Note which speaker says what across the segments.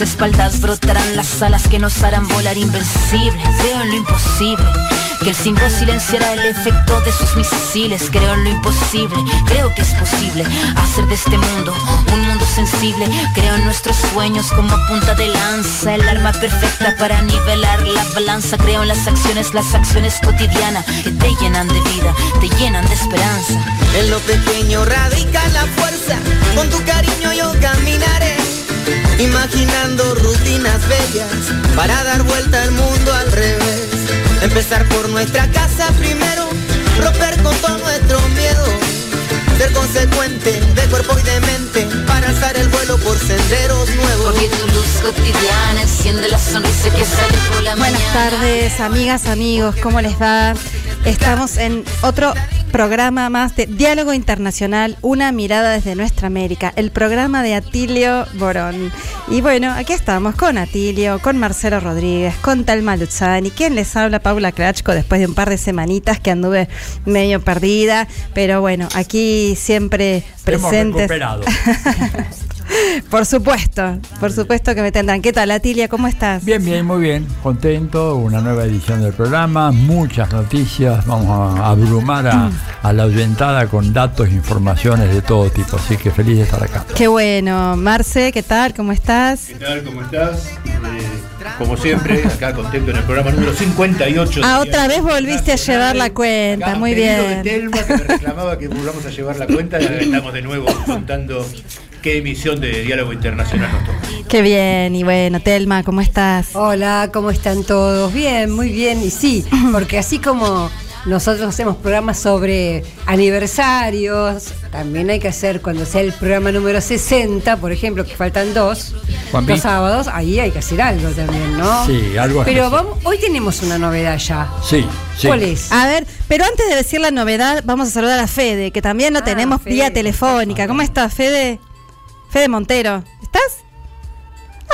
Speaker 1: Espaldas brotarán las alas que nos harán volar invencibles. Creo en lo imposible. Que el símbolo silenciará el efecto de sus misiles Creo en lo imposible, creo que es posible Hacer de este mundo un mundo sensible Creo en nuestros sueños como punta de lanza El arma perfecta para nivelar la balanza Creo en las acciones, las acciones cotidianas Que te llenan de vida, te llenan de esperanza
Speaker 2: En lo pequeño radica la fuerza bellas para dar vuelta al mundo al revés. Empezar por nuestra casa primero, romper con todo nuestro miedo. Ser consecuente de cuerpo y de mente para alzar el vuelo por senderos nuevos.
Speaker 1: Porque tu luz cotidiana enciende la sonrisa que sale por la
Speaker 3: Buenas tardes, amigas, amigos, ¿cómo les va? Estamos en otro programa más de Diálogo Internacional, una mirada desde nuestra América, el programa de Atilio Borón. Y bueno, aquí estamos con Atilio, con Marcelo Rodríguez, con Talma Luzani, quien les habla, Paula Krachko, después de un par de semanitas que anduve medio perdida, pero bueno, aquí siempre presentes. Por supuesto, por supuesto que me tendrán. ¿Qué tal, Atilia? ¿Cómo estás?
Speaker 4: Bien, bien, muy bien. Contento. Una nueva edición del programa. Muchas noticias. Vamos a abrumar a, la ahuyentada con datos e informaciones de todo tipo. Así que feliz de estar acá.
Speaker 3: Qué bueno. Marce, ¿qué tal? ¿Cómo estás?
Speaker 5: ¿Qué tal? ¿Cómo estás? Eh, como siempre, acá contento en el programa número 58.
Speaker 3: Ah, otra vez volviste a llevar la cuenta. Muy bien.
Speaker 5: De Telma, que me reclamaba que volvamos a llevar la cuenta. Estamos de nuevo contando qué emisión de Diálogo Internacional nos toca.
Speaker 3: Qué bien, y bueno, Telma, ¿cómo estás?
Speaker 6: Hola, ¿cómo están todos? Bien, muy bien. Y sí, porque así como nosotros hacemos programas sobre aniversarios, también hay que hacer cuando sea el programa número 60, por ejemplo, que faltan dos,
Speaker 7: Juanpi.
Speaker 6: dos sábados, ahí hay que hacer algo también, ¿no?
Speaker 4: Sí, algo
Speaker 6: Pero
Speaker 4: especial.
Speaker 6: vamos, hoy tenemos una novedad ya.
Speaker 4: Sí, sí.
Speaker 6: ¿Cuál es?
Speaker 3: A ver, pero antes de decir la novedad, vamos a saludar a Fede, que también lo
Speaker 6: Ah,
Speaker 3: tenemos
Speaker 6: Fede,
Speaker 3: vía telefónica. ¿Cómo estás, Fede? Fede Montero, ¿estás?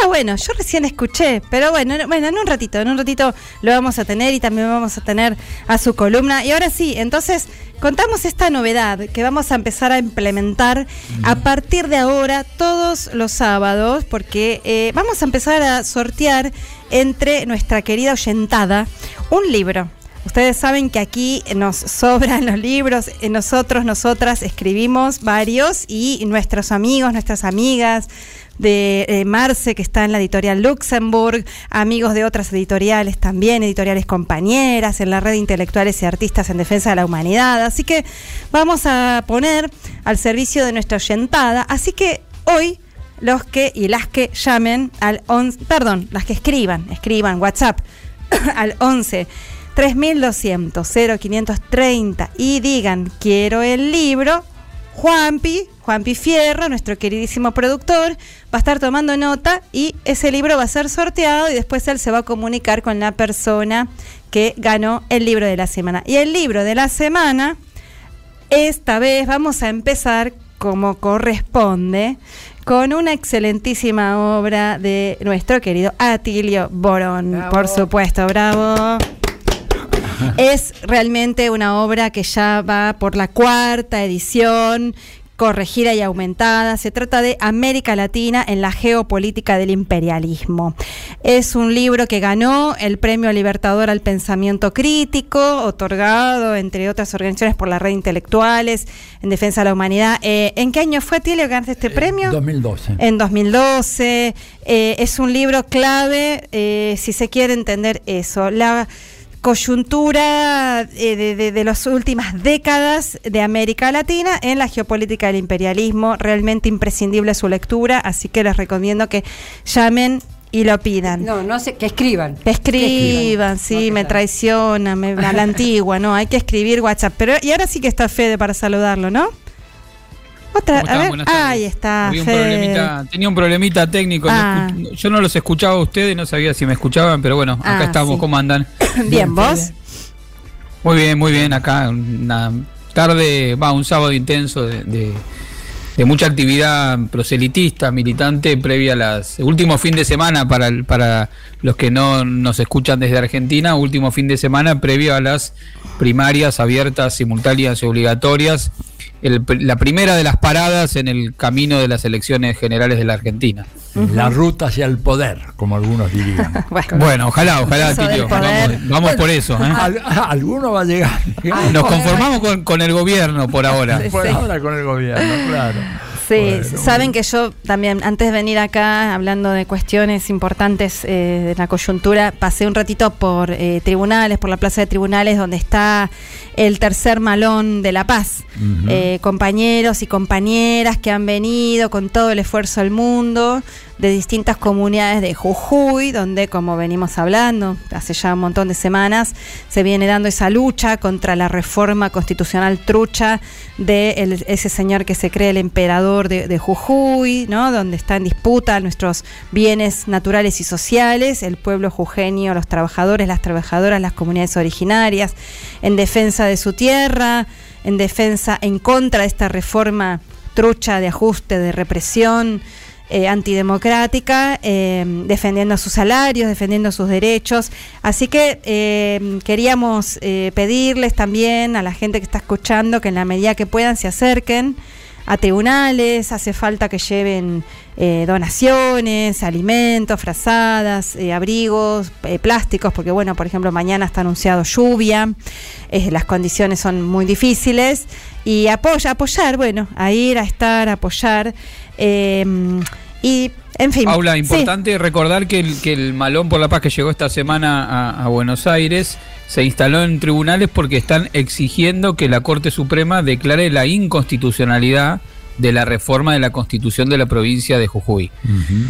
Speaker 3: Ah, bueno, yo recién escuché, pero bueno, no- bueno, en un ratito, en un ratito lo vamos a tener y también vamos a tener a su columna. Y ahora sí, entonces contamos esta novedad que vamos a empezar a implementar a partir de ahora todos los sábados, porque eh, vamos a empezar a sortear entre nuestra querida oyentada un libro. Ustedes saben que aquí nos sobran los libros, eh, nosotros, nosotras escribimos varios y nuestros amigos, nuestras amigas de eh, Marce, que está en la editorial Luxemburg, amigos de otras editoriales también, editoriales compañeras, en la red de intelectuales y artistas en defensa de la humanidad. Así que vamos a poner al servicio de nuestra oyentada. Así que hoy los que y las que llamen al 11, perdón, las que escriban, escriban WhatsApp al 11 3200 0530 y digan quiero el libro, Juanpi, Juanpi Fierro, nuestro queridísimo productor, va a estar tomando nota y ese libro va a ser sorteado y después él se va a comunicar con la persona que ganó el libro de la semana. Y el libro de la semana, esta vez vamos a empezar como corresponde con una excelentísima obra de nuestro querido Atilio Borón,
Speaker 6: Bravo.
Speaker 3: por supuesto, bravo. Es realmente una obra que ya va por la cuarta edición, corregida y aumentada. Se trata de América Latina en la geopolítica del imperialismo. Es un libro que ganó el Premio Libertador al Pensamiento Crítico, otorgado, entre otras organizaciones, por la red intelectuales en defensa de la humanidad. Eh, ¿En qué año fue, Tilio, que ganaste este premio?
Speaker 4: 2012.
Speaker 3: En 2012. eh, es un libro clave eh, si se quiere entender eso. La coyuntura eh, de, de- de las últimas décadas de América Latina en la geopolítica del imperialismo. Realmente imprescindible su lectura, así que les recomiendo que llamen y lo pidan.
Speaker 6: No, no sé, que escriban.
Speaker 3: Que escriban, sí,
Speaker 6: No,
Speaker 3: me traicionan, me, a la antigua, ¿no? Hay que escribir WhatsApp. Pero, y ahora sí que está Fede para saludarlo, ¿no? Otra,
Speaker 7: ¿Cómo
Speaker 3: a ver, ahí está,
Speaker 7: un problemita- tenía un problemita técnico.
Speaker 3: Ah.
Speaker 7: yo no los escuchaba a ustedes, no sabía si me escuchaban, pero bueno, acá
Speaker 3: Ah,
Speaker 7: estamos.
Speaker 3: sí.
Speaker 7: ¿Cómo andan?
Speaker 3: Bien, ¿vos?
Speaker 7: Muy bien, muy bien. Acá una tarde, va, un sábado intenso de, de- de mucha actividad proselitista, militante, previa a las. Último fin de semana para, el- para los que no nos escuchan desde Argentina, último fin de semana previo a las primarias abiertas, simultáneas y obligatorias. El la primera de las paradas en el camino de las elecciones generales de la Argentina.
Speaker 4: La ruta hacia el poder, como algunos dirían.
Speaker 3: Bueno,
Speaker 7: Bueno, ojalá, ojalá, Tilio. Vamos, vamos por eso. ¿eh?
Speaker 4: Al- alguno va a llegar.
Speaker 7: Nos conformamos con, con el gobierno por ahora.
Speaker 4: Por
Speaker 3: Sí.
Speaker 4: ahora con el gobierno, claro.
Speaker 3: Sí,
Speaker 4: Bueno,
Speaker 3: saben que yo también, antes de venir acá, hablando de cuestiones importantes eh, de la coyuntura, pasé un ratito por eh, tribunales, por la plaza de tribunales, donde está el tercer malón de La Paz. Eh, compañeros y compañeras que han venido con todo el esfuerzo del mundo de distintas comunidades de Jujuy, donde, como venimos hablando hace ya un montón de semanas, se viene dando esa lucha contra la reforma constitucional trucha de ese señor que se cree el emperador de, de Jujuy, ¿no? donde está en disputa nuestros bienes naturales y sociales, el pueblo jujeño, los trabajadores, las trabajadoras, las comunidades originarias, en defensa de su tierra, en defensa, en contra de esta reforma trucha de ajuste, de represión eh, antidemocrática, eh, defendiendo sus salarios, defendiendo sus derechos. Así que eh, queríamos pedirles también a la gente que está escuchando que en la medida que puedan se acerquen a tribunales, hace falta que lleven eh, donaciones, alimentos, frazadas, eh, abrigos, eh, plásticos, porque bueno, por ejemplo, mañana está anunciado lluvia, eh, las condiciones son muy difíciles, y apoya, apoyar, bueno, a ir, a estar, a apoyar, y en fin.
Speaker 7: Paula,
Speaker 3: sí.
Speaker 7: importante recordar que el, que el Malón por la Paz que llegó esta semana a, a Buenos Aires se instaló en tribunales porque están exigiendo que la Corte Suprema declare la inconstitucionalidad de la reforma de la constitución de la provincia de Jujuy.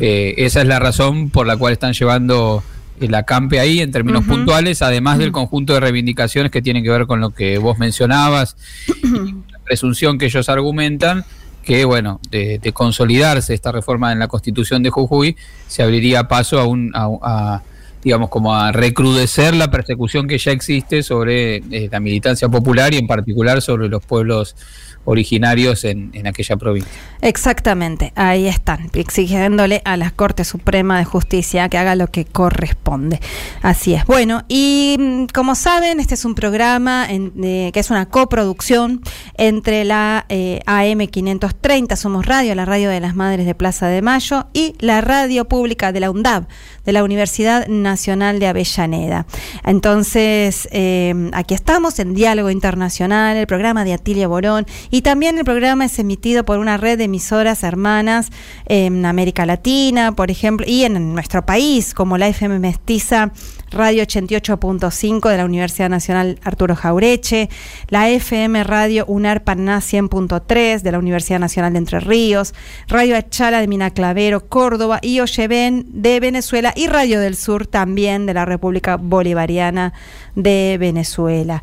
Speaker 7: Eh, esa es la razón por la cual están llevando el acampe ahí en términos puntuales, además del conjunto de reivindicaciones que tienen que ver con lo que vos mencionabas, y la presunción que ellos argumentan que, bueno, de, consolidarse esta reforma en la constitución de Jujuy, se abriría paso a un... A, digamos, como a recrudecer la persecución que ya existe sobre eh, la militancia popular y en particular sobre los pueblos originarios en, en, aquella provincia.
Speaker 3: Exactamente, ahí están, exigiéndole a la Corte Suprema de Justicia que haga lo que corresponde. Así es. Bueno, y mm, como saben, este es un programa que es una coproducción entre la eh, AM530, Somos Radio, la radio de las Madres de Plaza de Mayo, y la radio pública de la UNDAB, de la Universidad Nacional de Avellaneda. Entonces, eh, aquí estamos en Diálogo Internacional, el programa de Atilia Borón y también el programa es emitido por una red de emisoras hermanas en América Latina, por ejemplo, y en nuestro país, como la FM Mestiza Radio 88.5 de la Universidad Nacional Arturo Jaureche, la FM Radio UNAR Paraná 100.3 de la Universidad Nacional de Entre Ríos, Radio Achala de Minaclavero, Córdoba y Oyeven de Venezuela y Radio del Sur también de la República Bolivariana de Venezuela.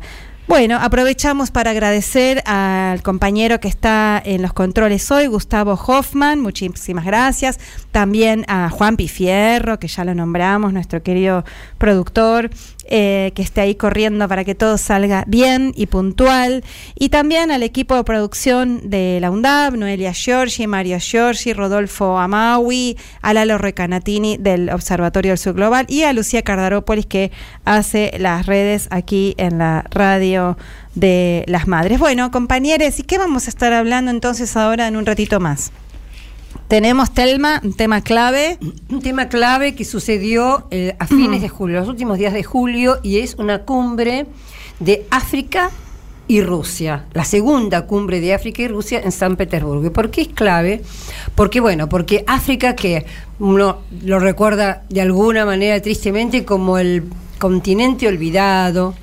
Speaker 3: Bueno, aprovechamos para agradecer al compañero que está en los controles hoy, Gustavo Hoffman, muchísimas gracias. También a Juan Pifierro, que ya lo nombramos, nuestro querido productor, eh, que esté ahí corriendo para que todo salga bien y puntual. Y también al equipo de producción de la UNDAB, Noelia Giorgi, Mario Giorgi, Rodolfo Amaui, a Lalo Recanatini del Observatorio del Sur Global y a Lucía Cardarópolis que hace las redes aquí en la radio de las madres. Bueno, compañeros, ¿y qué vamos a estar hablando entonces ahora en un ratito más? Tenemos, Telma, un tema clave.
Speaker 6: Un tema clave que sucedió eh, a fines de julio, los últimos días de julio, y es una cumbre de África y Rusia, la segunda cumbre de África y Rusia en San Petersburgo. ¿Y por qué es clave? Porque, bueno, porque África, que uno lo recuerda de alguna manera tristemente como el continente olvidado,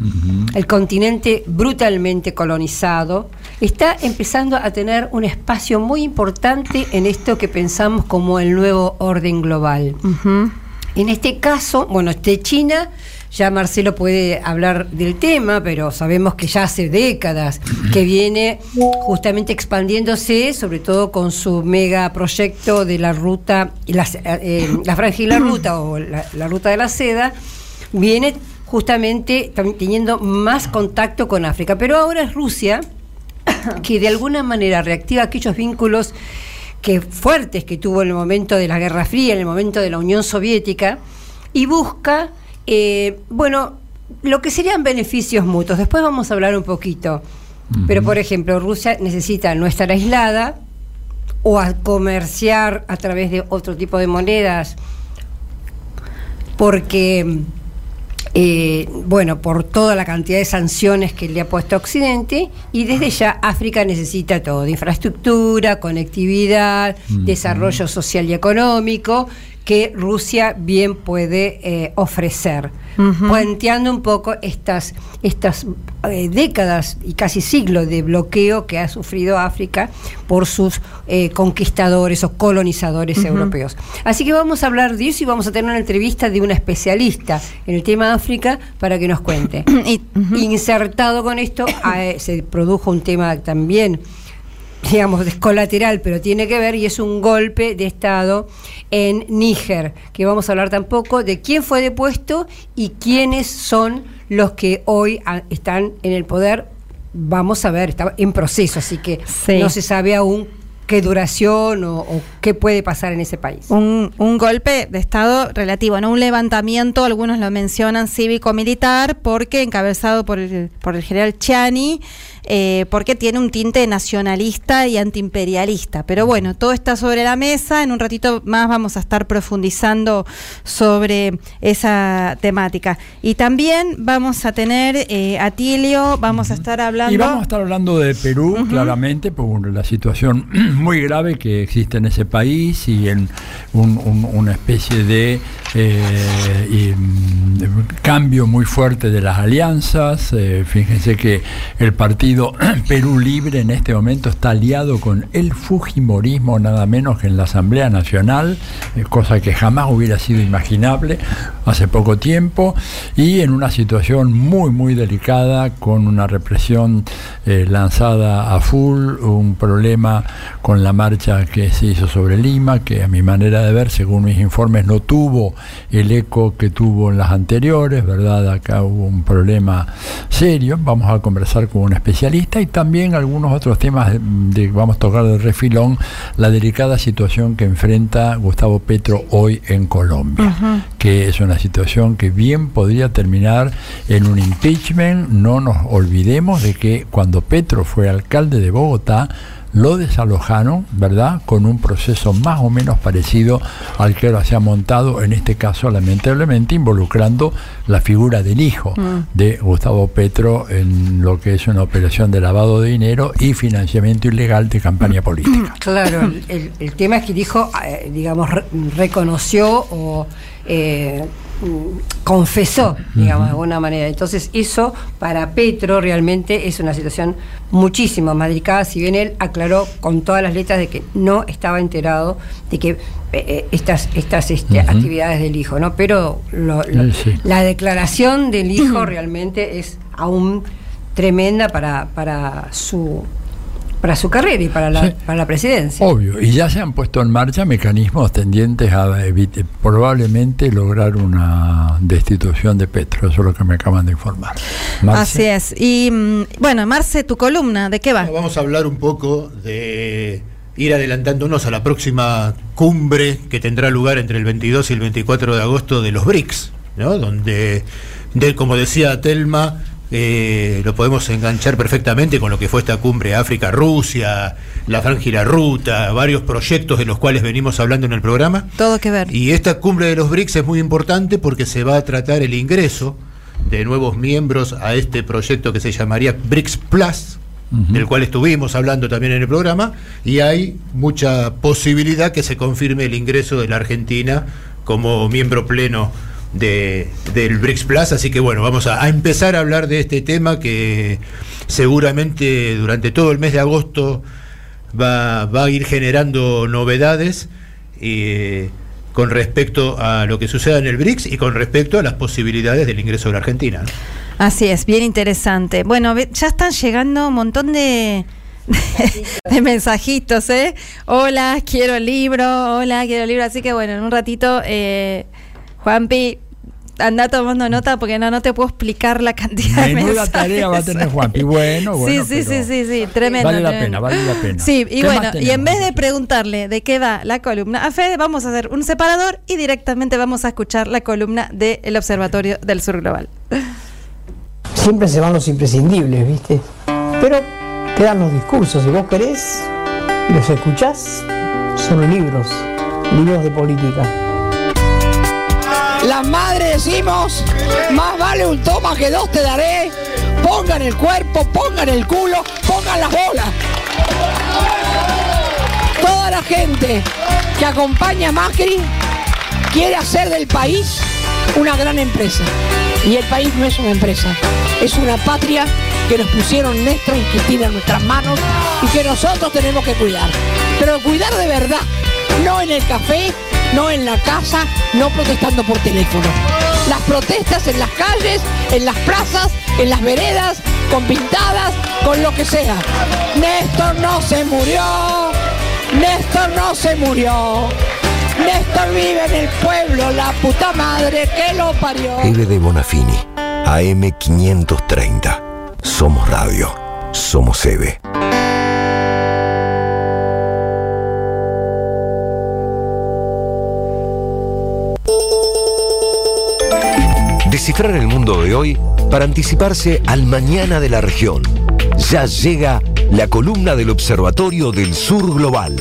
Speaker 6: el continente brutalmente colonizado, está empezando a tener un espacio muy importante en esto que pensamos como el nuevo orden global. En este caso, bueno, este China, ya Marcelo puede hablar del tema, pero sabemos que ya hace décadas que viene justamente expandiéndose, sobre todo con su mega proyecto de la ruta, la, eh, la frangila ruta o la ruta de la seda, viene justamente teniendo más contacto con África. Pero ahora es Rusia que de alguna manera reactiva aquellos vínculos que fuertes que tuvo en el momento de la Guerra Fría, en el momento de la Unión Soviética, y busca, eh, bueno, lo que serían beneficios mutuos. Después vamos a hablar un poquito. Pero, por ejemplo, Rusia necesita no estar aislada o a comerciar a través de otro tipo de monedas, porque eh, bueno, por toda la cantidad de sanciones que le ha puesto Occidente, y desde ya África necesita todo, infraestructura, conectividad, desarrollo social y económico, que Rusia bien puede eh, ofrecer, planteando un poco estas, estas eh, décadas y casi siglos de bloqueo que ha sufrido África por sus eh, conquistadores o colonizadores europeos. Así que vamos a hablar de eso y vamos a tener una entrevista de una especialista en el tema África para que nos cuente. Insertado con esto, se produjo un tema también digamos, descolateral, pero tiene que ver y es un golpe de Estado en Níger, que vamos a hablar tampoco de quién fue depuesto y quiénes son los que hoy están en el poder. Vamos a ver, está en proceso, así que no se sabe aún qué duración o, qué puede pasar en ese país.
Speaker 3: Un, un, golpe de Estado relativo, no un levantamiento, algunos lo mencionan cívico-militar, porque encabezado por el, por el general Chiani, eh, porque tiene un tinte nacionalista y antiimperialista. Pero bueno, todo está sobre la mesa. En un ratito más vamos a estar profundizando sobre esa temática. Y también vamos a tener eh, a Tilio, vamos a estar hablando.
Speaker 4: Y vamos a estar hablando de Perú, claramente, por la situación muy grave que existe en ese país y en una especie de eh, cambio muy fuerte de las alianzas. Eh, fíjense que el partido Perú Libre en este momento está aliado con el Fujimorismo, nada menos que en la Asamblea Nacional, eh, cosa que jamás hubiera sido imaginable hace poco tiempo, y en una situación muy, muy delicada, con una represión eh, lanzada a full, un problema con la marcha que se hizo sobre Lima, que a mi manera de ver, según mis informes, no tuvo el eco que tuvo en las anteriores, ¿verdad? Acá hubo un problema serio, vamos a conversar con un especialista y también algunos otros temas de, vamos a tocar de refilón, la delicada situación que enfrenta Gustavo Petro hoy en Colombia, que es una situación que bien podría terminar en un impeachment, no nos olvidemos de que cuando Petro fue alcalde de Bogotá, lo desalojaron, ¿verdad? Con un proceso más o menos parecido al que ahora se ha montado, en este caso lamentablemente involucrando la figura del hijo mm. de Gustavo Petro en lo que es una operación de lavado de dinero y financiamiento ilegal de campaña política.
Speaker 6: Claro, el, tema es que dijo, eh, digamos, reconoció o... Eh, confesó, digamos, de alguna manera. Entonces, eso para Petro realmente es una situación muchísimo más delicada, si bien él aclaró con todas las letras de que no estaba enterado de que eh, eh, estas, estas este, actividades del hijo, ¿no? Pero la declaración del hijo realmente es aún tremenda para, para su para su carrera y para la, para la presidencia.
Speaker 4: Obvio, y ya se han puesto en marcha mecanismos tendientes a evitar, probablemente lograr una destitución de Petro, eso es lo que me acaban de informar.
Speaker 3: Así es. Y mm, bueno, Marce, tu columna, ¿de qué va?
Speaker 5: Vamos a hablar un poco de ir adelantándonos a la próxima cumbre que tendrá lugar entre el 22 y el 24 de agosto de los BRICS, ¿no? donde, de, como decía Telma, eh, lo podemos enganchar perfectamente con lo que fue esta cumbre África-Rusia, la Franja y la Ruta, varios proyectos de los cuales venimos hablando en el programa.
Speaker 3: Todo que ver.
Speaker 5: Y esta cumbre de los BRICS es muy importante porque se va a tratar el ingreso de nuevos miembros a este proyecto que se llamaría BRICS Plus, del cual estuvimos hablando también en el programa, y hay mucha posibilidad que se confirme el ingreso de la Argentina como miembro pleno de, del BRICS Plus, así que bueno, vamos a, empezar a hablar de este tema que seguramente durante todo el mes de agosto va, a ir generando novedades eh, con respecto a lo que suceda en el BRICS y con respecto a las posibilidades del ingreso de la Argentina.
Speaker 3: Así es, bien interesante. Bueno, ya están llegando un montón de, de, mensajitos, ¿eh? Hola, quiero el libro, hola, quiero el libro. Así que bueno, en un ratito, eh, Juanpi, anda tomando nota porque no, no te puedo explicar la cantidad
Speaker 4: de mensajes. tarea va a tener Juanpi. Bueno, bueno.
Speaker 3: Sí, sí, sí, sí, sí, tremendo.
Speaker 4: Vale la pena, vale la pena.
Speaker 3: Sí, y bueno, y en vez de preguntarle de qué va la columna a Fede, vamos a hacer un separador y directamente vamos a escuchar la columna del Observatorio del Sur Global.
Speaker 8: Siempre se van los imprescindibles, ¿viste? Pero quedan los discursos. Si vos querés y los escuchás, son libros, libros de política.
Speaker 9: Las madres decimos, más vale un toma que dos te daré. Pongan el cuerpo, pongan el culo, pongan las bolas. Toda la gente que acompaña a Macri quiere hacer del país una gran empresa. Y el país no es una empresa, es una patria que nos pusieron Néstor y Cristina en nuestras manos y que nosotros tenemos que cuidar. Pero cuidar de verdad, no en el café, no en la casa, no protestando por teléfono. Las protestas en las calles, en las plazas, en las veredas, con pintadas, con lo que sea. Néstor no se murió. Néstor no se murió. Néstor vive en el pueblo, la puta madre que lo parió.
Speaker 10: Eve de Bonafini, AM 530. Somos radio. Somos Eve. Descifrar el mundo de hoy para anticiparse al mañana de la región. Ya llega la columna del Observatorio del Sur Global.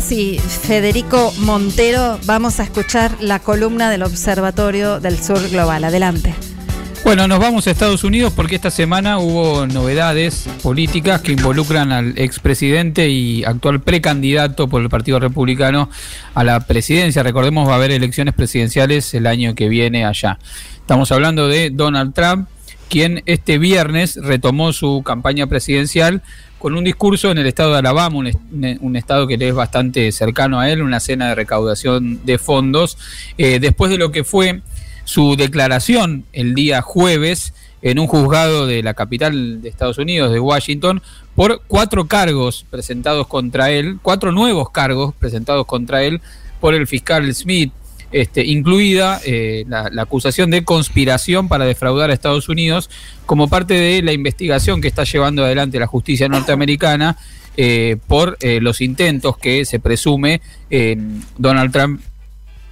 Speaker 3: Sí, Federico Montero, vamos a escuchar la columna del Observatorio del Sur Global. Adelante.
Speaker 7: Bueno, nos vamos a Estados Unidos porque esta semana hubo novedades políticas que involucran al expresidente y actual precandidato por el Partido Republicano a la presidencia. Recordemos, va a haber elecciones presidenciales el año que viene allá. Estamos hablando de Donald Trump, quien este viernes retomó su campaña presidencial con un discurso en el estado de Alabama, un, estado que le es bastante cercano a él, una cena de recaudación de fondos, eh, después de lo que fue su declaración el día jueves en un juzgado de la capital de Estados Unidos, de Washington, por cuatro cargos presentados contra él, cuatro nuevos cargos presentados contra él por el fiscal Smith, este, incluida eh, la, acusación de conspiración para defraudar a Estados Unidos como parte de la investigación que está llevando adelante la justicia norteamericana eh, por eh, los intentos que se presume Donald Trump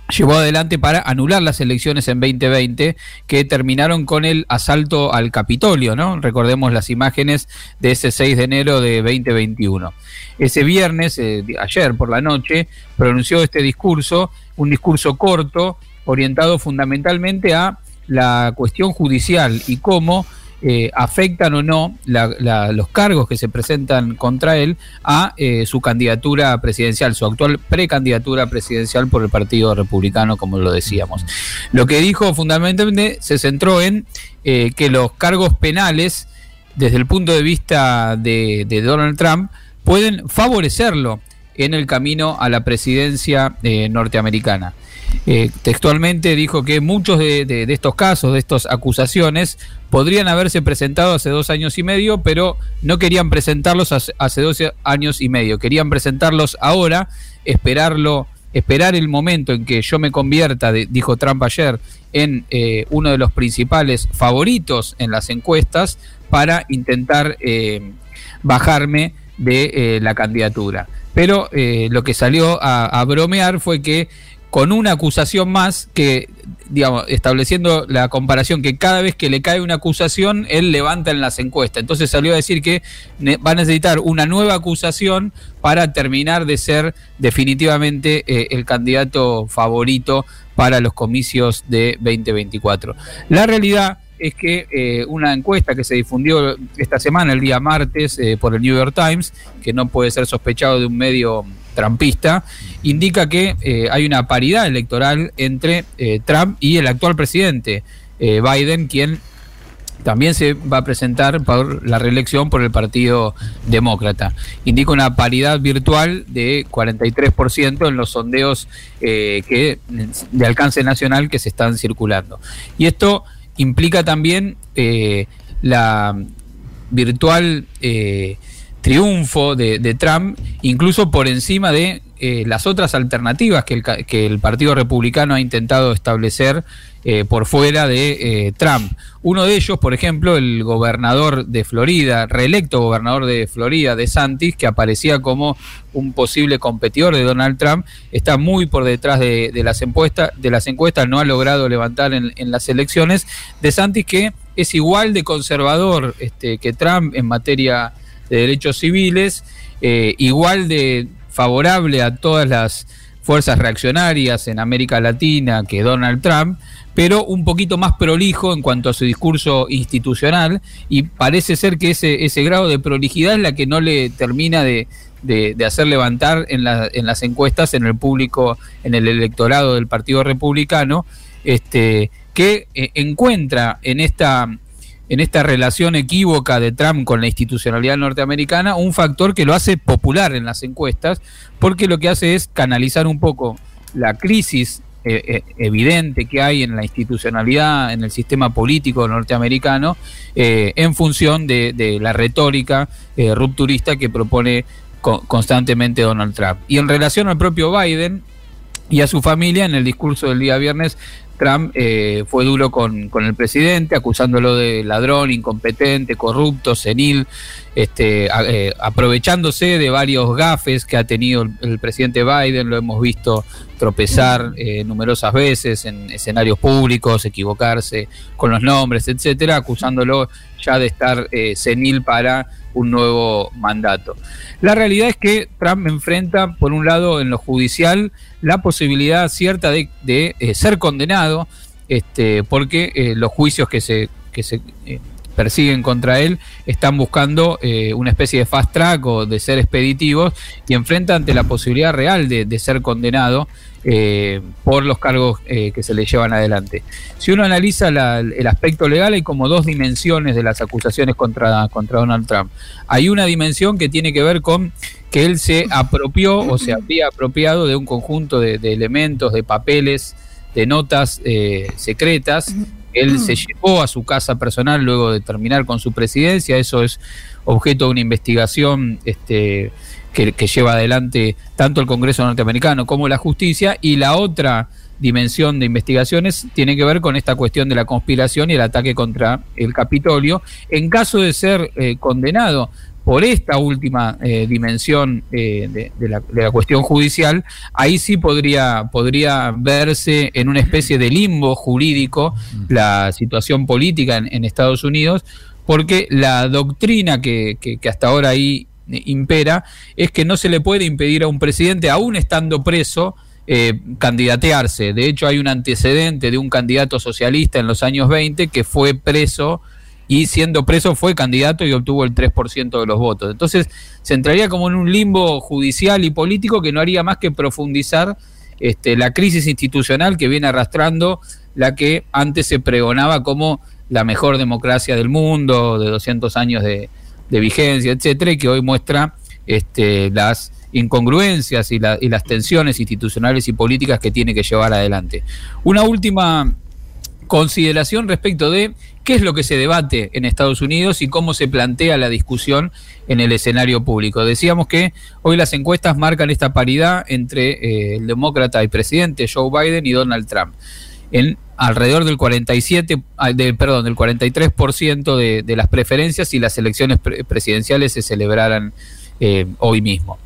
Speaker 7: llevó adelante para anular las elecciones en 2020 que terminaron con el asalto al Capitolio, ¿no? Recordemos las imágenes de ese 6 de enero de 2021. Ese viernes, eh, ayer por la noche, pronunció este discurso, un discurso corto, orientado fundamentalmente a la cuestión judicial y cómo eh, afectan o no los cargos que se presentan contra él a eh, su candidatura presidencial, su actual precandidatura presidencial por el Partido Republicano, como lo decíamos. Lo que dijo fundamentalmente se centró en eh, que los cargos penales, desde el punto de vista de, Donald Trump, pueden favorecerlo en el camino a la presidencia norteamericana. Textualmente dijo que muchos de, estos casos, de estas acusaciones, podrían haberse presentado hace dos años y medio, pero no querían presentarlos hace, dos años y medio. Querían presentarlos ahora, esperarlo, esperar el momento en que yo me convierta, dijo Trump ayer, en eh, uno de los principales favoritos en las encuestas para intentar eh, bajarme de eh, la candidatura. Pero lo que salió a bromear fue que con una acusación más que, digamos, estableciendo la comparación que cada vez que le cae una acusación, él levanta en las encuestas. Entonces salió a decir que va a necesitar una nueva acusación para terminar de ser definitivamente eh, el candidato favorito para los comicios de 2024. La realidad es que eh, una encuesta que se difundió esta semana, el día martes, eh, por el New York Times, que no puede ser sospechado de un medio trampista, indica que eh, hay una paridad electoral entre eh, Trump y el actual presidente eh, Biden, quien también se va a presentar por la reelección por el Partido Demócrata. Indica una paridad virtual de 43% en los sondeos que, de alcance nacional que se están circulando. Y esto implica también la virtual triunfo de, Trump, incluso por encima de eh, las otras alternativas que el, que el, Partido Republicano ha intentado establecer eh, por fuera de eh, Trump. Uno de ellos, por ejemplo, el gobernador de Florida, reelecto gobernador de Florida, de Santis, que aparecía como un posible competidor de Donald Trump, está muy por detrás de, las, encuestas, de las encuestas, no ha logrado levantar en, en las elecciones. De Santis que es igual de conservador este, que Trump en materia de derechos civiles, eh, igual de favorable a todas las fuerzas reaccionarias en América Latina que Donald Trump, pero un poquito más prolijo en cuanto a su discurso institucional y parece ser que ese, ese grado de prolijidad es la que no le termina de, hacer levantar en, en, las encuestas en el público, en el electorado del Partido Republicano, este, que eh, encuentra en esta en esta relación equívoca de Trump con la institucionalidad norteamericana un factor que lo hace popular en las encuestas, porque lo que hace es canalizar un poco la crisis eh, eh, evidente que hay en la institucionalidad, en el sistema político norteamericano, eh, en función de, la retórica rupturista que propone constantemente Donald Trump. Y en relación al propio Biden, y a su familia en el discurso del día viernes Trump eh, fue duro con, con, el presidente, acusándolo de ladrón, incompetente, corrupto, senil, este, eh, aprovechándose de varios gafes que ha tenido el, presidente Biden, lo hemos visto tropezar eh, numerosas veces en escenarios públicos, equivocarse con los nombres, etcétera, acusándolo ya de estar senil para un nuevo mandato. La realidad es que Trump enfrenta, por un lado, en lo judicial, la posibilidad cierta de, eh, ser condenado, este, porque eh, los juicios que se, que se eh, persiguen contra él están buscando una especie de fast track o de ser expeditivos y enfrenta ante la posibilidad real de ser condenado eh, por los cargos eh, que se le llevan adelante. Si uno analiza el aspecto legal, hay como dos dimensiones de las acusaciones contra, contra Donald Trump. Hay una dimensión que tiene que ver con que él se apropió o se había apropiado de un conjunto de, elementos, de papeles, de notas eh, secretas. Él se llevó a su casa personal luego de terminar con su presidencia. Eso es objeto de una investigación este, que, lleva adelante tanto el Congreso norteamericano como la justicia, y la otra dimensión de investigaciones tiene que ver con esta cuestión de la conspiración y el ataque contra el Capitolio. En caso de ser eh, condenado por esta última eh, dimensión eh, de, la, cuestión judicial, ahí sí podría, podría verse en una especie de limbo jurídico la situación política en, Estados Unidos, porque la doctrina que, que hasta ahora ahí impera es que no se le puede impedir a un presidente, aún estando preso, eh, candidatearse. De hecho, hay un antecedente de un candidato socialista en los años 20 que fue preso y siendo preso fue candidato y obtuvo el 3% de los votos. Entonces, se entraría como en un limbo judicial y político que no haría más que profundizar este, la crisis institucional que viene arrastrando la que antes se pregonaba como la mejor democracia del mundo, de 200 años de, de vigencia, etcétera, y que hoy muestra este, las incongruencias y, las tensiones institucionales y políticas que tiene que llevar adelante. Una última consideración respecto de qué es lo que se debate en Estados Unidos y cómo se plantea la discusión en el escenario público. Decíamos que hoy las encuestas marcan esta paridad entre eh, el demócrata y presidente Joe Biden y Donald Trump. En alrededor del 47, ah, de, perdón, del 43% de, de las preferencias y las elecciones presidenciales se celebraran eh, hoy mismo.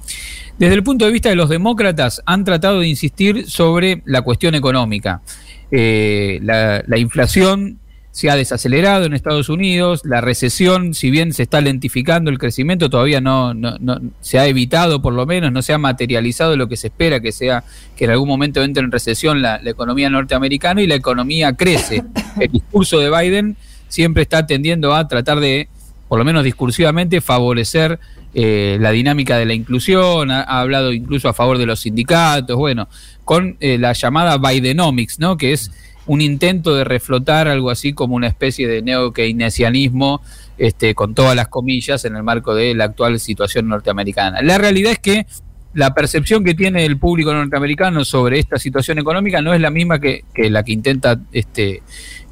Speaker 7: Desde el punto de vista de los demócratas, han tratado de insistir sobre la cuestión económica. Eh, la inflación se ha desacelerado en Estados Unidos, la recesión, si bien se está lentificando el crecimiento, todavía no, no, se ha evitado por lo menos, no se ha materializado lo que se espera que sea que en algún momento entre en recesión la, economía norteamericana y la economía crece. El discurso de Biden siempre está tendiendo a tratar de, por lo menos discursivamente, favorecer eh, la dinámica de la inclusión, ha, hablado incluso a favor de los sindicatos, bueno, con eh, la llamada Bidenomics, ¿no? que es un intento de reflotar algo así como una especie de neo-keynesianismo, este, con todas las comillas, en el marco de la actual situación norteamericana. La realidad es que la percepción que tiene el público norteamericano sobre esta situación económica no es la misma que, la que intenta este,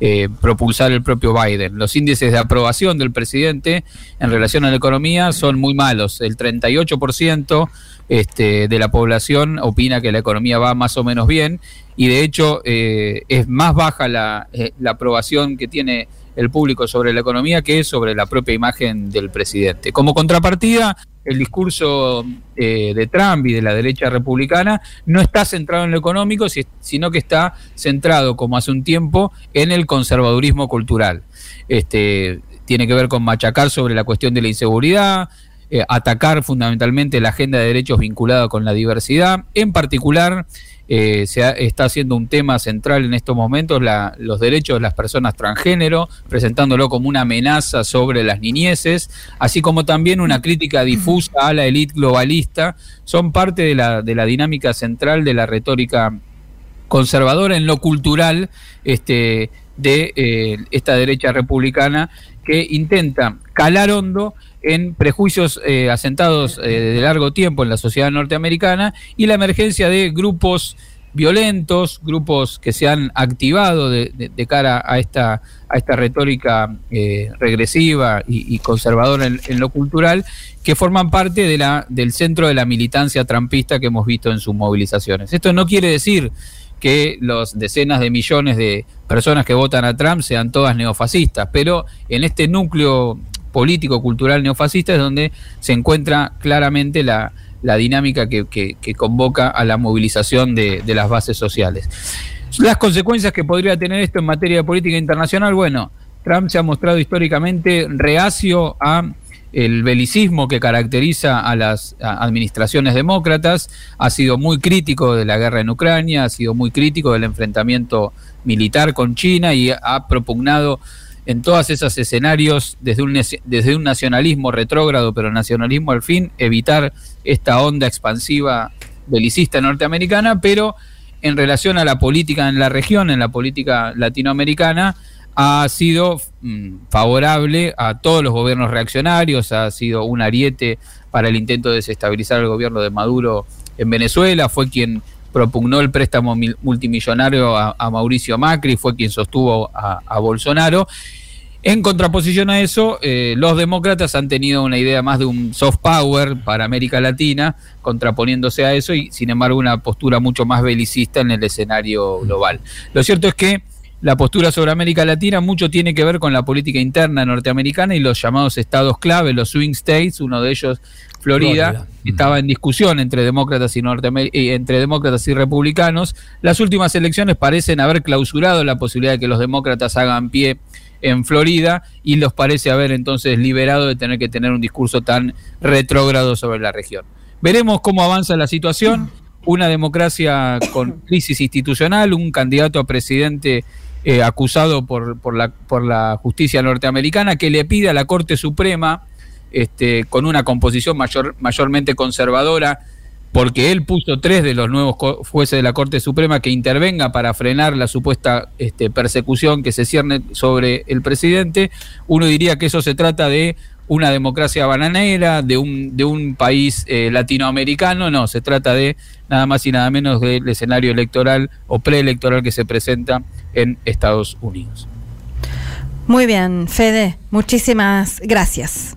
Speaker 7: eh, propulsar el propio Biden. Los índices de aprobación del presidente en relación a la economía son muy malos. El 38% este, de la población opina que la economía va más o menos bien y de hecho eh, es más baja la, eh, la aprobación que tiene el público sobre la economía que sobre la propia imagen del presidente. Como contrapartida, el discurso eh, de Trump y de la derecha republicana no está centrado en lo económico, sino que está centrado, como hace un tiempo, en el conservadurismo cultural. Este, tiene que ver con machacar sobre la cuestión de la inseguridad, eh, atacar fundamentalmente la agenda de derechos vinculada con la diversidad, en particular eh, se está haciendo un tema central en estos momentos, los derechos de las personas transgénero, presentándolo como una amenaza sobre las niñeces, así como también una crítica difusa a la élite globalista, son parte de la, de la dinámica central de la retórica conservadora en lo cultural este, de eh, esta derecha republicana que intenta calar hondo en prejuicios eh, asentados eh, de largo tiempo en la sociedad norteamericana y la emergencia de grupos violentos, grupos que se han activado de, cara a esta, a esta retórica eh, regresiva y, conservadora en, lo cultural, que forman parte de la, del centro de la militancia trampista que hemos visto en sus movilizaciones. Esto no quiere decir que los decenas de millones de personas que votan a Trump sean todas neofascistas, pero en este núcleo político, cultural neofascista es donde se encuentra claramente la, la dinámica que, convoca a la movilización de, de las bases sociales. Las consecuencias que podría tener esto en materia de política internacional, bueno, Trump se ha mostrado históricamente reacio a el belicismo que caracteriza a las administraciones demócratas, ha sido muy crítico de la guerra en Ucrania, ha sido muy crítico del enfrentamiento militar con China y ha propugnado en todos esos escenarios desde un, desde un nacionalismo retrógrado, pero nacionalismo al fin, evitar esta onda expansiva belicista norteamericana, pero en relación a la política en la región, en la política latinoamericana, ha sido mm, favorable a todos los gobiernos reaccionarios, ha sido un ariete para el intento de desestabilizar el gobierno de Maduro en Venezuela, fue quien propugnó el préstamo mil- multimillonario a, Mauricio Macri, fue quien sostuvo a, a Bolsonaro. En contraposición a eso, eh, los demócratas han tenido una idea más de un soft power para América Latina, contraponiéndose a eso y, sin embargo, una postura mucho más belicista en el escenario global. Lo cierto es que la postura sobre América Latina mucho tiene que ver con la política interna norteamericana y los llamados estados clave, los swing states, uno de ellos Florida,
Speaker 4: Florida.
Speaker 7: estaba en discusión entre demócratas y norteamer- eh, entre demócratas y republicanos. Las últimas elecciones parecen haber clausurado la posibilidad de que los demócratas hagan pie en Florida y los parece haber entonces liberado de tener que tener un discurso tan retrógrado sobre la región. Veremos cómo avanza la situación. Una democracia con crisis institucional, un candidato a presidente eh, acusado por, por, la, por la justicia norteamericana que le pide a la Corte Suprema, este, con una composición mayor, mayormente conservadora, porque él puso tres de los nuevos jueces de la Corte Suprema que intervenga para frenar la supuesta este, persecución que se cierne sobre el presidente. Uno diría que eso se trata de una democracia bananera, de un, de un país eh, latinoamericano, no, se trata de nada más y nada menos del escenario electoral o preelectoral que se presenta en Estados Unidos.
Speaker 3: Muy bien, Fede, muchísimas gracias.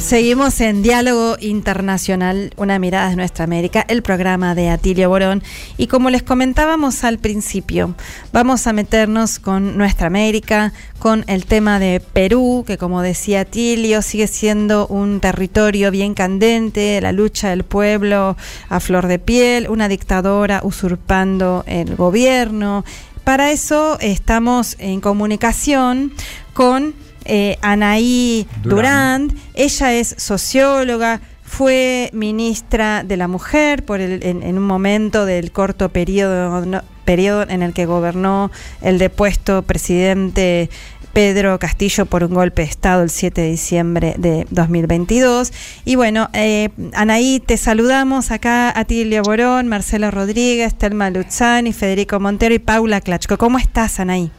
Speaker 3: Seguimos en Diálogo Internacional, una mirada de nuestra América, el programa de Atilio Borón. Y como les comentábamos al principio, vamos a meternos con nuestra América, con el tema de Perú, que como decía Atilio, sigue siendo un territorio bien candente, la lucha del pueblo a flor de piel, una dictadora usurpando el gobierno. Para eso estamos en comunicación con eh, Anaí Durand. Ella es socióloga, fue ministra de la Mujer por el- en, en un momento del corto periodo, no- periodo en el que gobernó el depuesto presidente Pedro Castillo por un golpe de Estado el 7 de diciembre de 2022. Y bueno, eh, Anaí, te saludamos acá Atilio Borón, Marcelo Rodríguez, Telma Luzzani, Federico Montero y Paula Clachco. ¿Cómo estás, Anaí?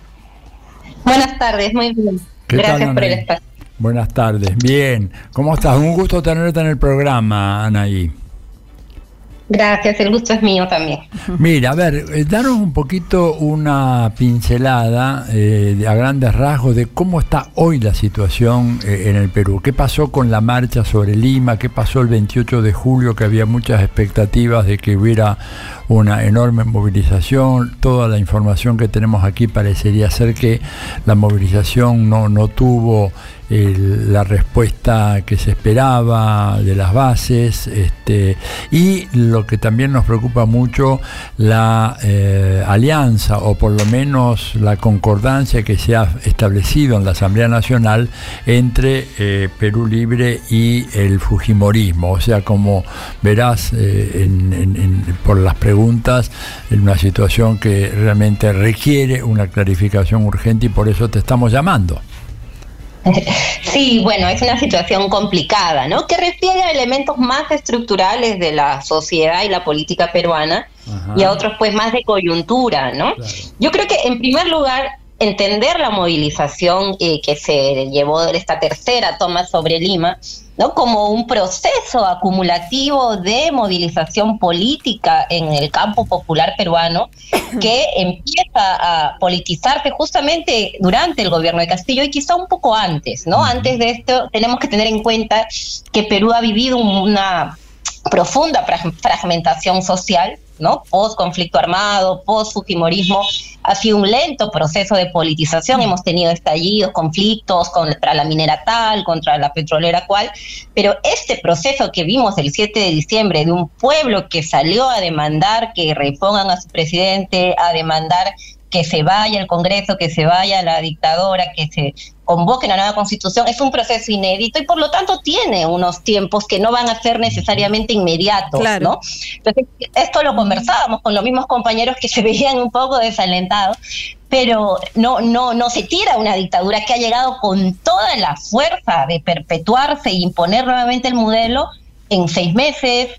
Speaker 11: Buenas tardes, muy bien.
Speaker 4: ¿Qué tal,
Speaker 11: Gracias por el
Speaker 4: Anaí?
Speaker 11: espacio.
Speaker 4: Buenas tardes. Bien. ¿Cómo estás? Un gusto tenerte en el programa, Anaí.
Speaker 11: Gracias, el gusto es mío también.
Speaker 4: Mira, a ver, eh, danos un poquito una pincelada eh, a grandes rasgos de cómo está hoy la situación eh, en el Perú. ¿Qué pasó con la marcha sobre Lima? ¿Qué pasó el 28 de julio? Que había muchas expectativas de que hubiera una enorme movilización. Toda la información que tenemos aquí parecería ser que la movilización no, no tuvo el- la respuesta que se esperaba de las bases este, y lo que también nos preocupa mucho la eh, alianza o por lo menos la concordancia que se ha establecido en la Asamblea Nacional entre eh, Perú Libre y el Fujimorismo. O sea, como verás eh, en- en- en- por las preguntas, en una situación que realmente requiere una clarificación urgente y por eso te estamos llamando.
Speaker 11: Sí, bueno, es una situación complicada, ¿no? Que refiere a elementos más estructurales de la sociedad y la política peruana y a otros pues más de coyuntura, ¿no? Yo creo que en primer lugar entender la movilización eh, que se llevó de esta tercera toma sobre Lima, ¿no? Como un proceso acumulativo de movilización política en el campo popular peruano que empieza a politizarse justamente durante el gobierno de Castillo y quizá un poco antes, ¿no? Antes de esto tenemos que tener en cuenta que Perú ha vivido una profunda fra- fragmentación social, ¿no? Post conflicto armado, post fujimorismo, ha sido un lento proceso de politización. Hemos tenido estallidos, conflictos contra la minera tal, contra la petrolera cual, pero este proceso que vimos el 7 de diciembre de un pueblo que salió a demandar que repongan a su presidente, a demandar que se vaya el Congreso, que se vaya la dictadora, que se convoque una nueva constitución, es un proceso inédito y por lo tanto tiene unos tiempos que no van a ser necesariamente inmediatos,
Speaker 3: Claro.
Speaker 11: ¿no? Entonces, esto lo conversábamos con los mismos compañeros que se veían un poco desalentados, pero no, no, no se tira una dictadura que ha llegado con toda la fuerza de perpetuarse e imponer nuevamente el modelo en seis meses,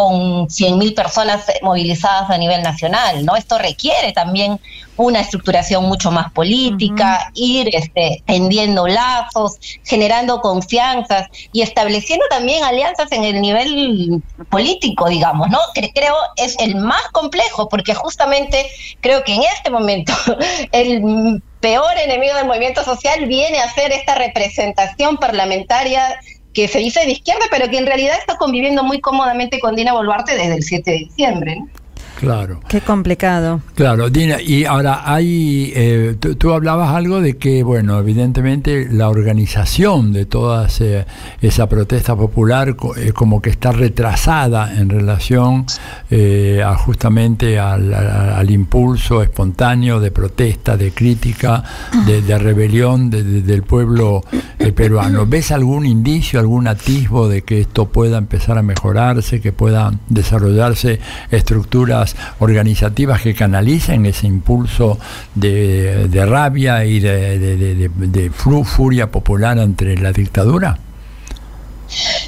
Speaker 11: con 100.000 personas movilizadas a nivel nacional, ¿no? Esto requiere también una estructuración mucho más política, ir este, tendiendo lazos, generando confianzas y estableciendo también alianzas en el nivel político, digamos, ¿no? Que creo es el más complejo, porque justamente creo que en este momento el peor enemigo del movimiento social viene a ser esta representación parlamentaria que se dice de izquierda, pero que en realidad está conviviendo muy cómodamente con Dina Boluarte desde el 7 de diciembre. ¿no?
Speaker 4: Claro.
Speaker 3: Qué complicado.
Speaker 4: Claro, Dina, y ahora hay, eh, tú, hablabas algo de que, bueno, evidentemente la organización de toda ese- esa protesta popular co- eh, como que está retrasada en relación eh, a justamente al, impulso espontáneo de protesta, de crítica, de, de rebelión de- de- del pueblo eh, peruano. ¿Ves algún indicio, algún atisbo de que esto pueda empezar a mejorarse, que puedan desarrollarse estructuras organizativas que canalicen ese impulso de, de rabia y de, de- furia popular ante la dictadura?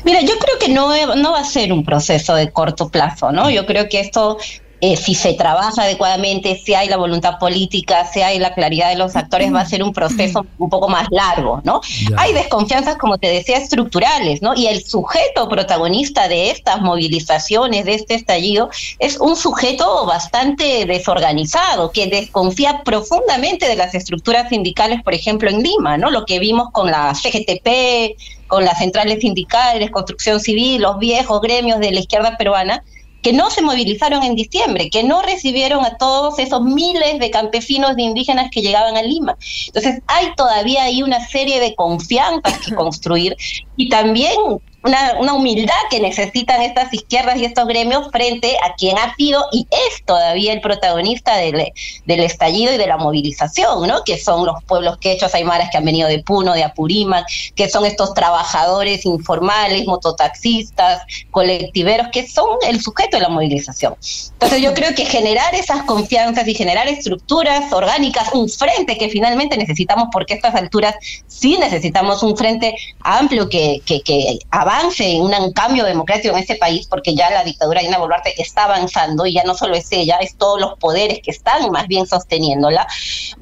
Speaker 11: Mira, yo creo que no, no va a ser un proceso de corto plazo, ¿no? Yo creo que esto eh, si se trabaja adecuadamente, si hay la voluntad política, si hay la claridad de los actores, va a ser un proceso un poco más largo, ¿no? Hay desconfianzas, como te decía, estructurales, ¿no? Y el sujeto protagonista de estas movilizaciones, de este estallido, es un sujeto bastante desorganizado, que desconfía profundamente de las estructuras sindicales, por ejemplo, en Lima, ¿no? Lo que vimos con la CGTP, con las centrales sindicales, construcción civil, los viejos gremios de la izquierda peruana, que no se movilizaron en diciembre, que no recibieron a todos esos miles de campesinos de indígenas que llegaban a Lima. Entonces hay todavía ahí una serie de confianzas que construir y también una, una, humildad que necesitan estas izquierdas y estos gremios frente a quien ha sido y es todavía el protagonista del, del estallido y de la movilización, ¿no? Que son los pueblos quechos aymaras que han venido de Puno, de Apurímac, que son estos trabajadores informales, mototaxistas, colectiveros, que son el sujeto de la movilización. Entonces yo creo que generar esas confianzas y generar estructuras orgánicas, un frente que finalmente necesitamos, porque a estas alturas sí necesitamos un frente amplio que, que, que avance en un cambio democrático en este país, porque ya la dictadura de Dina Boluarte está avanzando y ya no solo es ella, es todos los poderes que están más bien sosteniéndola,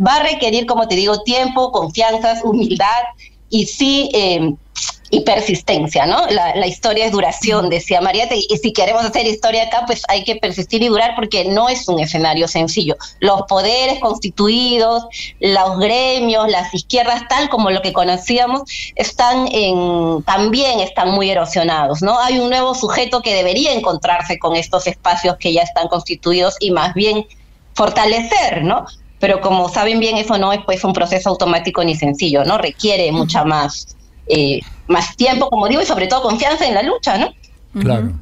Speaker 11: va a requerir, como te digo, tiempo, confianzas, humildad y sí... Eh, y persistencia, ¿no? La, historia es duración, decía María, y si queremos hacer historia acá, pues hay que persistir y durar porque no es un escenario sencillo. Los poderes constituidos, los gremios, las izquierdas, tal como lo que conocíamos, están en, también están muy erosionados, ¿no? Hay un nuevo sujeto que debería encontrarse con estos espacios que ya están constituidos y más bien fortalecer, ¿no? Pero como saben bien, eso no es pues un proceso automático ni sencillo, ¿no? Requiere mucha más eh, más tiempo, como digo, y sobre todo confianza en la lucha, ¿no?
Speaker 4: Claro.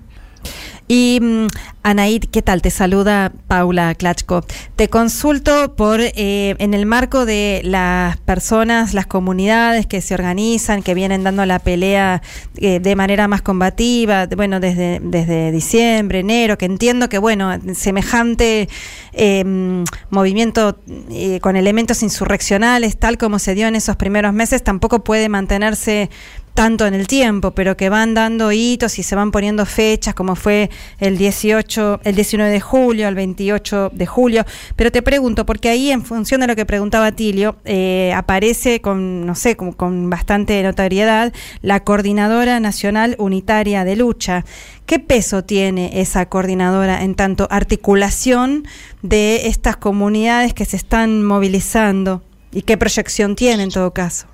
Speaker 3: Y mm, Anaid, ¿qué tal? Te saluda Paula Klachko. Te consulto por eh, en el marco de las personas, las comunidades que se organizan, que vienen dando la pelea eh, de manera más combativa, bueno, desde, desde diciembre, enero, que entiendo que, bueno, semejante em, movimiento eh, con elementos insurreccionales, tal como se dio en esos primeros meses, tampoco puede mantenerse tanto en el tiempo, pero que van dando hitos y se van poniendo fechas, como fue el 18, el 19 de julio, el 28 de julio. Pero te pregunto, porque ahí, en función de lo que preguntaba Tilio, eh, aparece con, no sé, con, con bastante notoriedad la Coordinadora Nacional Unitaria de Lucha. ¿Qué peso tiene esa coordinadora en tanto articulación de estas comunidades que se están movilizando? ¿Y qué proyección tiene en todo caso?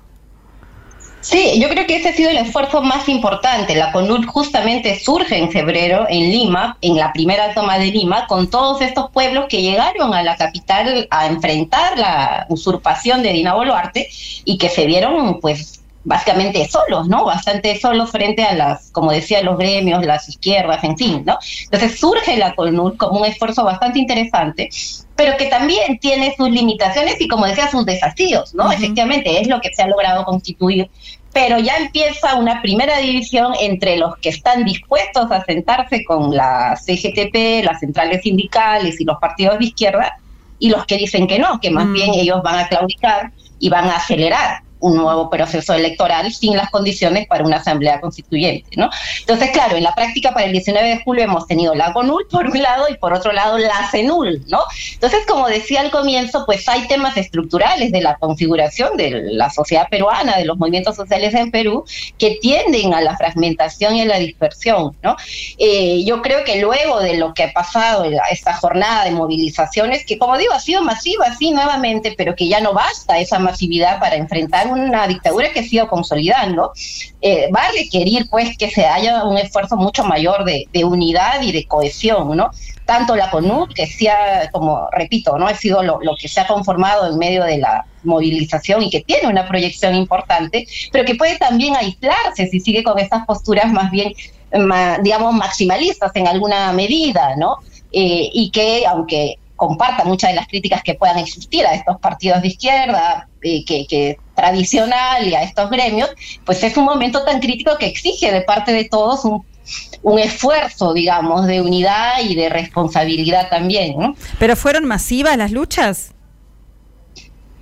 Speaker 11: Sí, yo creo que ese ha sido el esfuerzo más importante. La CONUL justamente surge en febrero en Lima, en la primera toma de Lima, con todos estos pueblos que llegaron a la capital a enfrentar la usurpación de Dina Boluarte y que se vieron pues básicamente solos, ¿no? Bastante solos frente a las, como decía, los gremios, las izquierdas, en fin, ¿no? Entonces surge la CONUL como un esfuerzo bastante interesante, pero que también tiene sus limitaciones y, como decía, sus desafíos, ¿no? Efectivamente, es lo que se ha logrado constituir pero ya empieza una primera división entre los que están dispuestos a sentarse con la CGTP, las centrales sindicales y los partidos de izquierda, y los que dicen que no, que más bien ellos van a claudicar y van a acelerar un nuevo proceso electoral sin las condiciones para una asamblea constituyente, ¿no? Entonces, claro, en la práctica para el 19 de julio hemos tenido la CONUL por un lado y por otro lado la CENUL, ¿no? Entonces, como decía al comienzo, pues hay temas estructurales de la configuración de la sociedad peruana, de los movimientos sociales en Perú, que tienden a la fragmentación y a la dispersión, ¿no? Eh, yo creo que luego de lo que ha pasado, esta jornada de movilizaciones, que como digo, ha sido masiva, sí, nuevamente, pero que ya no basta esa masividad para enfrentar una dictadura que ha sido consolidando, eh, va a requerir pues que se haya un esfuerzo mucho mayor de, unidad y de cohesión, ¿no? Tanto la CONUD, que sea, como repito, ¿no? Ha sido lo, que se ha conformado en medio de la movilización y que tiene una proyección importante, pero que puede también aislarse si sigue con estas posturas más bien, digamos, maximalistas en alguna medida, ¿no? Eh, y que, aunque comparta muchas de las críticas que puedan existir a estos partidos de izquierda, eh, que, tradicional y a estos gremios, pues es un momento tan crítico que exige de parte de todos un, un esfuerzo, digamos, de unidad y de responsabilidad también.
Speaker 3: ¿Pero fueron masivas las luchas?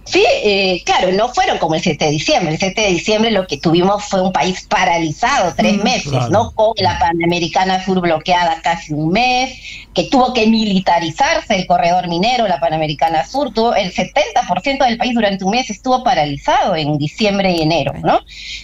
Speaker 11: Sí, eh, claro, no fueron como el 7 de diciembre. El 7 de diciembre lo que tuvimos fue un país paralizado tres
Speaker 4: Mm,
Speaker 11: meses,
Speaker 4: claro.
Speaker 11: ¿no? Con la Panamericana Sur bloqueada casi un mes, que tuvo que militarizarse el corredor minero, la Panamericana Sur, tuvo el 70% del país durante un mes estuvo paralizado en diciembre y enero, ¿no?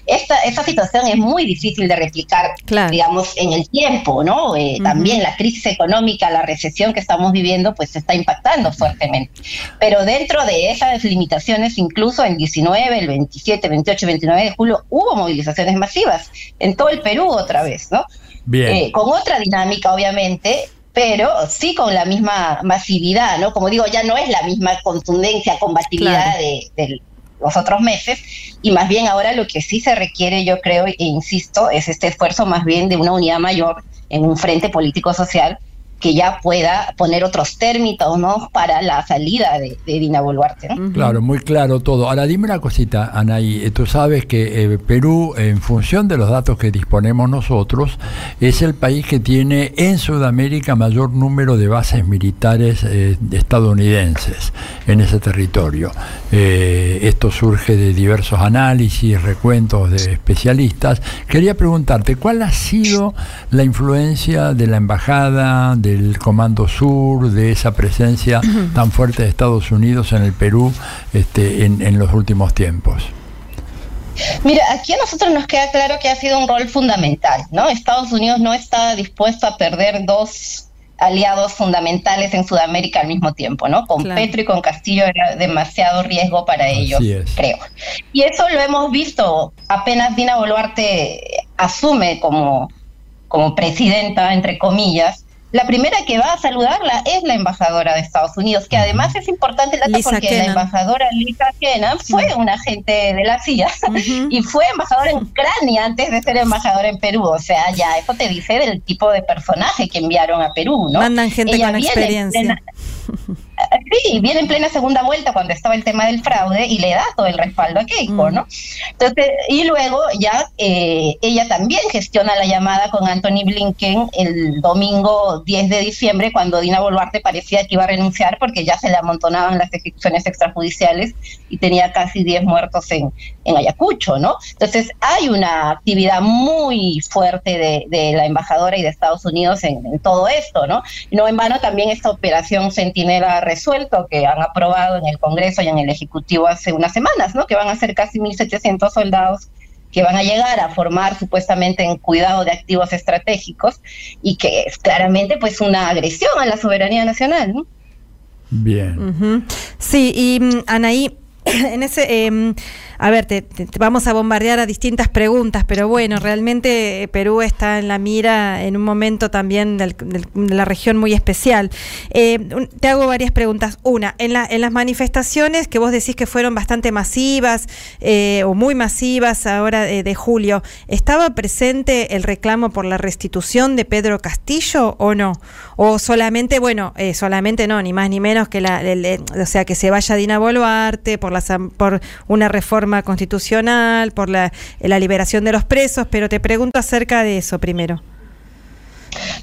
Speaker 11: Esta, esta situación es muy difícil de replicar, digamos, en el tiempo, ¿no? Eh, También la crisis económica, la recesión que estamos viviendo, pues está impactando fuertemente. Pero dentro de esas limitaciones, incluso el 19, el 27, 28, 29 de julio, hubo movilizaciones masivas en todo el Perú otra vez, ¿no?
Speaker 4: Bien.
Speaker 11: Eh, con otra dinámica, obviamente, pero sí con la misma masividad, ¿no? Como digo, ya no es la misma contundencia, combatividad
Speaker 3: Claro.
Speaker 11: de, de los otros meses, y más bien ahora lo que sí se requiere, yo creo, e insisto, es este esfuerzo más bien de una unidad mayor en un frente político-social que ya pueda poner otros términos, ¿no? Para la salida de, de Dina Boluarte, ¿no?
Speaker 4: Claro, muy claro todo. Ahora dime una cosita, Anaí. Eh, Tú sabes que eh, Perú, en función de los datos que disponemos nosotros, es el país que tiene en Sudamérica mayor número de bases militares eh, estadounidenses en ese territorio. Eh, esto surge de diversos análisis, recuentos de especialistas. Quería preguntarte, ¿cuál ha sido la influencia de la embajada, del Comando Sur, de esa presencia tan fuerte de Estados Unidos en el Perú este, en, en los últimos tiempos?
Speaker 11: Mira, aquí a nosotros nos queda claro que ha sido un rol fundamental, ¿no? Estados Unidos no está dispuesto a perder dos aliados fundamentales en Sudamérica al mismo tiempo, ¿no? Con
Speaker 3: Claro.
Speaker 11: Petro y con Castillo era demasiado riesgo para ellos,
Speaker 4: es.
Speaker 11: creo. Y eso lo hemos visto apenas Dina Boluarte asume como, como presidenta, entre comillas. La primera que va a saludarla es la embajadora de Estados Unidos, que además es importante
Speaker 3: Lisa
Speaker 11: porque la embajadora Lisa Kennan fue una agente de la CIA y fue embajadora en Ucrania antes de ser embajadora en Perú. O sea, ya eso te dice del tipo de personaje que enviaron a Perú, ¿no?
Speaker 3: Mandan gente
Speaker 11: Ella
Speaker 3: con experiencia.
Speaker 11: Sí, viene en plena segunda vuelta cuando estaba el tema del fraude y le da todo el respaldo a Keiko,
Speaker 3: Mm.
Speaker 11: ¿no? Entonces, y luego ya eh, ella también gestiona la llamada con Anthony Blinken el domingo 10 de diciembre cuando Dina Boluarte parecía que iba a renunciar porque ya se le amontonaban las ejecuciones extrajudiciales y tenía casi 10 muertos en, en Ayacucho, ¿no? Entonces hay una actividad muy fuerte de, de la embajadora y de Estados Unidos en, en todo esto, ¿no? No en vano también esta operación Centinela Resuelto que han aprobado en el Congreso y en el Ejecutivo hace unas semanas, ¿no? Que van a ser casi 1.700 soldados que van a llegar a formar supuestamente en cuidado de activos estratégicos y que es claramente pues una agresión a la soberanía nacional, ¿no?
Speaker 4: Bien.
Speaker 3: Sí, y mm, Anaí, en ese, em, a ver, te, te- vamos a bombardear a distintas preguntas, pero bueno, realmente eh, Perú está en la mira en un momento también del- de la región muy especial. Eh, te hago varias preguntas. Una, en, en las manifestaciones que vos decís que fueron bastante masivas eh, o muy masivas ahora eh, de julio, ¿estaba presente el reclamo por la restitución de Pedro Castillo o no? O solamente, bueno, eh, solamente no, ni más ni menos que la, o sea, que se vaya Dina Boluarte por, la, por una reforma constitucional, por la, la liberación de los presos, pero te pregunto acerca de eso primero.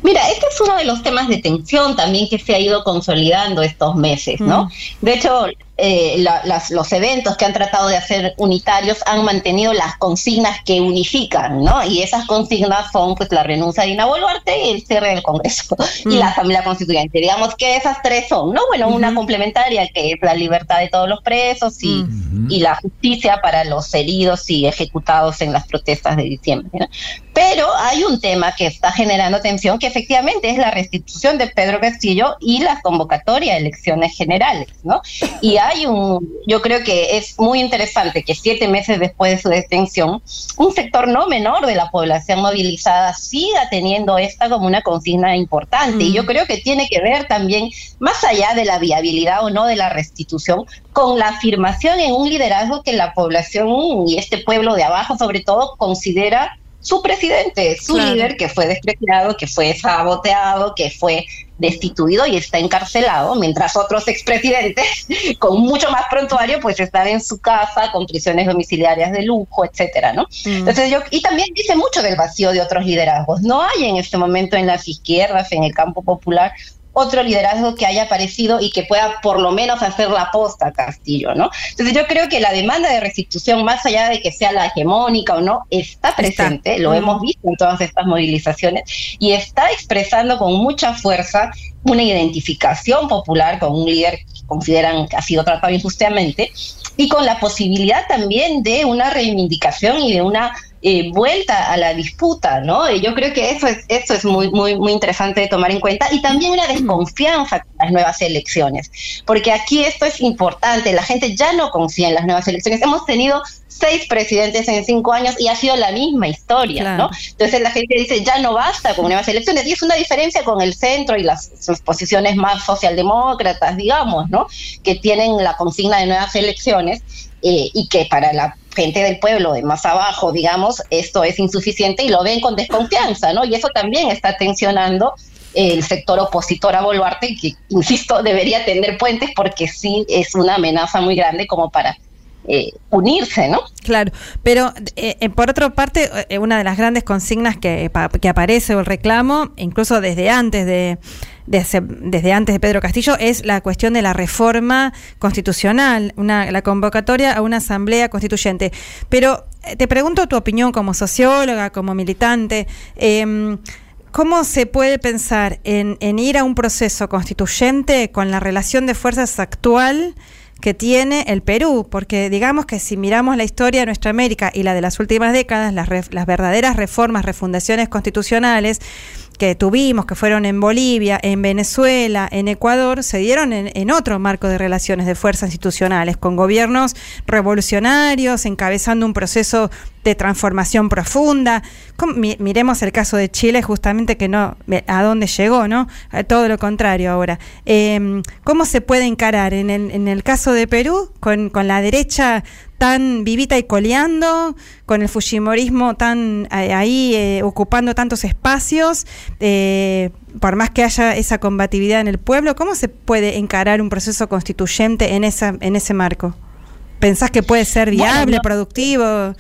Speaker 11: Mira, este es uno de los temas de tensión también que se ha ido consolidando estos meses, ¿no? De hecho, eh, la- las- los eventos que han tratado de hacer unitarios han mantenido las consignas que unifican, ¿no? Y esas consignas son pues la renuncia de Dina Boluarte y el cierre del Congreso y
Speaker 3: Mm.
Speaker 11: la Asamblea Constituyente. Digamos que esas tres son, ¿no? Bueno, una complementaria que es la libertad de todos los presos y, y la justicia para los heridos y ejecutados en las protestas de diciembre. ¿no? Pero hay un tema que está generando tensión, que efectivamente es la restitución de Pedro Castillo y la convocatoria a elecciones generales, ¿no? Y hay un, yo creo que es muy interesante que siete meses después de su detención, un sector no menor de la población movilizada siga teniendo esta como una consigna importante. Y yo creo que tiene que ver también, más allá de la viabilidad o no de la restitución, con la afirmación en un liderazgo que la población y este pueblo de abajo sobre todo considera su presidente, su
Speaker 3: Claro.
Speaker 11: líder que fue despreciado, que fue saboteado, que fue destituido y está encarcelado, mientras otros expresidentes con mucho más prontuario pues están en su casa con prisiones domiciliarias de lujo, etcétera, ¿no? Entonces yo y también dice mucho del vacío de otros liderazgos. No hay en este momento en las izquierdas, en el campo popular otro liderazgo que haya aparecido y que pueda por lo menos hacer la posta a Castillo, ¿no? Entonces yo creo que la demanda de restitución, más allá de que sea la hegemónica o no, está presente, lo hemos visto en todas estas movilizaciones, y está expresando con mucha fuerza una identificación popular con un líder que consideran que ha sido tratado injustamente y con la posibilidad también de una reivindicación y de una eh, vuelta a la disputa, ¿no? Y yo creo que eso es, eso es muy, muy, muy interesante de tomar en cuenta y también una desconfianza con las nuevas elecciones, porque aquí esto es importante, la gente ya no confía en las nuevas elecciones. Hemos tenido seis presidentes en cinco años y ha sido la misma historia, ¿no? Entonces la gente dice, ya no basta con nuevas elecciones, y es una diferencia con el centro y las sus posiciones más socialdemócratas, digamos, ¿no? Que tienen la consigna de nuevas elecciones eh, y que para la gente del pueblo de más abajo, digamos, esto es insuficiente y lo ven con desconfianza, ¿no? Y eso también está tensionando el sector opositor a Boluarte, que, insisto, debería tener puentes porque sí es una amenaza muy grande como para eh, unirse, ¿no?
Speaker 3: Claro, pero eh, eh, por otra parte, una de las grandes consignas que, que aparece o el reclamo, incluso desde antes de, desde, antes de Pedro Castillo, es la cuestión de la reforma constitucional, una, la convocatoria a una asamblea constituyente. Pero te pregunto tu opinión como socióloga, como militante. Em, ¿Cómo se puede pensar en, en ir a un proceso constituyente con la relación de fuerzas actual? Que tiene el Perú, porque digamos que si miramos la historia de nuestra América y la de las últimas décadas, las, las verdaderas reformas, refundaciones constitucionales, que tuvimos, que fueron en Bolivia, en Venezuela, en Ecuador, se dieron en, otro marco de relaciones de fuerzas institucionales, con gobiernos revolucionarios, encabezando un proceso de transformación profunda. miremos el caso de Chile, justamente que no, a dónde llegó, ¿no? A todo lo contrario ahora. Em, ¿Cómo se puede encarar en el, en el caso de Perú con, con la derecha tan vivita y coleando, con el Fujimorismo tan eh, ahí eh, ocupando tantos espacios, eh, por más que haya esa combatividad en el pueblo, ¿cómo se puede encarar un proceso constituyente en, esa, en ese marco? ¿Pensás que puede ser viable, productivo?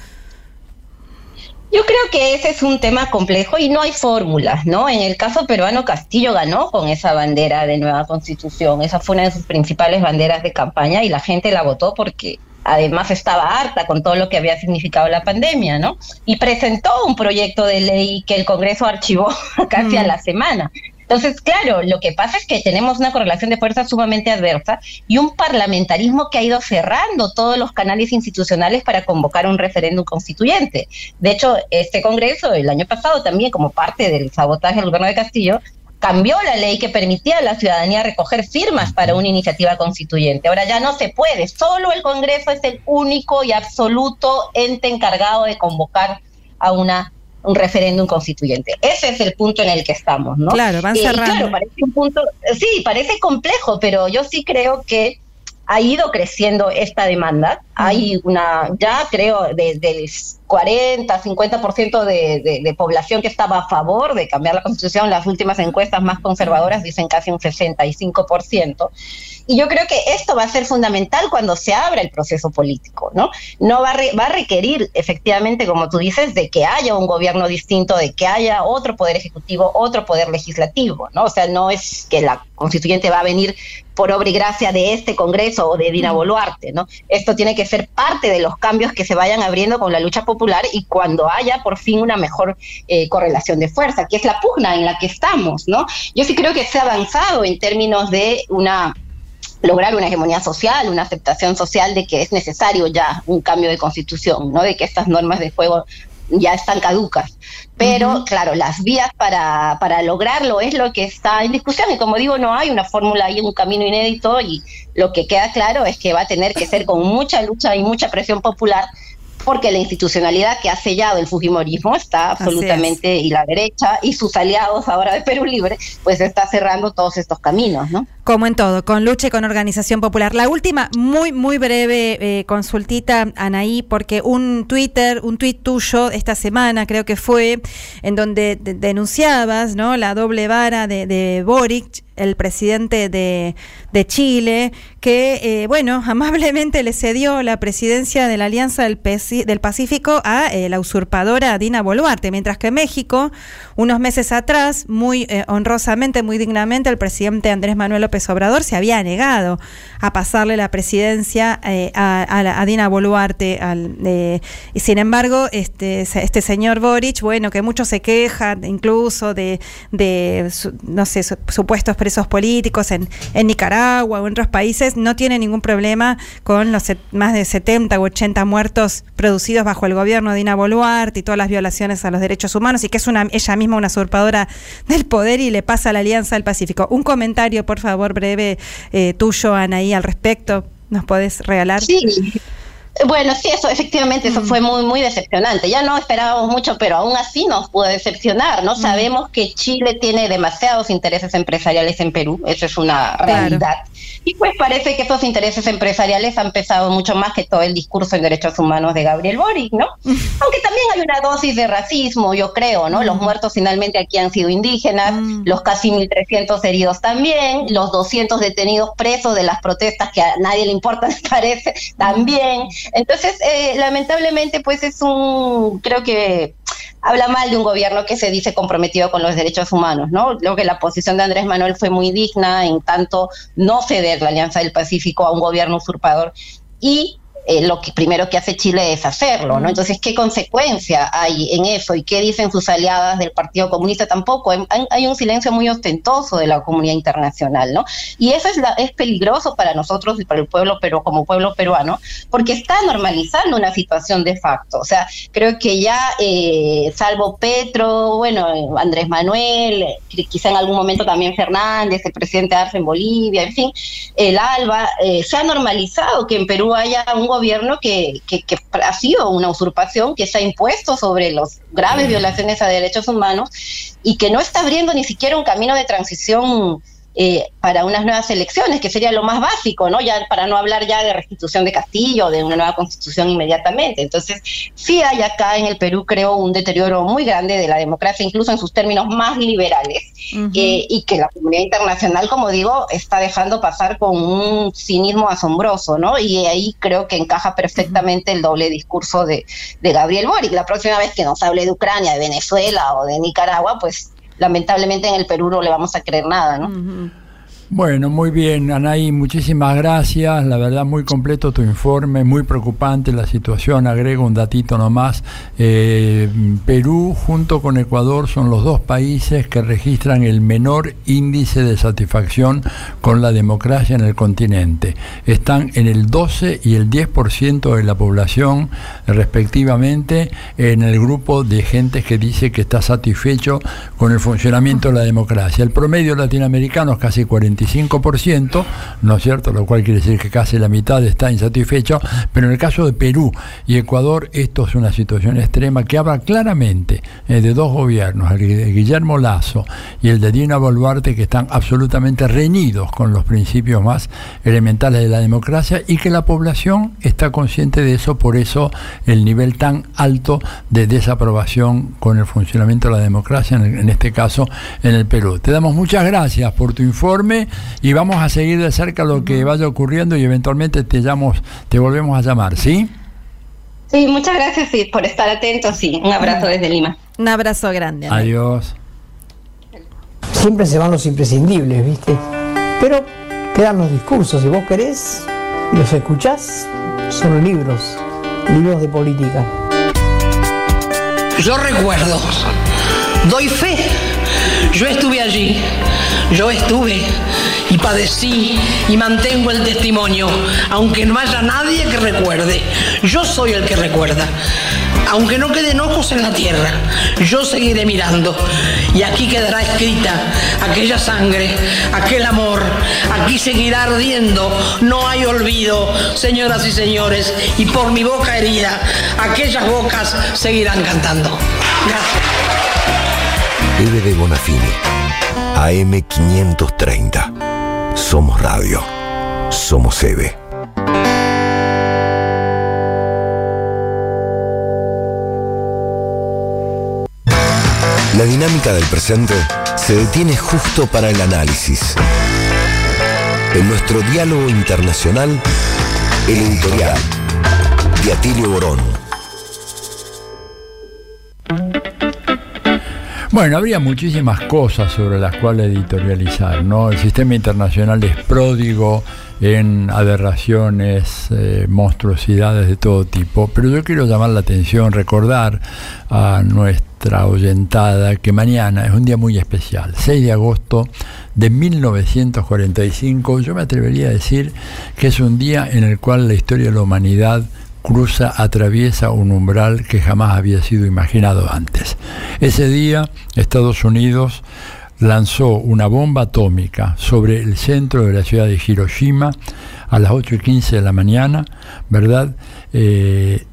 Speaker 11: Yo creo que ese es un tema complejo y no hay fórmulas, ¿no? En el caso peruano, Castillo ganó con esa bandera de nueva constitución. Esa fue una de sus principales banderas de campaña y la gente la votó porque además estaba harta con todo lo que había significado la pandemia, ¿no? Y presentó un proyecto de ley que el Congreso archivó casi a mm. la semana. Entonces, claro, lo que pasa es que tenemos una correlación de fuerzas sumamente adversa y un parlamentarismo que ha ido cerrando todos los canales institucionales para convocar un referéndum constituyente. De hecho, este Congreso el año pasado también, como parte del sabotaje del gobierno de Castillo, cambió la ley que permitía a la ciudadanía recoger firmas para una iniciativa constituyente. Ahora ya no se puede, solo el Congreso es el único y absoluto ente encargado de convocar a una un referéndum constituyente. Ese es el punto en el que estamos, ¿no?
Speaker 3: Claro, van cerrando.
Speaker 11: claro, parece un punto, sí, parece complejo, pero yo sí creo que ha ido creciendo esta demanda. Hay una, ya creo, desde el 40, 50% de, de, de población que estaba a favor de cambiar la constitución. Las últimas encuestas más conservadoras dicen casi un 65%. Y yo creo que esto va a ser fundamental cuando se abra el proceso político, ¿no? No va a, va a requerir, efectivamente, como tú dices, de que haya un gobierno distinto, de que haya otro poder ejecutivo, otro poder legislativo, ¿no? O sea, no es que la constituyente va a venir por obra y gracia de este Congreso o de Dina Boluarte, ¿no? Esto tiene que ser parte de los cambios que se vayan abriendo con la lucha popular y cuando haya por fin una mejor eh, correlación de fuerza, que es la pugna en la que estamos, ¿no? Yo sí creo que se ha avanzado en términos de una lograr una hegemonía social, una aceptación social de que es necesario ya un cambio de constitución, ¿no? De que estas normas de juego ya están caducas. Pero, claro, las vías para, para lograrlo es lo que está en discusión. Y como digo, no hay una fórmula y un camino inédito. Y lo que queda claro es que va a tener que ser con mucha lucha y mucha presión popular porque la institucionalidad que ha sellado el Fujimorismo está absolutamente, y la derecha y sus aliados ahora de Perú Libre, pues está cerrando todos estos caminos, ¿no?
Speaker 3: Como en todo, con lucha y con organización popular. La última, muy, muy breve eh, consultita, Anaí, porque un Twitter, un tuit tuyo esta semana, creo que fue, en donde denunciabas, ¿no? La doble vara de, de Boric el presidente de, de Chile, que, eh, bueno, amablemente le cedió la presidencia de la Alianza del, Pacífico a eh, la usurpadora Dina Boluarte, mientras que México, unos meses atrás, muy eh, honrosamente, muy dignamente, el presidente Andrés Manuel López Obrador se había negado a pasarle la presidencia a, a Dina Boluarte. y sin embargo, este, este señor Boric, bueno, que muchos se quejan incluso de, de su- no sé, su- supuestos presos políticos en, en Nicaragua o en otros países, no tiene ningún problema con los más de 70 u 80 muertos producidos bajo el gobierno de Dina Boluarte y todas las violaciones a los derechos humanos y que es una, ella misma una usurpadora del poder y le pasa a la Alianza del Pacífico. Un comentario, por favor, breve eh, tuyo, Anaí, al respecto. ¿Nos podés regalar?
Speaker 11: Sí. Bueno, sí, eso efectivamente, eso fue muy, muy decepcionante. Ya no esperábamos mucho, pero aún así nos pudo decepcionar, ¿no? Sabemos que Chile tiene demasiados intereses empresariales en Perú, eso es una realidad. Y pues parece que esos intereses empresariales han pesado mucho más que todo el discurso en derechos humanos de Gabriel Boric, ¿no? Aunque también hay una dosis de racismo, yo creo, ¿no? Los muertos finalmente aquí han sido indígenas, los casi 1.300 heridos también, los 200 detenidos presos de las protestas que a nadie le importa, me parece, también. Entonces, eh, lamentablemente, pues es un, creo que habla mal de un gobierno que se dice comprometido con los derechos humanos, ¿no? Creo que la posición de Andrés Manuel fue muy digna en tanto no ceder la Alianza del Pacífico a un gobierno usurpador y eh, lo que primero que hace Chile es hacerlo, ¿no? Entonces, ¿qué consecuencia hay en eso? ¿Y qué dicen sus aliadas del Partido Comunista? Tampoco, hay, hay un silencio muy ostentoso de la comunidad internacional, ¿no? Y eso es, la, es peligroso para nosotros y para el pueblo, pero como pueblo peruano, porque está normalizando una situación de facto. O sea, creo que ya, eh, salvo Petro, bueno, Andrés Manuel, quizá en algún momento también Fernández, el presidente Arce en Bolivia, en fin, el ALBA, eh, se ha normalizado que en Perú haya un gobierno que, que, que, ha sido una usurpación, que se ha impuesto sobre las graves violaciones a derechos humanos y que no está abriendo ni siquiera un camino de transición eh, para unas nuevas elecciones, que sería lo más básico, ¿no? Ya para no hablar ya de restitución de Castillo, de una nueva constitución inmediatamente. Entonces, sí hay acá en el Perú, creo, un deterioro muy grande de la democracia, incluso en sus términos más liberales, uh -huh. eh, y que la comunidad internacional, como digo, está dejando pasar con un cinismo asombroso, ¿no? Y ahí creo que encaja perfectamente uh -huh. el doble discurso de, de Gabriel Boric. La próxima vez que nos hable de Ucrania, de Venezuela o de Nicaragua, pues lamentablemente en el Perú no le vamos a creer nada, ¿no?
Speaker 4: Bueno, muy bien, Anaí, muchísimas gracias. La verdad, muy completo tu informe, muy preocupante la situación. Agrego un datito nomás. Eh, Perú junto con Ecuador son los dos países que registran el menor índice de satisfacción con la democracia en el continente. Están en el 12 y el 10% de la población, respectivamente, en el grupo de gente que dice que está satisfecho con el funcionamiento de la democracia. El promedio latinoamericano es casi 40 25%, ¿no es cierto? Lo cual quiere decir que casi la mitad está insatisfecho, pero en el caso de Perú y Ecuador esto es una situación extrema que habla claramente eh, de dos gobiernos, el de Guillermo Lazo y el de Dina Boluarte, que están absolutamente reñidos con los principios más elementales de la democracia y que la población está consciente de eso, por eso el nivel tan alto de desaprobación con el funcionamiento de la democracia, en este caso en el Perú. Te damos muchas gracias por tu informe y vamos a seguir de cerca lo que vaya ocurriendo y eventualmente te llamamos, te volvemos a llamar, ¿sí?
Speaker 11: Sí, muchas gracias sí, por estar atentos y un abrazo desde Lima.
Speaker 3: Un abrazo grande.
Speaker 4: Adiós.
Speaker 8: Siempre se van los imprescindibles, ¿viste? Pero quedan los discursos, si vos querés y los escuchás, son libros, libros de política.
Speaker 9: Yo recuerdo, doy fe, yo estuve allí, yo estuve y padecí y mantengo el testimonio, aunque no haya nadie que recuerde. Yo soy el que recuerda. Aunque no queden ojos en la tierra, yo seguiré mirando. Y aquí quedará escrita aquella sangre, aquel amor. Aquí seguirá ardiendo. No hay olvido, señoras y señores. Y por mi boca herida, aquellas bocas seguirán cantando. Gracias.
Speaker 10: Eve de Bonafini. AM 530. Somos radio. Somos EVE. La dinámica del presente se detiene justo para el análisis. En nuestro diálogo internacional, el editorial de Atilio Borón.
Speaker 4: Bueno, habría muchísimas cosas sobre las cuales editorializar, ¿no? El sistema internacional es pródigo en aberraciones, eh, monstruosidades de todo tipo, pero yo quiero llamar la atención, recordar a nuestra oyentada que mañana es un día muy especial, 6 de agosto de 1945, yo me atrevería a decir que es un día en el cual la historia de la humanidad cruza, atraviesa un umbral que jamás había sido imaginado antes. Ese día Estados Unidos lanzó una bomba atómica sobre el centro de la ciudad de Hiroshima a las 8 y 15 de la mañana, ¿verdad? Eh,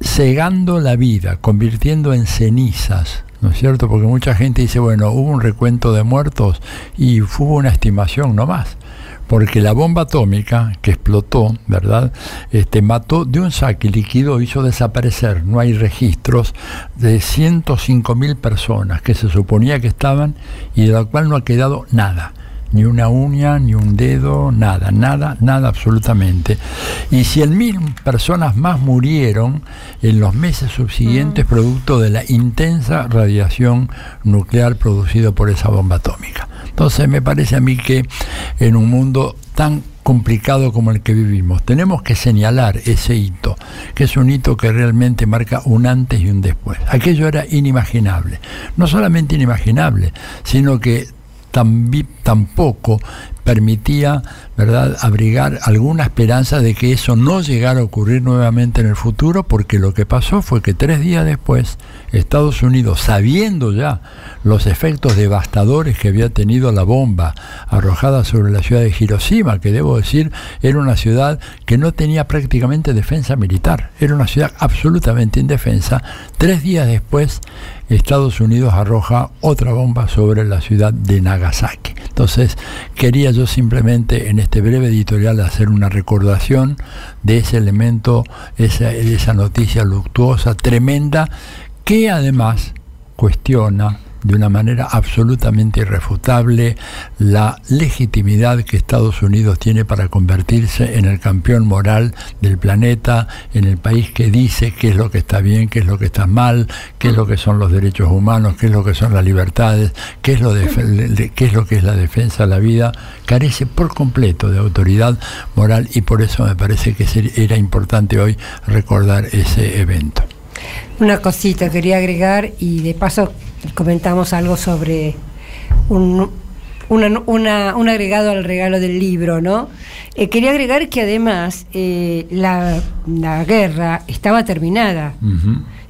Speaker 4: cegando la vida, convirtiendo en cenizas, ¿no es cierto? Porque mucha gente dice, bueno, hubo un recuento de muertos y hubo una estimación no más porque la bomba atómica que explotó, ¿verdad? Este, mató de un saque líquido, hizo desaparecer, no hay registros, de 105 mil personas que se suponía que estaban y de la cual no ha quedado nada ni una uña, ni un dedo, nada, nada, nada absolutamente. Y cien mil personas más murieron en los meses subsiguientes mm. producto de la intensa radiación nuclear producida por esa bomba atómica. Entonces me parece a mí que en un mundo tan complicado como el que vivimos. Tenemos que señalar ese hito, que es un hito que realmente marca un antes y un después. Aquello era inimaginable. No solamente inimaginable, sino que tampoco permitía ¿verdad? abrigar alguna esperanza de que eso no llegara a ocurrir nuevamente en el futuro, porque lo que pasó fue que tres días después Estados Unidos, sabiendo ya los efectos devastadores que había tenido la bomba arrojada sobre la ciudad de Hiroshima, que debo decir era una ciudad que no tenía prácticamente defensa militar, era una ciudad absolutamente indefensa, tres días después Estados Unidos arroja otra bomba sobre la ciudad de Nagasaki. Entonces, quería yo simplemente en este breve editorial hacer una recordación de ese elemento, esa, esa noticia luctuosa, tremenda, que además cuestiona de una manera absolutamente irrefutable la legitimidad que Estados Unidos tiene para convertirse en el campeón moral del planeta, en el país que dice qué es lo que está bien, qué es lo que está mal, qué es lo que son los derechos humanos, qué es lo que son las libertades, qué es lo, qué es, lo que es la defensa de la vida, carece por completo de autoridad moral y por eso me parece que era importante hoy recordar ese evento.
Speaker 6: Una cosita quería agregar y de paso comentamos algo sobre un, un agregado al regalo del libro, ¿no? Eh, quería agregar que además eh, la, guerra estaba terminada.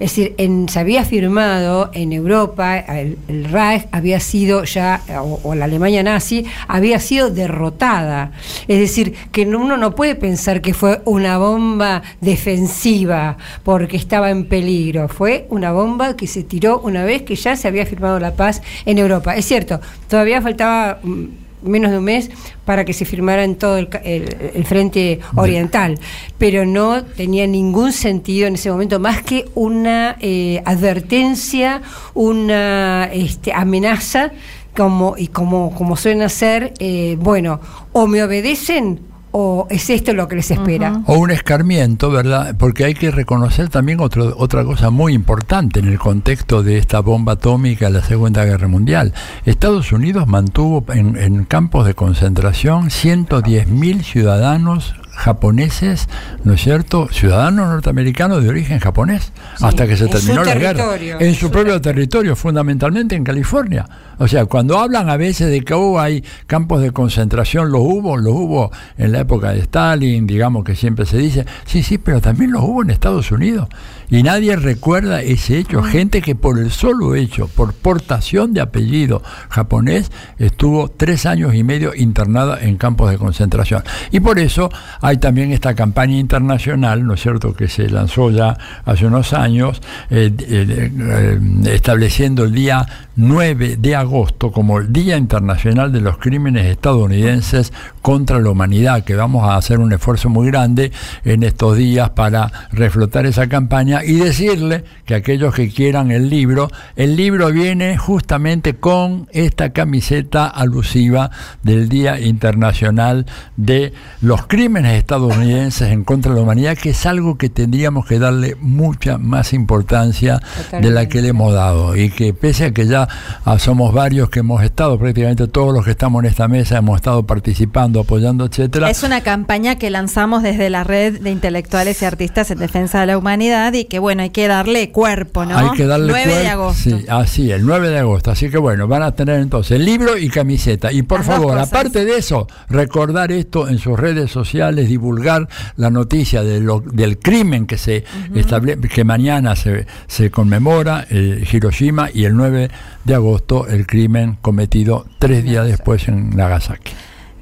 Speaker 6: Es decir, se había firmado en Europa, el, Reich había sido ya, o, la Alemania nazi, había sido derrotada. Es decir, que uno no puede pensar que fue una bomba defensiva porque estaba en peligro. Fue una bomba que se tiró una vez que ya se había firmado la paz en Europa. Es cierto, todavía faltaba mm, menos de un mes para que se firmara en todo el, frente oriental, pero no tenía ningún sentido en ese momento más que una eh, advertencia, una este, amenaza como y como, como suelen hacer, eh, bueno, o me obedecen o es esto lo que les espera.
Speaker 4: O un escarmiento, ¿verdad? Porque hay que reconocer también otra cosa muy importante en el contexto de esta bomba atómica de la Segunda Guerra Mundial. Estados Unidos mantuvo en, en campos de concentración 110.000 ciudadanos japoneses, ¿no es cierto? Ciudadanos norteamericanos de origen japonés, hasta que se terminó la guerra. En su propio territorio, fundamentalmente en California. O sea, cuando hablan a veces de que oh, hay campos de concentración, los hubo, los hubo en la época de Stalin, digamos que siempre se dice, sí, sí, pero también los hubo en Estados Unidos. Y nadie recuerda ese hecho. Gente que por el solo hecho, por portación de apellido japonés, estuvo tres años y medio internada en campos de concentración. Y por eso hay también esta campaña internacional, ¿no es cierto?, que se lanzó ya hace unos años, eh, eh, eh, estableciendo el Día 9 de agosto como el Día Internacional de los Crímenes Estadounidenses contra la Humanidad, que vamos a hacer un esfuerzo muy grande en estos días para reflotar esa campaña y decirle que aquellos que quieran el libro, el libro viene justamente con esta camiseta alusiva del Día Internacional de los Crímenes Estadounidenses en contra de la Humanidad, que es algo que tendríamos que darle mucha más importancia de la que le hemos dado y que pese a que ya ah, somos varios que hemos estado, prácticamente todos los que estamos en esta mesa hemos estado participando, apoyando, etcétera.
Speaker 3: Es una campaña que lanzamos desde la red de intelectuales y artistas en defensa de la humanidad y que bueno, hay que darle cuerpo, ¿no?
Speaker 4: Hay que darle
Speaker 3: 9 de agosto.
Speaker 4: Sí, así, el 9 de agosto. Así que bueno, van a tener entonces libro y camiseta. Y por
Speaker 3: Las
Speaker 4: favor, aparte de eso, recordar esto en sus redes sociales, divulgar la noticia de lo- del crimen que se estable- que mañana se, se conmemora, eh, Hiroshima, y el 9 de agosto el crimen cometido tres días después en Nagasaki.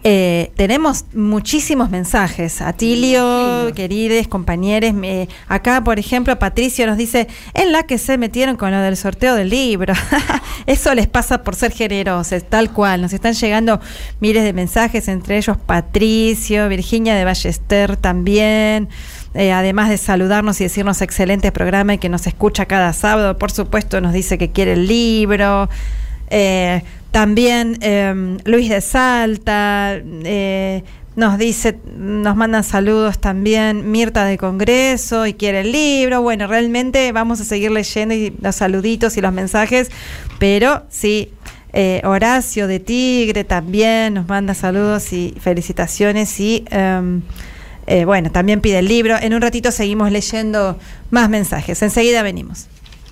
Speaker 3: Eh, tenemos muchísimos mensajes. Atilio, queridos compañeros. me- acá, por ejemplo, Patricio nos dice, en la que se metieron con lo del sorteo del libro. Eso les pasa por ser generosos, tal cual. Nos están llegando miles de mensajes, entre ellos Patricio, Virginia de Ballester también. Eh, además de saludarnos y decirnos excelente programa y que nos escucha cada sábado, por supuesto nos dice que quiere el libro. Eh, también eh, Luis de Salta eh, nos dice, nos mandan saludos también Mirta de Congreso y quiere el libro. Bueno, realmente vamos a seguir leyendo y los saluditos y los mensajes, pero sí. Horacio de Tigre también nos manda saludos y felicitaciones y em, eh, bueno, también pide el libro. En un ratito seguimos leyendo más mensajes. Enseguida venimos.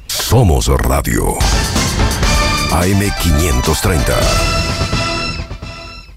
Speaker 10: Somos Radio. AM530.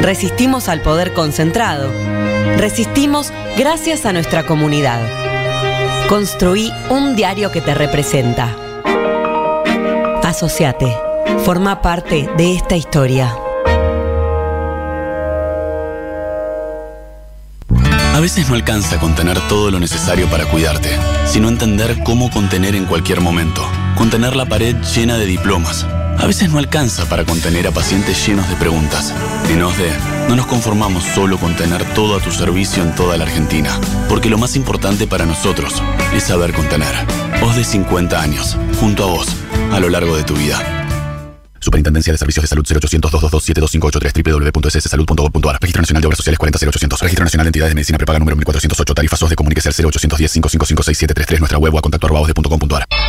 Speaker 12: Resistimos al poder concentrado. Resistimos gracias a nuestra comunidad. Construí un diario que te representa. Asociate. Forma parte de esta historia.
Speaker 13: A veces no alcanza contener todo lo necesario para cuidarte, sino entender cómo contener en cualquier momento. Contener la pared llena de diplomas. A veces no alcanza para contener a pacientes llenos de preguntas. En OSDE, no nos conformamos solo con tener todo a tu servicio en toda la Argentina, porque lo más importante para nosotros es saber contener. OSDE 50 años, junto a vos, a lo largo de tu vida. Superintendencia de Servicios de Salud 0800 222 72583 www.sssalud.gov.ar Registro Nacional de Obras Sociales 40800 Registro Nacional de Entidades de Medicina Prepaga número 1408 Tarifas de Comuníquese al 0810 555 6733 Nuestra web o a contacto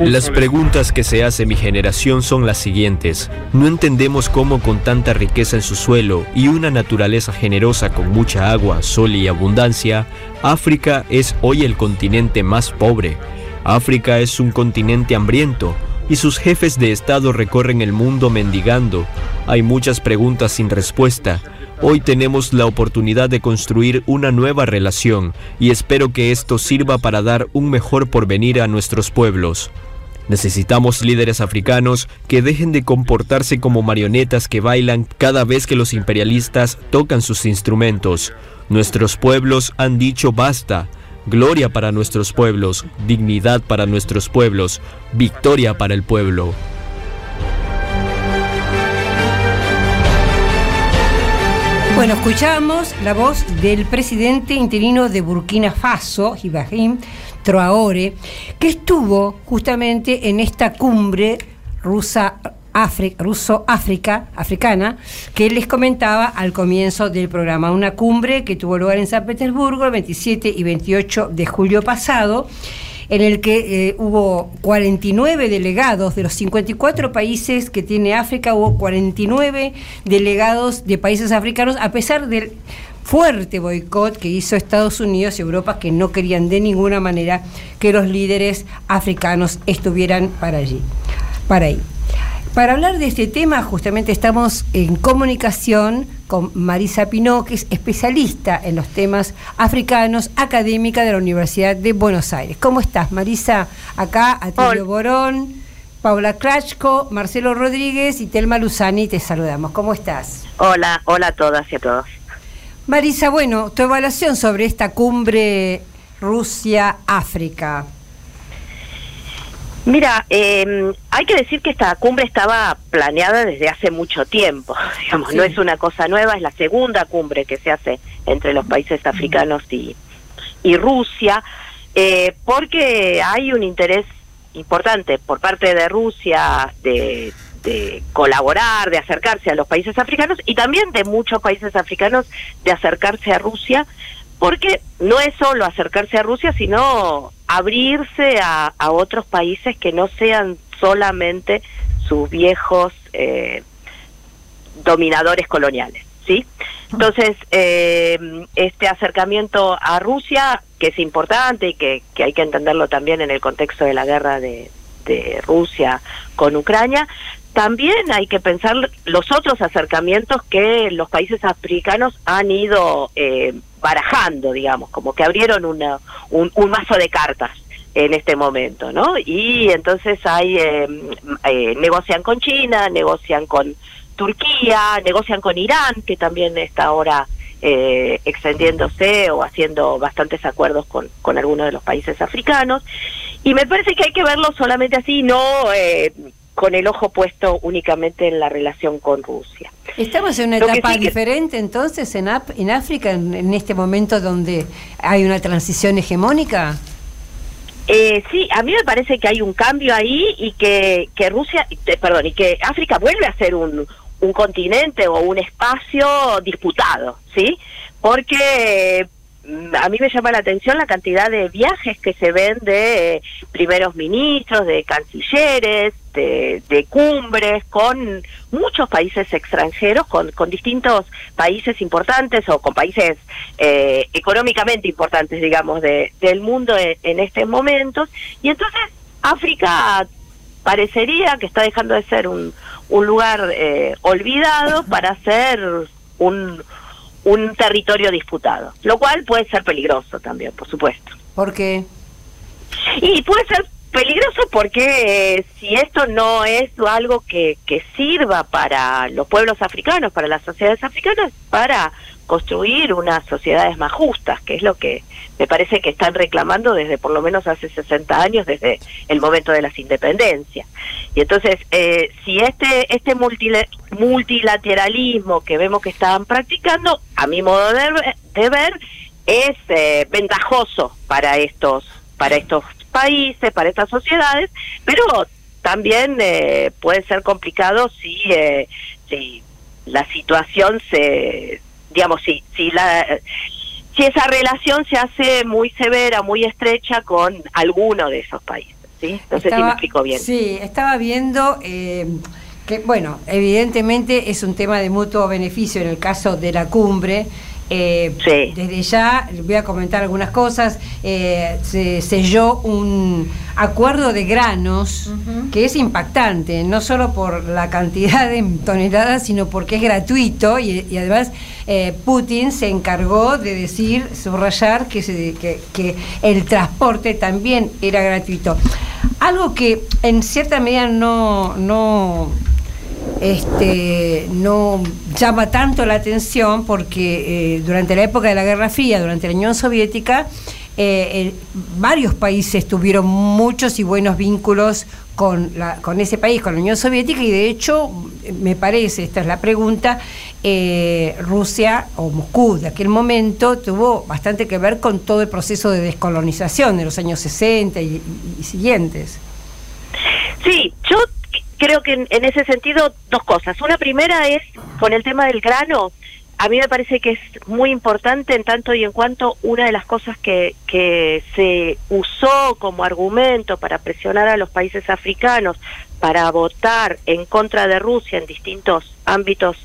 Speaker 14: Las preguntas que se hace mi generación son las siguientes. No entendemos cómo con tanta riqueza en su suelo y una naturaleza generosa con mucha agua, sol y abundancia, África es hoy el continente más pobre. África es un continente hambriento y sus jefes de Estado recorren el mundo mendigando. Hay muchas preguntas sin respuesta. Hoy tenemos la oportunidad de construir una nueva relación y espero que esto sirva para dar un mejor porvenir a nuestros pueblos. Necesitamos líderes africanos que dejen de comportarse como marionetas que bailan cada vez que los imperialistas tocan sus instrumentos. Nuestros pueblos han dicho basta. Gloria para nuestros pueblos, dignidad para nuestros pueblos, victoria para el pueblo.
Speaker 6: Bueno, escuchamos la voz del presidente interino de Burkina Faso, Ibrahim Traore, que estuvo justamente en esta cumbre rusa ruso-áfrica, africana, que les comentaba al comienzo del programa. Una cumbre que tuvo lugar en San Petersburgo el 27 y 28 de julio pasado en el que eh, hubo 49 delegados de los 54 países que tiene África, hubo 49 delegados de países africanos, a pesar del fuerte boicot que hizo Estados Unidos y Europa, que no querían de ninguna manera que los líderes africanos estuvieran para allí, para ahí. Para hablar de este tema, justamente estamos en comunicación con Marisa Pinó, que es especialista en los temas africanos, académica de la Universidad de Buenos Aires. ¿Cómo estás, Marisa? Acá, Atilio Borón, Paula Krachko, Marcelo Rodríguez y Telma Luzani, te saludamos. ¿Cómo estás?
Speaker 15: Hola, hola a todas y a todos.
Speaker 6: Marisa, bueno, tu evaluación sobre esta cumbre Rusia-África.
Speaker 15: Mira, eh, hay que decir que esta cumbre estaba planeada desde hace mucho tiempo, digamos, no es una cosa nueva, es la segunda cumbre que se hace entre los países africanos y, y Rusia, eh, porque hay un interés importante por parte de Rusia de, de colaborar, de acercarse a los países africanos y también de muchos países africanos de acercarse a Rusia porque no es solo acercarse a Rusia, sino abrirse a, otros países que no sean solamente sus viejos eh, dominadores coloniales, ¿sí? Entonces, eh, este acercamiento a Rusia, que es importante y que, hay que entenderlo también en el contexto de la guerra de, Rusia con Ucrania, también hay que pensar los otros acercamientos que los países africanos han ido eh, barajando, digamos, como que abrieron una, un, mazo de cartas en este momento, ¿no? Y entonces hay eh, eh, negocian con China, negocian con Turquía, negocian con Irán, que también está ahora eh, extendiéndose o haciendo bastantes acuerdos con, con algunos de los países africanos. Y me parece que hay que verlo solamente así, no eh, con el ojo puesto únicamente en la relación con Rusia.
Speaker 6: Estamos en una etapa diferente entonces en, en África, en, este momento donde hay una transición hegemónica.
Speaker 15: Eh, sí, a mí me parece que hay un cambio ahí y que, que Rusia, eh, perdón, y que África vuelve a ser un, un continente o un espacio disputado, ¿sí? Porque a mí me llama la atención la cantidad de viajes que se ven de primeros ministros, de cancilleres, de, cumbres con muchos países extranjeros, con, con, distintos países importantes o con países eh, económicamente importantes, digamos, de, del mundo en, estos momentos. Y entonces África parecería que está dejando de ser un, un lugar eh, olvidado para ser un un territorio disputado, lo cual puede ser peligroso también, por supuesto.
Speaker 6: ¿Por qué?
Speaker 15: Y puede ser peligroso porque eh, si esto no es algo que, que sirva para los pueblos africanos, para las sociedades africanas, para construir unas sociedades más justas, que es lo que me parece que están reclamando desde por lo menos hace 60 años, desde el momento de las independencias. Y entonces, eh, si este, este multilateralismo que vemos que están practicando, a mi modo de, ver, es eh, ventajoso para estos, para estos países, para estas sociedades, pero también eh, puede ser complicado si, si la situación se digamos, si, si, la, si esa relación se hace muy severa, muy estrecha con alguno de esos países. ¿sí? No sé si me explico bien.
Speaker 6: Sí, estaba viendo... Eh, que, bueno, evidentemente es un tema de mutuo beneficio en el caso de la cumbre Eh, desde ya voy a comentar algunas cosas. Eh, se selló un acuerdo de granos que es impactante, no solo por la cantidad de toneladas, sino porque es gratuito y, además eh, Putin se encargó de decir, subrayar que, que el transporte también era gratuito. Algo que en cierta medida no, no este, no llama tanto la atención porque eh, durante la época de la Guerra Fría, durante la Unión Soviética, eh, varios países tuvieron muchos y buenos vínculos con, la, con ese país, con la Unión Soviética, y de hecho, me parece, esta es la pregunta, eh, Rusia o Moscú de aquel momento tuvo bastante que ver con todo el proceso de descolonización de los años 60 y, y siguientes.
Speaker 15: Sí, yo creo que en, ese sentido dos cosas. Una primera es con el tema del grano. A mí me parece que es muy importante en tanto y en cuanto una de las cosas que, que se usó como argumento para presionar a los países africanos para votar en contra de Rusia en distintos ámbitos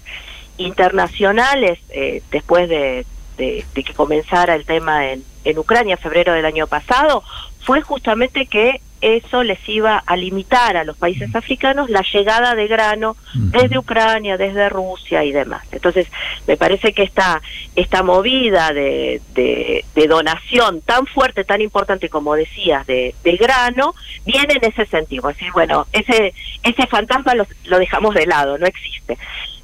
Speaker 15: internacionales eh, después de, que comenzara el tema en, en Ucrania en febrero del año pasado fue justamente que eso les iba a limitar a los países africanos la llegada de grano desde Ucrania, desde Rusia y demás. Entonces, me parece que esta, esta movida de, de, donación tan fuerte, tan importante como decías, de, grano, viene en ese sentido. Es decir, bueno, ese, ese fantasma lo, lo dejamos de lado, no existe.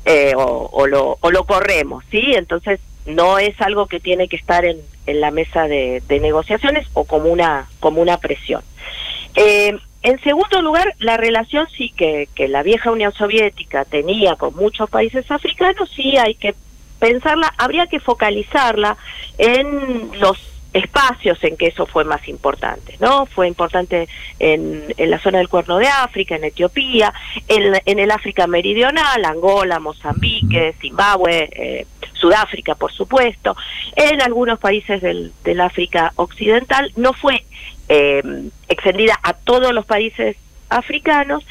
Speaker 15: Eh, o, o, lo, o lo corremos, ¿sí? Entonces, no es algo que tiene que estar en, en la mesa de, de negociaciones o como una, como una presión. Eh, en segundo lugar, la relación sí que, que la vieja Unión Soviética tenía con muchos países africanos, sí hay que pensarla, habría que focalizarla en los espacios en que eso fue más importante, ¿no? Fue importante en, en la zona del Cuerno de África, en Etiopía, en, en el África Meridional, Angola, Mozambique, Zimbabue, eh, Sudáfrica, por supuesto, en algunos países del, del África Occidental, no fue eh, extendida a todos los países africanos,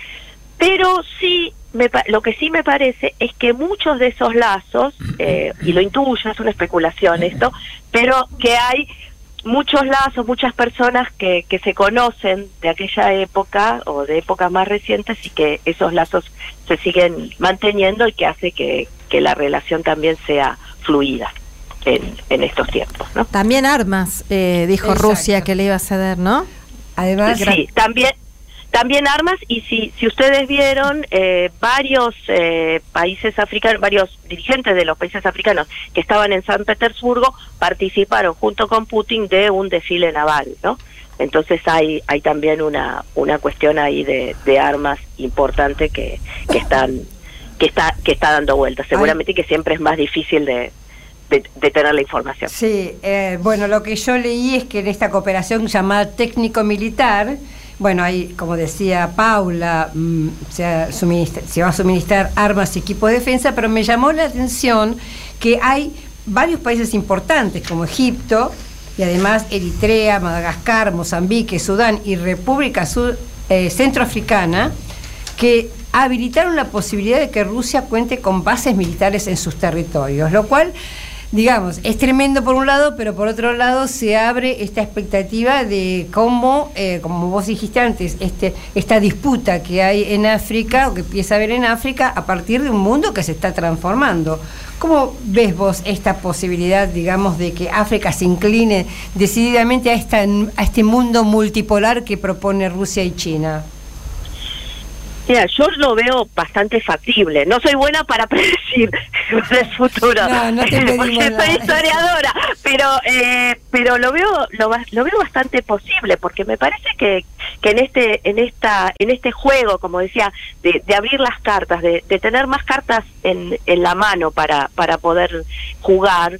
Speaker 15: pero sí, me, lo que sí me parece es que muchos de esos lazos, eh, y lo intuyo, es una especulación esto, pero que hay muchos lazos, muchas personas que, que se conocen de aquella época o de épocas más recientes y que esos lazos se siguen manteniendo y que hace que, que la relación también sea fluida en, estos tiempos. ¿no?
Speaker 3: También armas, eh, dijo Rusia que le iba a ceder, ¿no?
Speaker 15: Además, sí, también también armas y si, si ustedes vieron eh, varios eh, países africanos, varios dirigentes de los países africanos que estaban en San Petersburgo participaron junto con Putin de un desfile naval, ¿no? Entonces hay hay también una una cuestión ahí de, de armas importante que, que están que está que está dando vueltas. Seguramente que siempre es más difícil de, de, tener la información.
Speaker 6: Sí, eh, bueno, lo que yo leí es que en esta cooperación llamada técnico-militar, bueno, ahí, como decía Paula, mm, se, va a suministrar armas y equipos de defensa, pero me llamó la atención que hay varios países importantes como Egipto y además Eritrea, Madagascar, Mozambique, Sudán y República eh, Centroafricana que habilitaron la posibilidad de que Rusia cuente con bases militares en sus territorios, lo cual digamos, es tremendo por un lado, pero por otro lado se abre esta expectativa de cómo, eh, como vos dijiste antes, este, esta disputa que hay en África, o que empieza a haber en África, a partir de un mundo que se está transformando. ¿Cómo ves vos esta posibilidad, digamos, de que África se incline decididamente a, esta, a este mundo multipolar que propone Rusia y China?
Speaker 15: Mira, yo lo veo bastante factible. No soy buena para predecir el futuro, no, no te porque soy historiadora, pero eh, pero lo veo lo, lo, veo bastante posible porque me parece que, que en este en esta en este juego, como decía, de, de abrir las cartas, de, de tener más cartas en, en la mano para para poder jugar,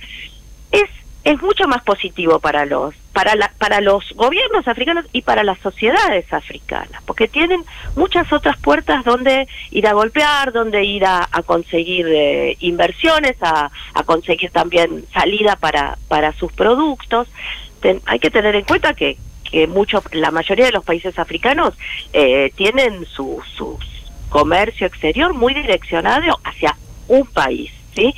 Speaker 15: es es mucho más positivo para los para la, para los gobiernos africanos y para las sociedades africanas porque tienen muchas otras puertas donde ir a golpear donde ir a, conseguir eh, inversiones a, conseguir también salida para para sus productos. Hay que tener en cuenta que que mucho la mayoría de los países africanos eh, tienen su, su comercio exterior muy direccionado hacia un país sí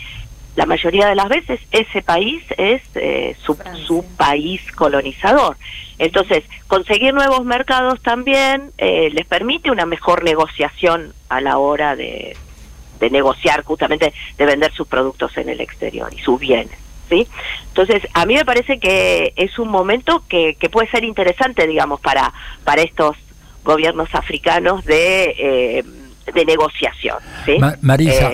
Speaker 15: la mayoría de las veces ese país es eh, su, su, país colonizador. Entonces, conseguir nuevos mercados también eh, les permite una mejor negociación a la hora de, de negociar justamente, de vender sus productos en el exterior y sus bienes. ¿sí? Entonces, a mí me parece que es un momento que, que puede ser interesante, digamos, para, para estos gobiernos africanos de, eh, de negociación. ¿sí?
Speaker 4: Marisa.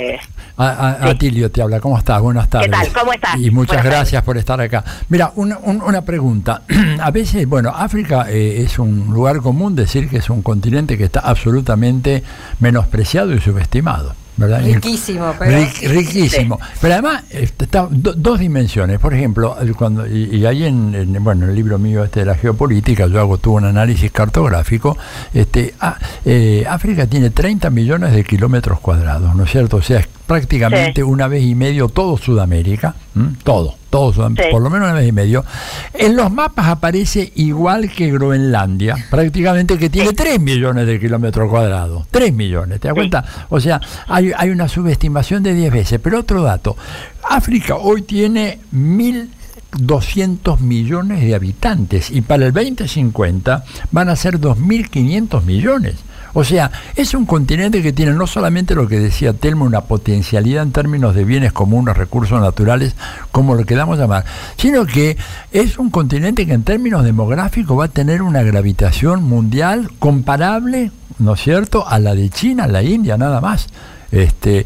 Speaker 4: A, a, Atilio te habla, ¿cómo estás? Buenas tardes.
Speaker 15: ¿Qué tal? ¿Cómo estás?
Speaker 4: Y muchas
Speaker 15: Buenas
Speaker 4: gracias
Speaker 15: tardes.
Speaker 4: por estar acá. Mira, una, un- una pregunta. A veces, bueno, África eh, es un lugar común decir que es un continente que está absolutamente menospreciado y subestimado. ¿verdad?
Speaker 6: Riquísimo, pero.
Speaker 4: Ric- riquísimo. Pero además, este, está do- dos dimensiones. Por ejemplo, cuando y, y ahí en, en, bueno, en el libro mío este de la geopolítica, yo hago todo un análisis cartográfico. Este, ah, eh, África tiene 30 millones de kilómetros cuadrados, ¿no es cierto? O sea, es prácticamente una vez y medio todo Sudamérica, ¿m? todo, todo Sudamérica, por lo menos una vez y medio. En los mapas aparece igual que Groenlandia, prácticamente que tiene 3 millones de kilómetros cuadrados. 3 millones, ¿te das cuenta? O sea, hay, hay una subestimación de 10 veces. Pero otro dato, África hoy tiene 1.200 millones de habitantes y para el 2050 van a ser 2.500 millones. O sea, es un continente que tiene no solamente lo que decía Telmo, una potencialidad en términos de bienes comunes, recursos naturales, como lo queramos llamar, sino que es un continente que en términos demográficos va a tener una gravitación mundial comparable, ¿no es cierto?, a la de China, la India, nada más. Este,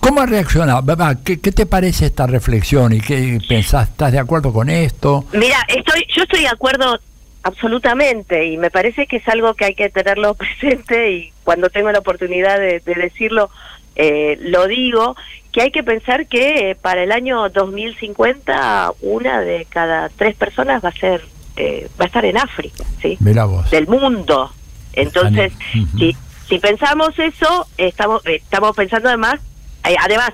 Speaker 4: ¿Cómo reacciona? ¿Qué, ¿Qué te parece esta reflexión y qué pensás? ¿Estás de acuerdo con esto?
Speaker 15: Mira, estoy, yo estoy de acuerdo absolutamente y me parece que es algo que hay que tenerlo presente y cuando tengo la oportunidad de, de decirlo eh, lo digo que hay que pensar que eh, para el año 2050 una de cada tres personas va a ser eh, va a estar en África, sí,
Speaker 4: vos.
Speaker 15: del mundo. Entonces, si si pensamos eso, estamos eh, estamos pensando además eh, además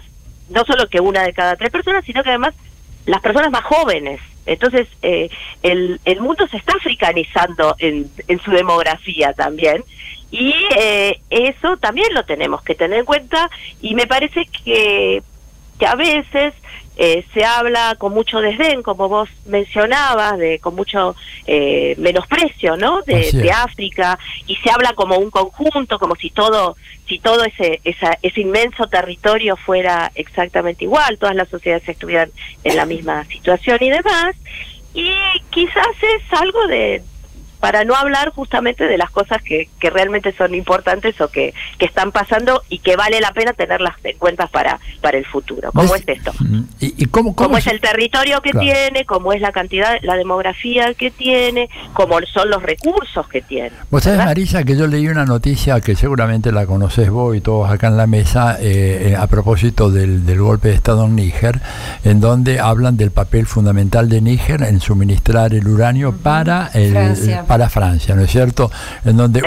Speaker 15: no solo que una de cada tres personas, sino que además las personas más jóvenes. Entonces, eh, el, el mundo se está africanizando en, en su demografía también. Y eh, eso también lo tenemos que tener en cuenta. Y me parece que, que a veces eh, se habla con mucho desdén, como vos mencionabas, de con mucho eh, menosprecio, ¿no? De, África y se habla como un conjunto, como si todo, si todo ese, esa, ese inmenso territorio fuera exactamente igual, todas las sociedades estuvieran en la misma situación y demás. Y quizás es algo de para no hablar justamente de las cosas que, que realmente son importantes o que, que están pasando y que vale la pena tenerlas en cuenta para, para el futuro. ¿Cómo es esto?
Speaker 4: ¿Y, y cómo, cómo
Speaker 15: cómo es el territorio que
Speaker 4: Claro.
Speaker 15: tiene, cómo es la cantidad, la demografía que tiene, cómo son los recursos que tiene.
Speaker 4: Vos sabés. Marisa, que yo leí una noticia que seguramente la conocés vos y todos acá en la mesa eh, eh, a propósito del, del golpe de Estado en Níger, en donde hablan del papel fundamental de Níger en suministrar el uranio para, el,
Speaker 6: Francia.
Speaker 4: Para Francia, ¿no es cierto? En donde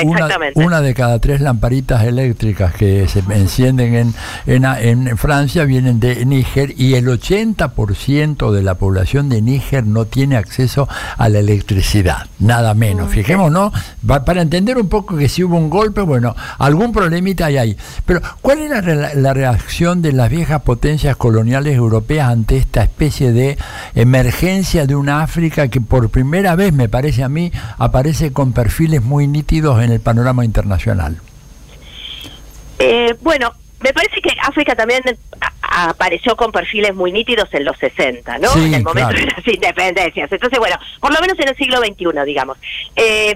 Speaker 4: una, de cada tres lamparitas eléctricas que se encienden en, en, en Francia vienen de Níger y el 80% de la población de Níger no tiene acceso a la electricidad, nada menos. Fijémonos, va- para entender un poco que si hubo un golpe, bueno, algún problemita hay ahí. Pero, ¿cuál era la, la reacción de las viejas potencias coloniales europeas ante esta especie de emergencia de una África que por primera vez, me parece a mí, aparece con perfiles muy nítidos en el panorama internacional?
Speaker 15: Eh, bueno, me parece que África también apareció con perfiles muy nítidos en los 60, ¿no?
Speaker 4: Sí,
Speaker 15: en el momento
Speaker 4: claro.
Speaker 15: de las independencias. Entonces, bueno, por lo menos en el siglo XXI, digamos. Eh,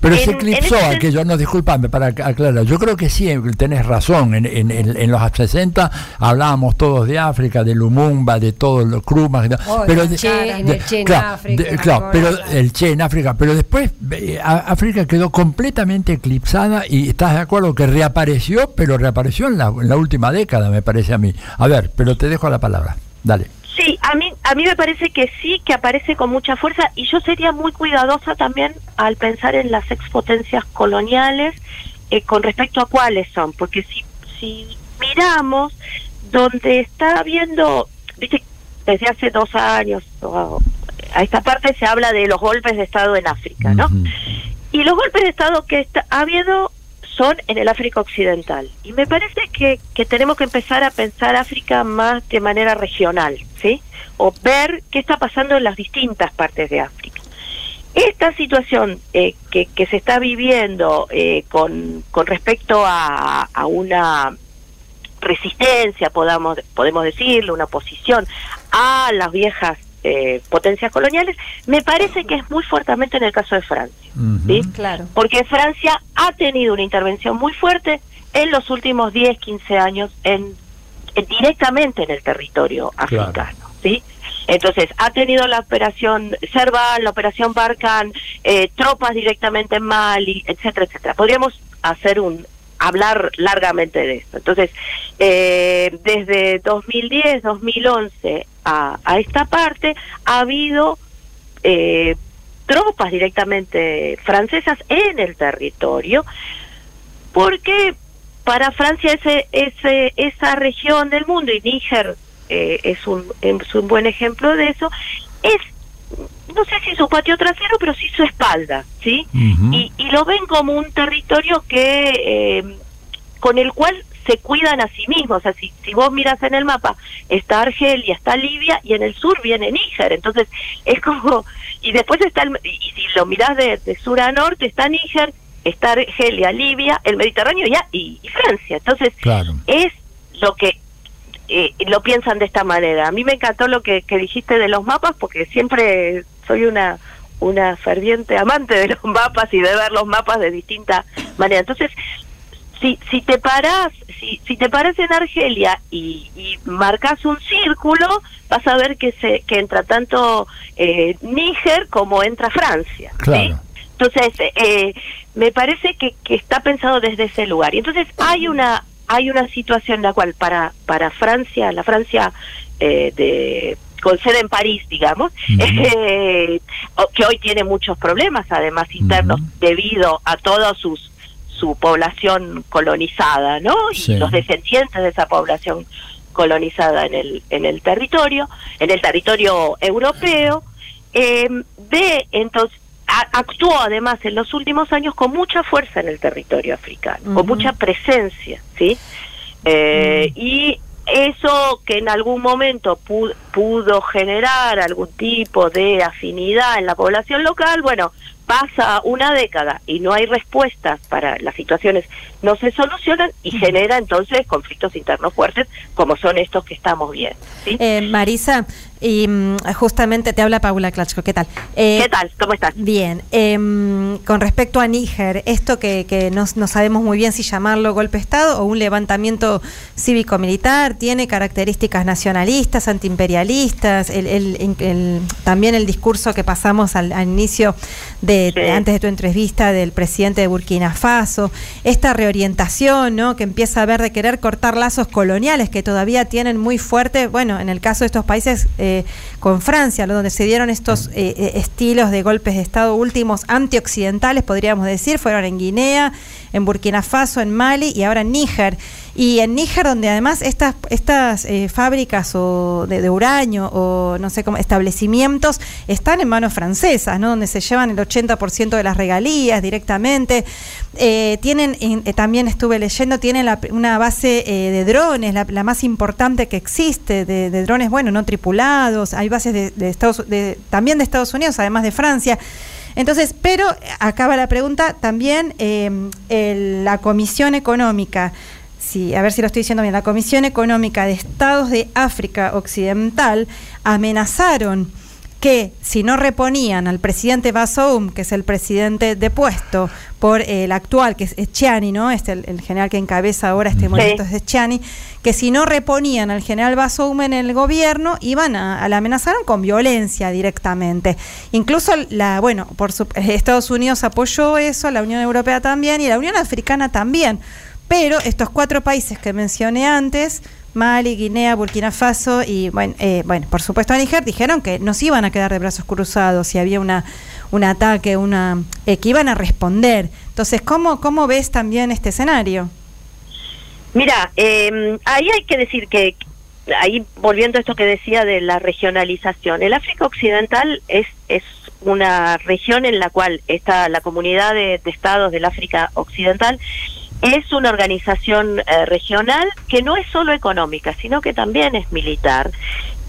Speaker 4: Pero
Speaker 15: en-
Speaker 4: se eclipsó
Speaker 15: ese
Speaker 4: aquello, no, disculpame para ac- aclarar. Yo creo que sí, tenés razón. En, en- en- en los 60 hablábamos todos de África, de Lumumba, de todos los Krumas. de-
Speaker 6: Oh,
Speaker 4: pero
Speaker 6: el
Speaker 4: de-
Speaker 6: Che, en
Speaker 4: de-
Speaker 6: el Che en
Speaker 4: claro,
Speaker 6: África,
Speaker 4: de- claro, pero el Che en África. Pero después eh, África quedó completamente eclipsada y estás de acuerdo que reapareció, pero reapareció en la, en la última década, me parece a mí. A ver, pero te dejo la palabra. Dale.
Speaker 15: Sí, a mí, a mí me parece que sí, que aparece con mucha fuerza y yo sería muy cuidadosa también al pensar en las expotencias coloniales eh, con respecto a cuáles son, porque si, si miramos donde está habiendo, viste, desde hace dos años o a esta parte se habla de los golpes de Estado en África, ¿no? Y los golpes de Estado que está- ha habido son en el África Occidental. Y me parece que, que tenemos que empezar a pensar África más de manera regional, ¿sí? O ver qué está pasando en las distintas partes de África. Esta situación eh, que, que, se está viviendo eh, con, con respecto a, a una resistencia, podamos, podemos decirlo, una oposición a las viejas eh, potencias coloniales, me parece que es muy fuertemente en el caso de Francia. ¿Sí?
Speaker 3: Claro.
Speaker 15: Porque Francia ha tenido una intervención muy fuerte en los últimos 10, 15 años en, en directamente en el territorio africano. ¿sí? Entonces, ha tenido la operación Serval, la operación Barkhane, eh, tropas directamente en Mali, etcétera, etcétera. Podríamos hacer un hablar largamente de esto. Entonces, eh, desde 2010, 2011 a, a esta parte, ha habido eh, tropas directamente francesas en el territorio, porque para Francia ese, ese, esa región del mundo, y Níger eh, es, un, es un buen ejemplo de eso, es no sé si su patio trasero, pero sí su espalda, ¿sí? y, y lo ven como un territorio que eh, con el cual se cuidan a sí mismos. O sea, si, si vos miras en el mapa, está Argelia, está Libia y en el sur viene Níger. Entonces, es como. Y después está. El, y si lo mirás de, de sur a norte, está Níger, está Argelia, Libia, el Mediterráneo ya, y, y Francia. Entonces, es lo que eh, lo piensan de esta manera. A mí me encantó lo que, que dijiste de los mapas porque siempre soy una una ferviente amante de los mapas y de ver los mapas de distinta manera. Entonces, si, si te paras, si, si te paras en Argelia y, y marcas un círculo, vas a ver que se que entra tanto eh, Níger como entra Francia. ¿sí? Entonces, eh, me parece que, que está pensado desde ese lugar. Y entonces hay una hay una situación en la cual para para Francia, la Francia eh, de con sede en París, digamos, eh, que hoy tiene muchos problemas, además internos, debido a todos sus su población colonizada, ¿no?
Speaker 16: Sí.
Speaker 15: Y los descendientes de esa población colonizada en el en el territorio, en el territorio europeo, eh, ve entonces a- actuó además en los últimos años con mucha fuerza en el territorio africano, con mucha presencia, ¿sí? Eh, Y eso que en algún momento pu- pudo generar algún tipo de afinidad en la población local, bueno, pasa una década y no hay respuestas para las situaciones, no se solucionan y genera entonces conflictos internos fuertes como son estos que estamos viendo. ¿sí?
Speaker 3: Eh, Marisa, y mm, justamente te habla Paula Klachko, ¿qué tal? Eh,
Speaker 15: ¿Qué tal? ¿Cómo estás?
Speaker 3: Bien, em, con respecto a Níger, esto que, que no, no sabemos muy bien si llamarlo golpe de Estado o un levantamiento cívico-militar, tiene características nacionalistas, antiimperialistas, el, el- el- también el discurso que pasamos al, al inicio de, de- antes de tu entrevista del presidente de Burkina Faso, esta reorientación ¿no? que empieza a ver de querer cortar lazos coloniales que todavía tienen muy fuerte, bueno, en el caso de estos países eh, con Francia, ¿no? donde se dieron estos eh, eh, estilos de golpes de Estado últimos antioccidentales, podríamos decir, fueron en Guinea, en Burkina Faso, en Mali y ahora en Níger. Y en Níger, donde además estas, estas eh, fábricas o de, de uranio o no sé cómo, establecimientos están en manos francesas, ¿no? donde se llevan el 80% de las regalías directamente. Eh, tienen, en- eh, también estuve leyendo, tienen la- una base eh, de drones, la, la más importante que existe, de, de drones, bueno, no tripulados, hay bases de, de Estados, de, también de Estados Unidos, además de Francia. Entonces, pero acaba la pregunta también, el- la Comisión Económica, sí, a ver si lo estoy diciendo bien, la Comisión Económica de Estados de África Occidental amenazaron que si no reponían al presidente Bazoum, que es el presidente depuesto por el actual, que es Chiani, ¿no? Este, el, el general que encabeza ahora este movimiento es Chiani, que si no reponían al general Bazoum en el gobierno, iban a, a la amenazaron con violencia directamente. Incluso la, bueno, por su- Estados Unidos apoyó eso, la Unión Europea también y la Unión Africana también. Pero estos cuatro países que mencioné antes, Mali, Guinea, Burkina Faso y, bueno, eh, bueno por supuesto Níger, dijeron que no iban a quedar de brazos cruzados si había una, un ataque, una eh, que iban a responder. Entonces, ¿cómo, ¿cómo ves también este escenario?
Speaker 15: Mira, eh, ahí hay que decir que, ahí volviendo a esto que decía de la regionalización, el África Occidental es, es una región en la cual está la comunidad de estados del África Occidental es una organización eh, regional que no es solo económica, sino que también es militar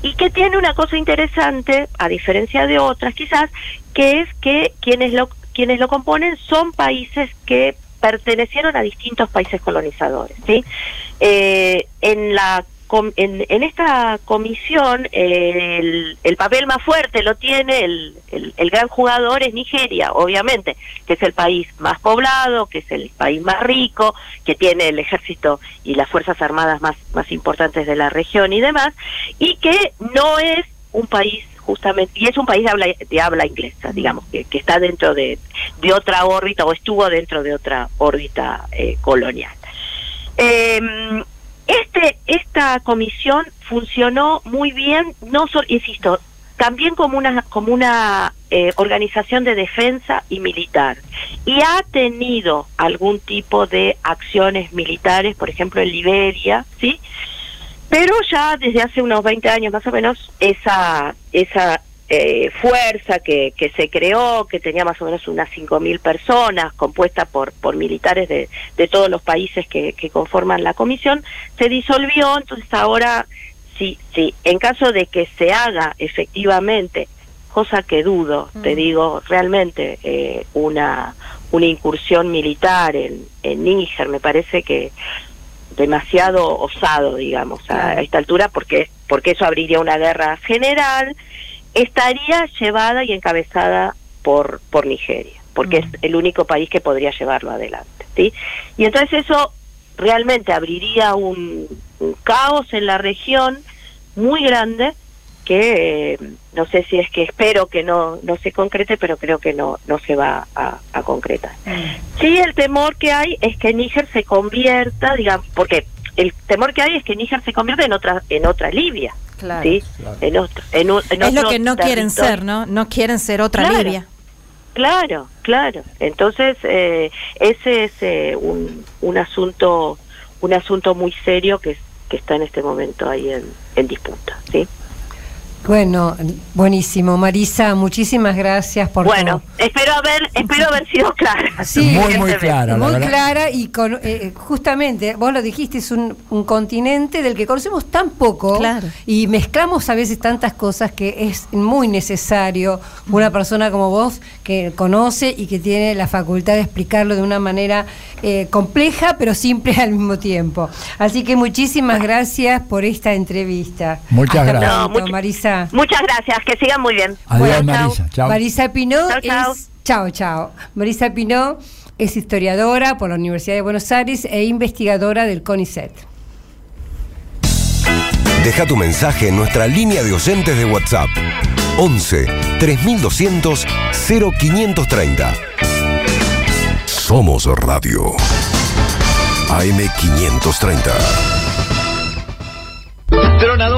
Speaker 15: y que tiene una cosa interesante, a diferencia de otras quizás, que es que quienes lo, quienes lo componen son países que pertenecieron a distintos países colonizadores. ¿sí? Eh, en la en, en, esta comisión el, el, papel más fuerte lo tiene el, gran jugador es Nigeria, obviamente, que es el país más poblado, que es el país más rico, que tiene el ejército y las fuerzas armadas más, más importantes de la región y demás, y que no es un país justamente, y es un país de habla, de habla inglesa, digamos, que, que está dentro de, de, otra órbita o estuvo dentro de otra órbita eh, colonial. Eh, este, esta comisión funcionó muy bien, no solo, insisto, también como una, como una eh, organización de defensa y militar. Y ha tenido algún tipo de acciones militares, por ejemplo en Liberia, ¿sí? Pero ya desde hace unos 20 años más o menos, esa, esa eh, fuerza que, que se creó, que tenía más o menos unas 5.000 personas, compuesta por, por militares de, de todos los países que, que conforman la comisión, se disolvió, entonces ahora, sí, sí, en caso de que se haga efectivamente, cosa que dudo, te digo, realmente eh, una, una incursión militar en, en Níger, me parece que demasiado osado, digamos, a, a esta altura, porque, porque eso abriría una guerra general, estaría llevada y encabezada por, por Nigeria, porque es el único país que podría llevarlo adelante. ¿sí? Y entonces eso realmente abriría un, un caos en la región muy grande que eh, no sé si es que espero que no no se concrete, pero creo que no no se va a, a concretar. Sí, el temor que hay es que Níger se convierta, digamos, porque el temor que hay es que Níger se convierta en otra en otra Libia.
Speaker 3: Claro.
Speaker 15: ¿sí? En otro, en, un- en
Speaker 3: es lo que no quieren ser, ¿no? No quieren ser otra
Speaker 15: Claro.
Speaker 3: Libia.
Speaker 15: Claro, claro. Entonces eh, ese es eh, un, un asunto un asunto muy serio que que está en este momento ahí en, en disputa, ¿sí?
Speaker 6: Bueno, buenísimo. Marisa, muchísimas gracias por
Speaker 15: Bueno, espero haber espero haber sido clara.
Speaker 6: Sí,
Speaker 4: Muy, muy clara, la
Speaker 6: Muy clara y con, eh, justamente, vos lo dijiste, es un, un continente del que conocemos tan poco
Speaker 3: Claro.
Speaker 6: y mezclamos a veces tantas cosas que es muy necesario una persona como vos que conoce y que tiene la facultad de explicarlo de una manera eh, compleja pero simple al mismo tiempo. Así que muchísimas gracias por esta entrevista.
Speaker 4: Muchas
Speaker 6: Hasta
Speaker 4: gracias.
Speaker 6: pronto,
Speaker 15: No, much-
Speaker 6: Marisa.
Speaker 15: Muchas gracias, que sigan muy bien.
Speaker 4: Adiós,
Speaker 15: Bueno, chao.
Speaker 4: Marisa. Chao.
Speaker 6: Marisa Pinó
Speaker 15: Chao, chao.
Speaker 6: es. Chao, chao. Marisa Pinó es historiadora por la Universidad de Buenos Aires e investigadora del CONICET.
Speaker 10: Deja tu mensaje en nuestra línea de oyentes de WhatsApp. 11 3200 0530. Somos Radio. AM530.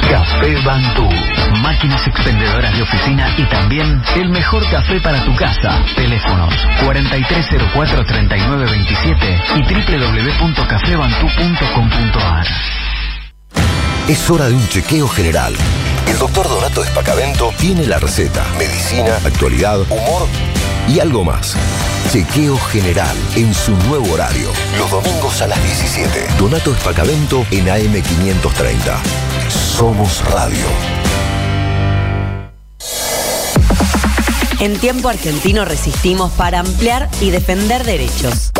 Speaker 16: Café Bantú. Máquinas expendedoras de oficina y también el mejor café para tu casa. Teléfonos 4304-3927 y www.cafebantú.com.ar.
Speaker 10: Es hora de un chequeo general. El doctor Donato Espacavento tiene la receta, medicina, actualidad, humor y algo más. Chequeo general en su nuevo horario. Los domingos a las 17. Donato Espacavento en AM530. Somos Radio.
Speaker 12: En tiempo argentino resistimos para ampliar y defender derechos.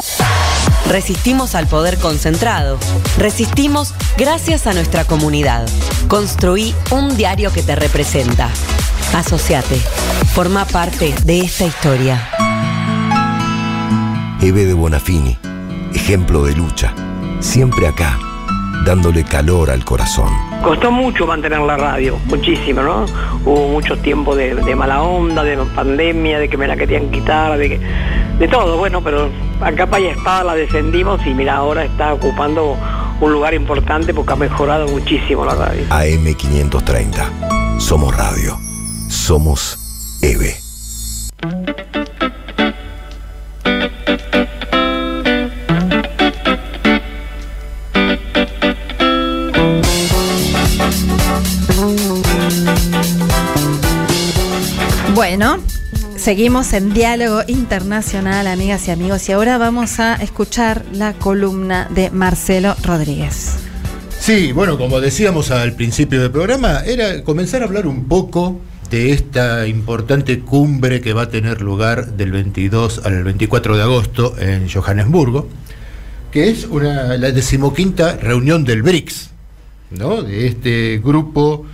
Speaker 12: Resistimos al poder concentrado. Resistimos gracias a nuestra comunidad. Construí un diario que te representa. Asociate. Forma parte de esta historia.
Speaker 10: Eve de Bonafini. Ejemplo de lucha. Siempre acá. Dándole calor al corazón.
Speaker 17: Costó mucho mantener la radio, muchísimo, ¿no? Hubo mucho tiempo de, de mala onda, de pandemia, de que me la querían quitar, de que, de todo, bueno, pero a capa y espada la defendimos y mira, ahora está ocupando un lugar importante porque ha mejorado muchísimo la radio.
Speaker 10: AM530. Somos Radio. Somos EVE.
Speaker 3: Seguimos en diálogo internacional, amigas y amigos, y ahora vamos a escuchar la columna de Marcelo Rodríguez.
Speaker 5: Sí, bueno, como decíamos al principio del programa, era comenzar a hablar un poco de esta importante cumbre que va a tener lugar del 22 al 24 de agosto en Johannesburgo, que es la decimoquinta reunión del BRICS, de este grupo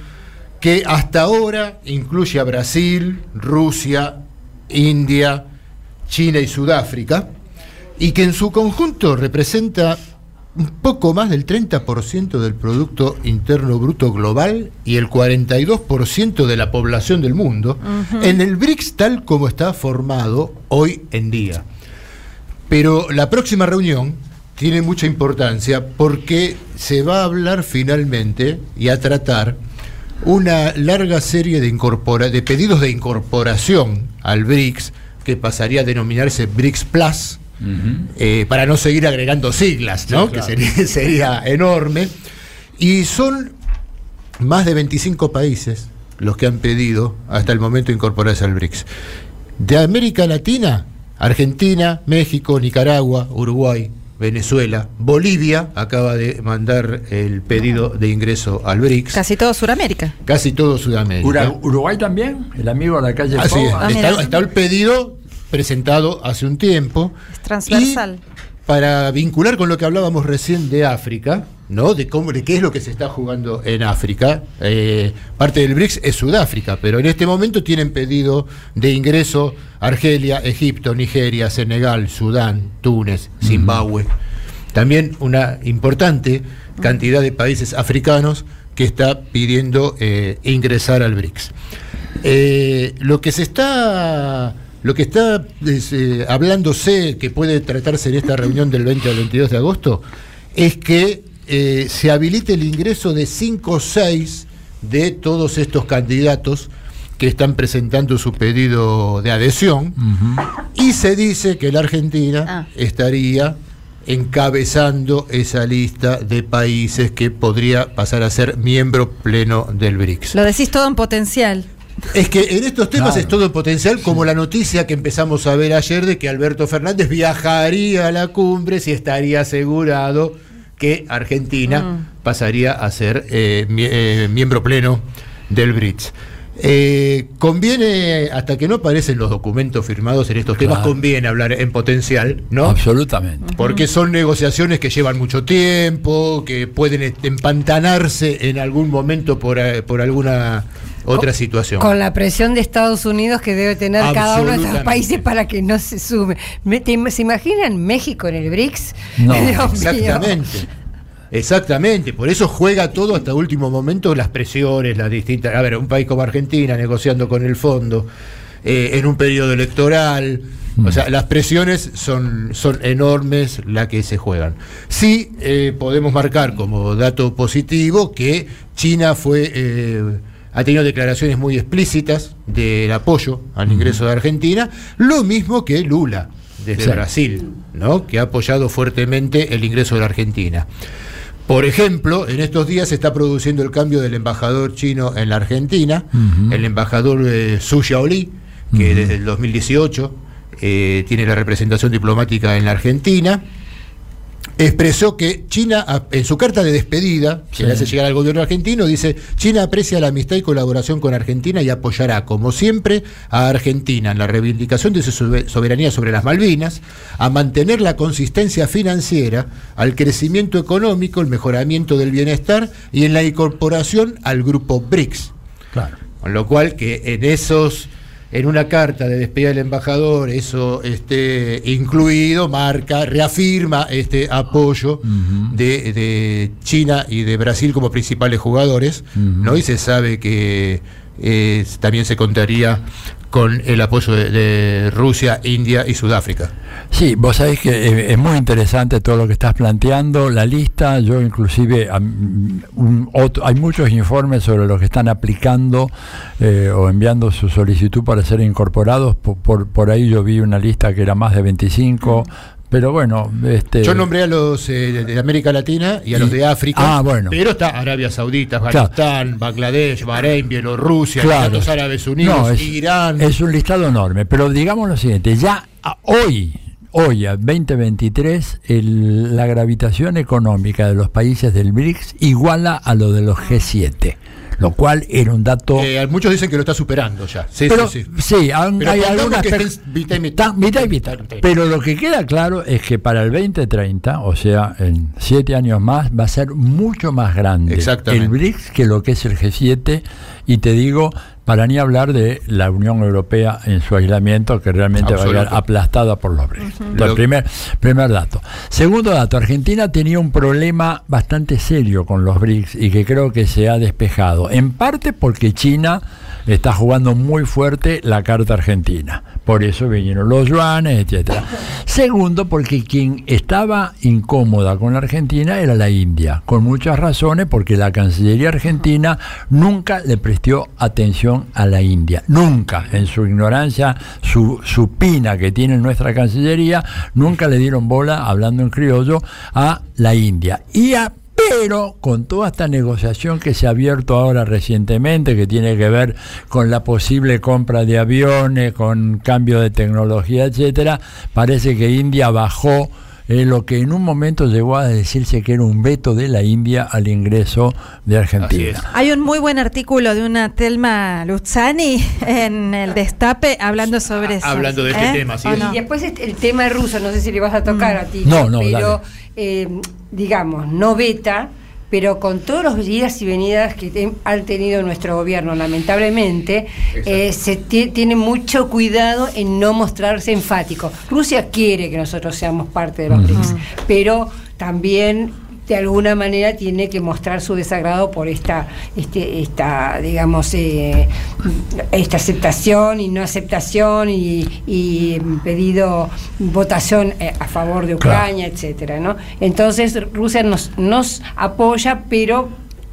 Speaker 5: que hasta ahora incluye a Brasil, Rusia, India, China y Sudáfrica, y que en su conjunto representa un poco más del 30% del Producto Interno Bruto Global y el 42% de la población del mundo, en el BRICS tal como está formado hoy en día. Pero la próxima reunión tiene mucha importancia porque se va a hablar finalmente y a tratar una larga serie de, incorpora- de pedidos de incorporación al BRICS que pasaría a denominarse BRICS Plus, eh, para no seguir agregando siglas, ¿no?
Speaker 4: Sí, claro.
Speaker 5: que sería, sería enorme. Y son más de 25 países los que han pedido hasta el momento incorporarse al BRICS. De América Latina, Argentina, México, Nicaragua, Uruguay, Venezuela, Bolivia acaba de mandar el pedido de ingreso al BRICS.
Speaker 3: Casi todo Sudamérica.
Speaker 5: Casi todo Sudamérica.
Speaker 4: Ura- Uruguay también, el amigo de la calle
Speaker 5: Así
Speaker 3: Ah,
Speaker 5: está el pedido presentado hace un tiempo.
Speaker 3: Es transversal.
Speaker 5: Para vincular con lo que hablábamos recién de África, ¿no? De cómo, de qué es lo que se está jugando en África. Eh, parte del BRICS es Sudáfrica, pero en este momento tienen pedido de ingreso Argelia, Egipto, Nigeria, Senegal, Sudán, Túnez, Zimbabue. También una importante cantidad de países africanos que está pidiendo eh, ingresar al BRICS. Eh, lo que se está lo que está es, eh, hablándose que puede tratarse en esta reunión del 20 al 22 de agosto es que eh, se habilite el ingreso de 5 o 6 de todos estos candidatos que están presentando su pedido de adhesión y se dice que la Argentina estaría encabezando esa lista de países que podría pasar a ser miembro pleno del BRICS.
Speaker 3: Lo decís todo en potencial.
Speaker 5: Es que en estos temas
Speaker 3: Claro.
Speaker 5: es todo potencial, como la noticia que empezamos a ver ayer de que Alberto Fernández viajaría a la cumbre si estaría asegurado que Argentina
Speaker 3: Mm.
Speaker 5: pasaría a ser eh, mie- eh, miembro pleno del BRICS. Eh, conviene, hasta que no aparecen los documentos firmados en estos temas, conviene hablar en potencial, ¿no?
Speaker 4: Absolutamente.
Speaker 5: Porque son negociaciones que llevan mucho tiempo, que pueden empantanarse en algún momento por, por alguna otra situación.
Speaker 6: Con la presión de Estados Unidos que debe tener cada uno de estos países para que no se sume. ¿Se imaginan México en el BRICS?
Speaker 5: No,
Speaker 6: Dios mío.
Speaker 5: exactamente. Exactamente, por eso juega todo hasta último momento las presiones, las distintas. A ver, un país como Argentina negociando con el fondo eh, en un periodo electoral. O sea, las presiones son, son enormes las que se juegan. Sí, eh, podemos marcar como dato positivo que China fue. eh, ha tenido declaraciones muy explícitas del apoyo al ingreso de Argentina, lo mismo que Lula desde. Brasil, ¿no? que ha apoyado fuertemente el ingreso de la Argentina. Por ejemplo, en estos días se está produciendo el cambio del embajador chino en la Argentina, el embajador eh, Su Xiaoli, que desde el 2018 eh, tiene la representación diplomática en la Argentina, expresó que China, en su carta de despedida, que
Speaker 4: Sí.
Speaker 5: le hace llegar al gobierno argentino, dice, China aprecia la amistad y colaboración con Argentina y apoyará, como siempre, a Argentina en la reivindicación de su sobe- soberanía sobre las Malvinas, a mantener la consistencia financiera, al crecimiento económico, el mejoramiento del bienestar y en la incorporación al grupo BRICS.
Speaker 4: Claro.
Speaker 5: Con lo cual que en esos, en una carta de despedida del embajador, eso esté incluido, marca, reafirma este apoyo de, de China y de Brasil como principales jugadores, ¿no? Y se sabe que eh, también se contaría con el apoyo de, de Rusia, India y Sudáfrica.
Speaker 4: Sí, vos sabés que eh, es muy interesante todo lo que estás planteando. La lista, yo inclusive, un otro- hay muchos informes sobre los que están aplicando eh, o enviando su solicitud para ser incorporados. Por, por, por ahí yo vi una lista que era más de 25. Pero bueno, este,
Speaker 5: Yo nombré a los eh, de- América Latina y a
Speaker 4: Y-
Speaker 5: los de África.
Speaker 4: Ah, bueno.
Speaker 5: Pero está Arabia Saudita,
Speaker 4: Claro.
Speaker 5: Afganistán, Bangladesh, Bahrein, Bielorrusia,
Speaker 4: Claro.
Speaker 5: Emiratos Árabes Unidos,
Speaker 4: No, es,
Speaker 5: Irán.
Speaker 4: es un listado enorme, pero digamos lo siguiente, ya a- hoy, hoy, a 2023, el- la gravitación económica de los países del BRICS iguala a lo de los G7, lo cual era un dato...
Speaker 5: Eh, muchos dicen que lo está superando ya. Sí,
Speaker 4: pero,
Speaker 5: sí, sí.
Speaker 4: sí, aún
Speaker 5: Pero
Speaker 4: hay algunas
Speaker 5: que mitad y mitad.
Speaker 4: Ta- mitad y mitad. Pero lo que queda claro es que para el 2030, o sea, en siete años más, va a ser mucho más grande el BRICS que lo que es el G7. Y te digo, para ni hablar de la Unión Europea en su aislamiento, que realmente va a quedar aplastada por los BRICS. Entonces,
Speaker 5: Lo-
Speaker 4: primer, primer dato. Segundo dato, Argentina tenía un problema bastante serio con los BRICS y que creo que se ha despejado. En parte porque China está jugando muy fuerte la carta argentina. Por eso vinieron los yuanes, etcétera. Segundo, porque quien estaba incómoda con la Argentina era la India, con muchas razones, porque la Cancillería argentina nunca le prestó atención a la India. Nunca, en su ignorancia su, supina que tiene nuestra Cancillería, nunca le dieron bola, hablando en criollo, a la India. Y a pero con toda esta negociación que se ha abierto ahora recientemente, que tiene que ver con la posible compra de aviones, con cambio de tecnología, etcétera, parece que India bajó eh, lo que en un momento llegó a decirse que era un veto de la India al ingreso de Argentina.
Speaker 3: Hay un muy buen artículo de una Telma Luzzani en el Destape hablando sobre eso.
Speaker 5: hablando de este
Speaker 3: ¿Eh?
Speaker 5: tema, sí.
Speaker 6: Y después este- el tema ruso, no sé si le vas a tocar a ti.
Speaker 4: No, no,
Speaker 6: Pero,
Speaker 4: dale.
Speaker 6: eh, digamos, no veta, pero con todos los idas y venidas que te- han tenido nuestro gobierno, lamentablemente, eh, se ti- tiene mucho cuidado en no mostrarse enfático. Rusia quiere que nosotros seamos parte de los. BRICS, pero también de alguna manera tiene que mostrar su desagrado por esta, este, esta digamos, eh, esta aceptación y no aceptación y, y pedido votación eh, a favor de
Speaker 4: Claro.
Speaker 6: Ucrania, etcétera, ¿no? Entonces Rusia nos, nos apoya, pero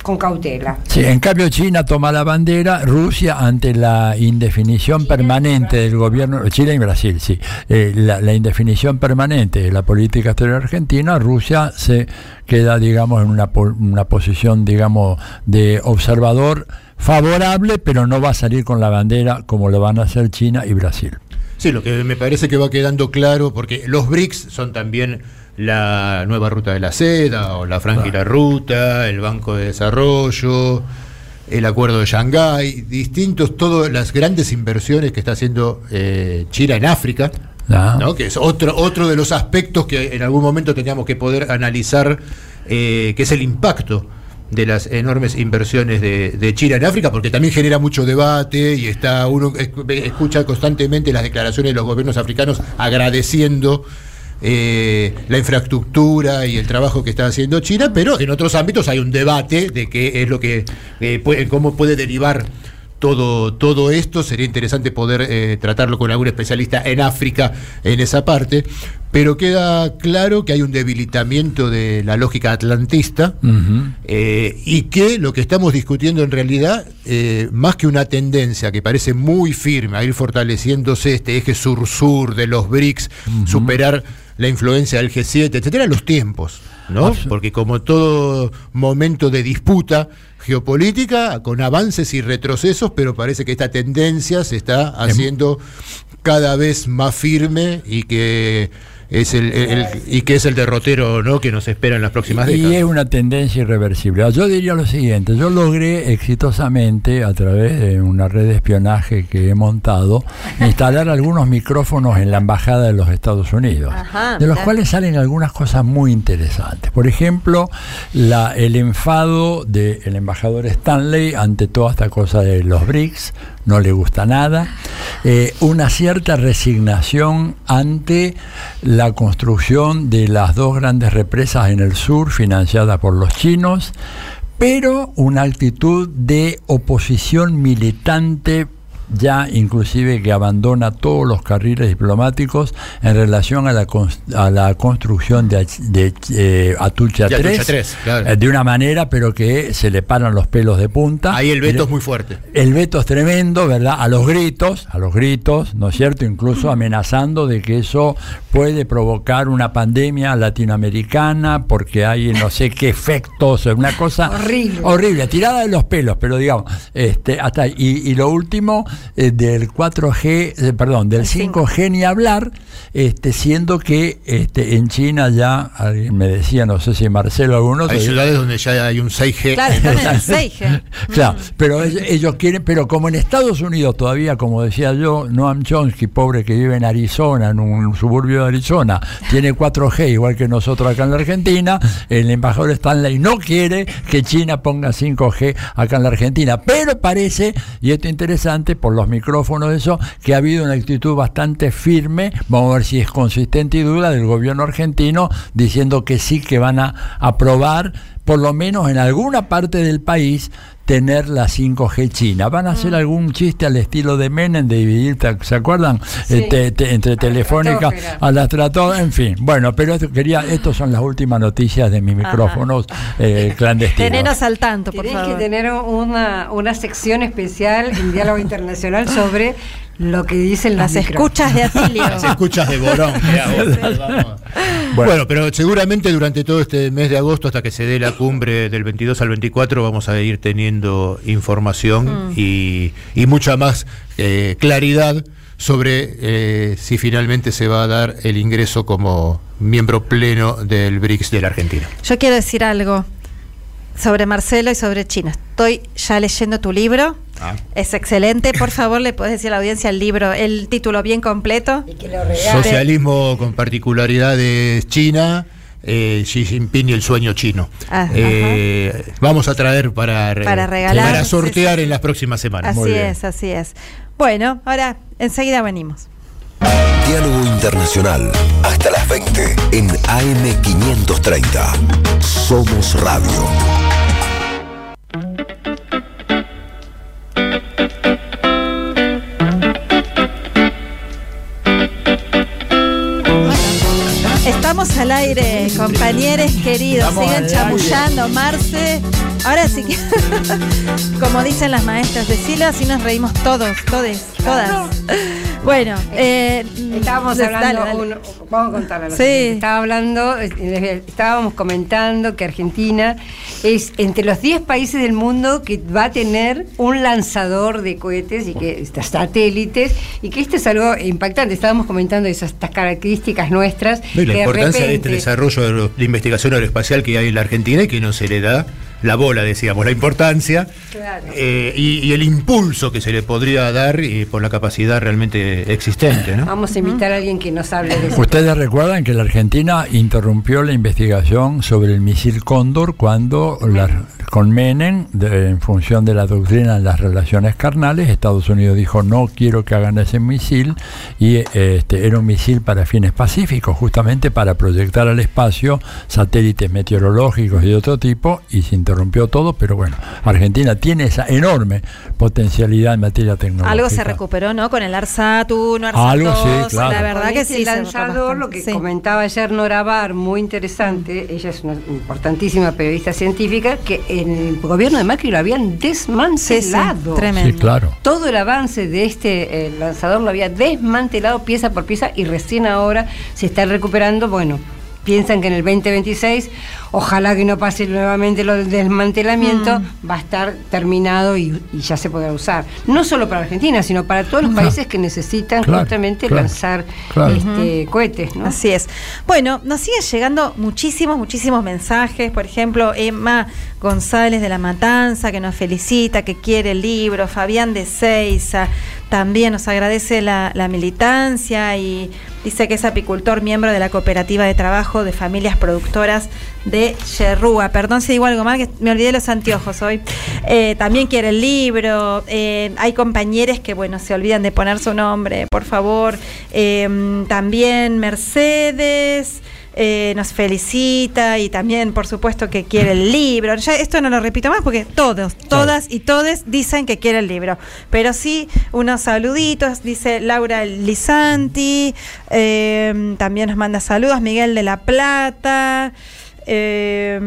Speaker 6: con cautela.
Speaker 4: Sí, en cambio China toma la bandera, Rusia ante la indefinición permanente del gobierno, Chile y Brasil, sí, eh, la, la indefinición permanente de la política exterior argentina, Rusia se queda, digamos, en una, una posición, digamos, de observador favorable, pero no va a salir con la bandera como lo van a hacer China y Brasil.
Speaker 5: Sí, lo que me parece que va quedando claro, porque los BRICS son también la nueva ruta de la seda, o la franja y la ruta, el Banco de Desarrollo, el Acuerdo de Shanghái, distintos, todas las grandes inversiones que está haciendo eh, China en África.
Speaker 4: Ah.
Speaker 5: ¿no? que es otro, otro de los aspectos que en algún momento teníamos que poder analizar, eh, que es el impacto de las enormes inversiones de, de China en África, porque también genera mucho debate y está uno esc- escucha constantemente las declaraciones de los gobiernos africanos agradeciendo eh, la infraestructura y el trabajo que está haciendo China, pero en otros ámbitos hay un debate de qué es lo que eh, puede- cómo puede derivar todo, todo esto. Sería interesante poder eh, tratarlo con algún especialista en África en esa parte, pero queda claro que hay un debilitamiento de la lógica atlantista. Eh, y que lo que estamos discutiendo en realidad, eh, más que una tendencia que parece muy firme a ir fortaleciéndose este eje sur-sur de los BRICS, superar la influencia del G7, etcétera, los tiempos, ¿no? Porque como todo momento de disputa geopolítica, con avances y retrocesos, pero parece que esta tendencia se está haciendo cada vez más firme y que es el, el- el- y que es el derrotero ¿no? que nos espera en las próximas
Speaker 4: Y
Speaker 5: décadas.
Speaker 4: es una tendencia irreversible. Yo diría lo siguiente, yo logré exitosamente a través de una red de espionaje que he montado instalar algunos micrófonos en la embajada de los Estados Unidos,
Speaker 18: Ajá,
Speaker 4: de los cuales salen algunas cosas muy interesantes. Por ejemplo, la, el enfado del embajador Stanley ante toda esta cosa de los BRICS, no le gusta nada, eh, una cierta resignación ante la construcción de las dos grandes represas en el sur financiadas por los chinos, pero una actitud de oposición militante ya inclusive que abandona todos los carriles diplomáticos en relación a la, a la construcción de, de eh, Atucha, 3, eh, de una manera pero que se le paran los pelos de punta.
Speaker 5: Ahí el veto es muy fuerte.
Speaker 4: El veto es tremendo, ¿verdad? A los gritos, a los gritos, ¿no es cierto? Incluso amenazando de que eso puede provocar una pandemia latinoamericana porque hay no sé qué efectos, una cosa
Speaker 6: horrible,
Speaker 4: horrible tirada de los pelos, pero digamos, este, hasta y lo último eh, del 4G, eh, perdón, del 5G ni hablar, este, siendo que este, en China ya, alguien me decía, no sé si Marcelo algunos...
Speaker 5: Hay ciudades donde ya hay un 6G.
Speaker 3: Claro, 6G.
Speaker 4: claro, pero ellos quieren, pero como en Estados Unidos todavía, como decía yo, Noam Chomsky, pobre que vive en Arizona, en un suburbio de Arizona, tiene 4G igual que nosotros acá en la Argentina, el embajador Stanley no quiere que China ponga 5G acá en la Argentina, pero parece, y esto es interesante, por los micrófonos, eso, que ha habido una actitud bastante firme, vamos a ver si es consistente y dura, del gobierno argentino, diciendo que sí que van a aprobar, por lo menos en alguna parte del país, tener la 5G china. Van a hacer mm. algún chiste al estilo de Menem de dividir, ¿se acuerdan? Este, entre Telefónica a la Stratosfera, en fin. Bueno, pero esto quería, estas son las últimas noticias de mis micrófonos eh, clandestinos.
Speaker 3: Teneros al tanto, por favor.
Speaker 6: que tener una, una sección especial en Diálogo Internacional sobre lo que dicen
Speaker 3: las escuchas de Atilio.
Speaker 5: Las escuchas de Borón. bueno. pero seguramente durante todo este mes de agosto, hasta que se dé la cumbre del 22 al 24, vamos a ir teniendo información mm. y, mucha más eh, claridad sobre eh, si finalmente se va a dar el ingreso como miembro pleno del BRICS de la Argentina.
Speaker 3: Yo quiero decir algo sobre Marcelo y sobre China. Estoy ya leyendo tu libro. Ah. Es excelente. Por favor, le puedes decir a la audiencia el libro, el título bien completo.
Speaker 5: Socialismo con particularidades China. Eh, Xi Jinping y el sueño chino. Ah, eh, vamos a traer para,
Speaker 3: para, regalar,
Speaker 5: para sortear en las próximas semanas.
Speaker 3: Así es, así es. Bueno, ahora enseguida venimos.
Speaker 10: Diálogo Internacional, hasta las 20 en AM530. Somos Radio.
Speaker 3: Estamos al aire, compañeros queridos. Sigan chamullando, Marce. Ahora sí que, como dicen las maestras, decilo así nos reímos todos, todes, todas. Bueno, eh,
Speaker 6: estábamos hablando, vamos a contarlo. Sí. Estaba hablando, eh, estábamos comentando que Argentina es entre los 10 países del mundo que va a tener un lanzador de cohetes y que satélites y que esto es algo impactante. Estábamos comentando esas estas características nuestras.
Speaker 5: la importancia de este desarrollo de, investigación aeroespacial que hay en la Argentina y que no se le da la bola, decíamos, la importancia eh, y, el impulso que se le podría dar y por la capacidad realmente existente.
Speaker 6: Vamos a invitar a alguien que nos hable de eso.
Speaker 4: Ustedes recuerdan que la Argentina interrumpió la investigación sobre el misil Cóndor cuando con Menem, en función de la doctrina de las relaciones carnales, Estados Unidos dijo no quiero que hagan ese misil y este, era un misil para fines pacíficos, justamente para proyectar al espacio satélites meteorológicos y de otro tipo y sin interrumpió todo, pero bueno, Argentina tiene esa enorme potencialidad en materia tecnológica.
Speaker 3: Algo se recuperó, ¿no? Con el ARSAT 1, ARSAT
Speaker 4: Algo, sí, claro.
Speaker 3: la verdad que sí.
Speaker 6: El lanzador, lo que comentaba ayer Nora Bar, muy interesante, ella es una importantísima periodista científica, que en el gobierno de Macri lo habían desmantelado.
Speaker 3: tremendo.
Speaker 4: Sí, claro.
Speaker 6: Todo el avance de este lanzador lo había desmantelado pieza por pieza y recién ahora se está recuperando, bueno, piensan que en el 2026, ojalá que no pase nuevamente lo del desmantelamiento, mm. va a estar terminado y, ya se podrá usar. No solo para Argentina, sino para todos los países que necesitan justamente lanzar este, cohetes.
Speaker 3: Así es. Bueno, nos siguen llegando muchísimos, muchísimos mensajes. Por ejemplo, Emma González de La Matanza, que nos felicita, que quiere el libro. Fabián de Seiza también nos agradece la, la militancia y dice que es apicultor, miembro de la cooperativa de trabajo de familias productoras de Yerrúa. Perdón si digo algo mal, que me olvidé los anteojos hoy. Eh, también quiere el libro. Eh, hay compañeros que, bueno, se olvidan de poner su nombre, por favor. Eh, también Mercedes. nos felicita y también, por supuesto, que quiere el libro. Ya esto no lo repito más porque todos, todas y todes dicen que quiere el libro. Pero sí, unos saluditos, dice Laura Lisanti, también nos manda saludos, Miguel de la Plata. Eh,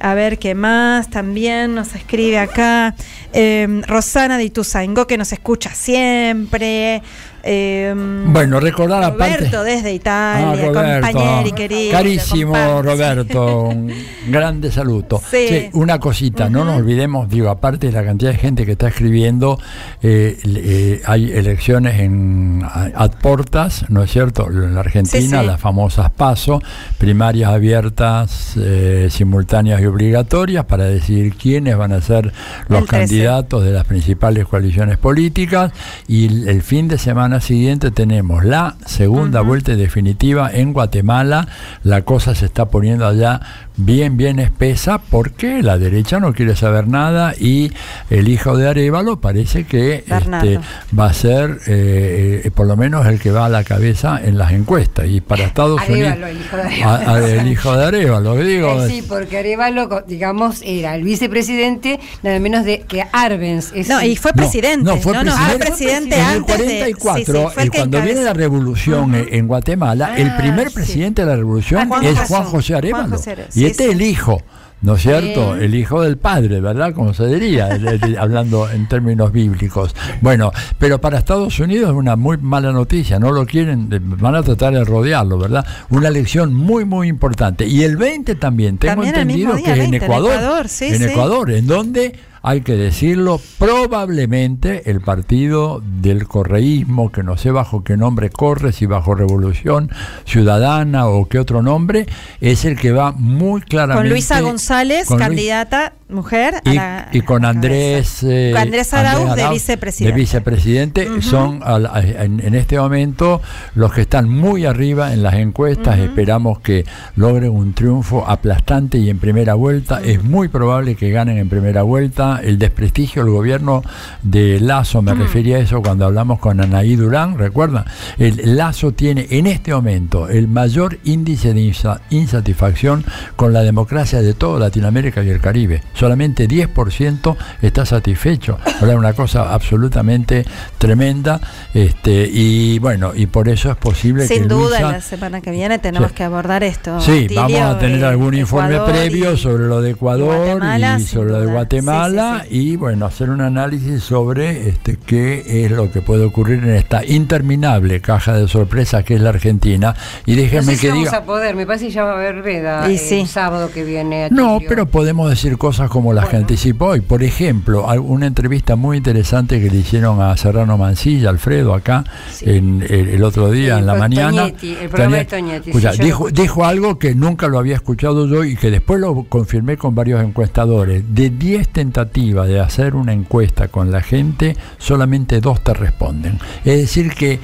Speaker 3: a ver qué más también nos escribe acá eh, Rosana de Ituzaingó que nos escucha siempre eh,
Speaker 4: Bueno, recordar aparte.
Speaker 3: Roberto desde Italia,
Speaker 4: Ah, Roberto.
Speaker 3: compañero y querido.
Speaker 4: Carísimo. Roberto, un grande saludo.
Speaker 3: Sí.
Speaker 4: Sí, una cosita, no nos olvidemos, digo, aparte de la cantidad de gente que está escribiendo, eh, eh, hay elecciones en a- ad portas, ¿no es cierto? En la Argentina,
Speaker 18: Sí,
Speaker 4: las famosas PASO, primarias abiertas, eh, simultáneas y obligatorias para decidir quiénes van a ser los
Speaker 18: El 13.
Speaker 4: candidatos de las principales coaliciones políticas y el fin de semana siguiente tenemos la segunda vuelta definitiva en Guatemala. La cosa se está poniendo allá bien, bien espesa porque la derecha no quiere saber nada y el hijo de Arevalo parece que este, va a ser eh, eh, por lo menos el que va a la cabeza en las encuestas y para Estados
Speaker 6: Arevalo,
Speaker 4: Unidos
Speaker 6: el hijo de
Speaker 4: a-
Speaker 6: Arevalo.
Speaker 4: a- el hijo de Arevalo digo
Speaker 6: Eh, sí, porque Arevalo, digamos, era el vicepresidente, nada menos de que Arbenz. es-
Speaker 3: No, y fue presidente.
Speaker 4: No, fue
Speaker 3: no, no,
Speaker 4: presidente.
Speaker 3: fue presidente
Speaker 4: en el
Speaker 3: antes de-
Speaker 4: 44,
Speaker 3: sí, sí, fue el
Speaker 4: y cuando viene la revolución en Guatemala, el
Speaker 3: Ah,
Speaker 4: primer
Speaker 3: sí.
Speaker 4: presidente de la revolución
Speaker 3: Ah, Juan
Speaker 4: es
Speaker 3: José.
Speaker 4: Juan José
Speaker 3: Juan
Speaker 4: Arevalo.
Speaker 3: José Arevalo,
Speaker 4: y este es el hijo. ¿No es cierto? El hijo del padre, ¿verdad? Como se diría, el- el- hablando en términos bíblicos. Bueno, pero para Estados Unidos es una muy mala noticia, no lo quieren, eh, van a tratar de rodearlo, ¿verdad? Una elección muy, muy importante. Y el 20 también, tengo
Speaker 3: También
Speaker 4: entendido
Speaker 3: día,
Speaker 4: que es en
Speaker 3: 20, en
Speaker 4: Ecuador.
Speaker 3: Ecuador, sí,
Speaker 4: en
Speaker 3: sí.
Speaker 4: Ecuador, en donde hay que decirlo, probablemente el partido del correísmo, que no sé bajo qué nombre corre, si bajo Revolución Ciudadana o qué otro nombre, es el que va muy claramente.
Speaker 3: Con Luisa González,
Speaker 4: con Luis-
Speaker 3: candidata mujer
Speaker 4: y,
Speaker 3: la-
Speaker 4: y con Andrés, eh,
Speaker 3: Andrés Arauz de vicepresidente.
Speaker 4: de vicepresidente, son al- a- en, en este momento los que están muy arriba en las encuestas. Esperamos que logren un triunfo aplastante y en primera vuelta. Es muy probable que ganen en primera vuelta. El desprestigio del gobierno de Lazo, me refería a eso cuando hablamos con Anaí Durán, ¿recuerdan? El Lazo tiene en este momento el mayor índice de insa- insatisfacción con la democracia de toda Latinoamérica y el Caribe. Solamente 10% está satisfecho. Ahora una cosa absolutamente tremenda. Este, y bueno, y por eso es posible que
Speaker 3: Sin duda,
Speaker 4: Luisa-
Speaker 3: la semana que viene tenemos
Speaker 4: Sí.
Speaker 3: que abordar esto.
Speaker 4: Sí, vamos a tener
Speaker 3: eh,
Speaker 4: algún informe
Speaker 3: Ecuador
Speaker 4: previo
Speaker 3: y-
Speaker 4: sobre lo de Ecuador y,
Speaker 3: sin
Speaker 4: sobre lo de. Guatemala y bueno, hacer un análisis sobre este qué es lo que puede ocurrir en esta interminable caja de sorpresas que es la Argentina. Y
Speaker 6: No
Speaker 4: déjenme
Speaker 6: sé si
Speaker 4: que
Speaker 6: vamos
Speaker 4: diga
Speaker 6: a poder, me parece que ya va a haber veda
Speaker 3: Y
Speaker 6: el
Speaker 3: sí.
Speaker 6: sábado que viene.
Speaker 4: no, pero podemos decir cosas como las que anticipó hoy. Por ejemplo, una entrevista muy interesante que le hicieron a Serrano Mancilla, Alfredo, acá, en, el, el otro día,
Speaker 6: Sí,
Speaker 4: en la mañana.
Speaker 6: Toñetti, el programa de Toñetti,
Speaker 4: Escucha, dijo, dijo algo que nunca lo había escuchado yo y que después lo confirmé con varios encuestadores. De 10 tentativas de hacer una encuesta con la gente, solamente dos te responden. Es decir que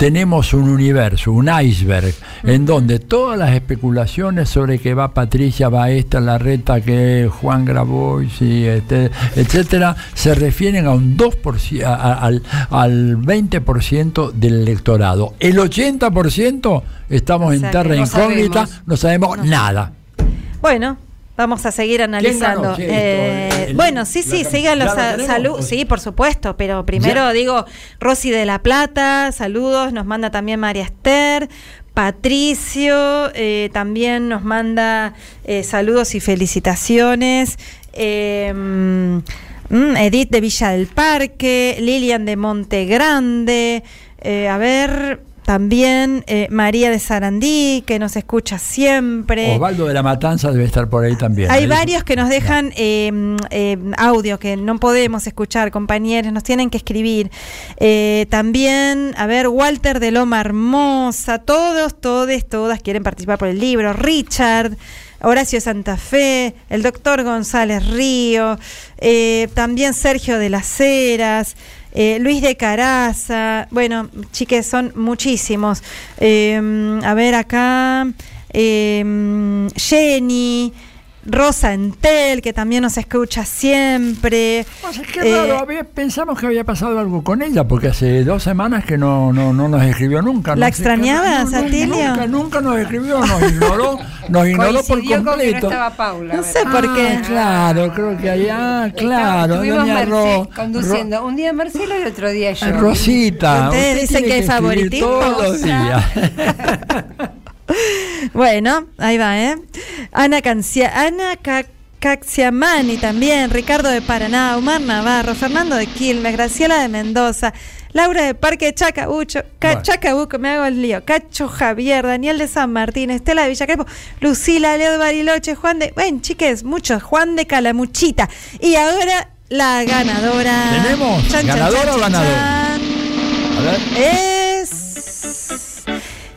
Speaker 4: tenemos un universo, un iceberg, en donde todas las especulaciones sobre que va Patricia, va esta, la reta, que Juan Grabois, y este, etcétera, se refieren a un 2%, a- al, al 20% del electorado. El 80% estamos
Speaker 3: O
Speaker 4: en terra
Speaker 3: no
Speaker 4: incógnita,
Speaker 3: sabemos.
Speaker 4: no sabemos nada.
Speaker 3: Bueno, vamos a seguir analizando.
Speaker 4: ganó, che, esto?
Speaker 3: Eh,
Speaker 4: El-
Speaker 3: bueno, sí, sí,
Speaker 4: cam-
Speaker 3: sigan los
Speaker 4: ¿ya lo
Speaker 3: sa-
Speaker 4: tenemos?
Speaker 3: salud. Sí, por supuesto, pero primero
Speaker 4: Ya.
Speaker 3: digo, Rosy de la Plata, saludos, nos manda también María Esther. Patricio eh, también nos manda eh, saludos y felicitaciones. Eh, mm, Edith de Villa del Parque, Lilian de Monte Grande, a ver, también eh, María de Sarandí, que nos escucha siempre.
Speaker 4: Osvaldo de la Matanza debe estar por ahí también.
Speaker 3: Hay
Speaker 4: ¿eh?
Speaker 3: varios que nos dejan eh, eh, audio que no podemos escuchar, compañeros, nos tienen que escribir. Eh, también, a ver, Walter de Loma Hermosa, todos, todes, todas quieren participar por el libro. Richard. Horacio Santa Fe, el doctor González Río, también Sergio de las Heras, eh, Luis de Caraza, bueno, chiques, son muchísimos. Eh, a ver acá, eh, Jenny, Rosa Entel, que también nos escucha siempre.
Speaker 19: Qué raro, había- pensamos que había pasado algo con ella, porque hace dos semanas que no, no, no nos escribió nunca.
Speaker 3: ¿La
Speaker 19: no
Speaker 3: extrañabas, Atilio?
Speaker 19: Nunca, nunca nos escribió, nos ignoró, nos ignoró por
Speaker 6: Coincidió con que no
Speaker 19: completo.
Speaker 6: estaba Paula.
Speaker 3: No sé por qué.
Speaker 19: Ah, claro, creo que allá, claro,
Speaker 6: Estuvimos
Speaker 19: doña
Speaker 6: Marce-
Speaker 19: Ro-
Speaker 6: conduciendo. Un día Marcelo y otro día yo.
Speaker 19: Ro- Rosita.
Speaker 3: Ustedes
Speaker 19: usted
Speaker 3: dicen que hay favoritismo.
Speaker 19: Todos los días.
Speaker 3: Bueno, ahí va, ¿eh? Ana, Cancia, Ana Ca- Caxiamani también, Ricardo de Paraná, Omar Navarro, Fernando de Quilmes, Graciela de Mendoza, Laura de Parque Chacabucho, Ca- Chacabuco, me hago el lío, Cacho Javier, Daniel de San Martín, Estela de Villacrepo, Lucila, Leo de Bariloche, Juan de... Bueno, chiques, muchos, Juan de Calamuchita. Y ahora la ganadora.
Speaker 19: ¿Tenemos?
Speaker 3: Chan,
Speaker 19: ¿Ganadora
Speaker 3: chan,
Speaker 19: o ganador? A ver.
Speaker 3: Es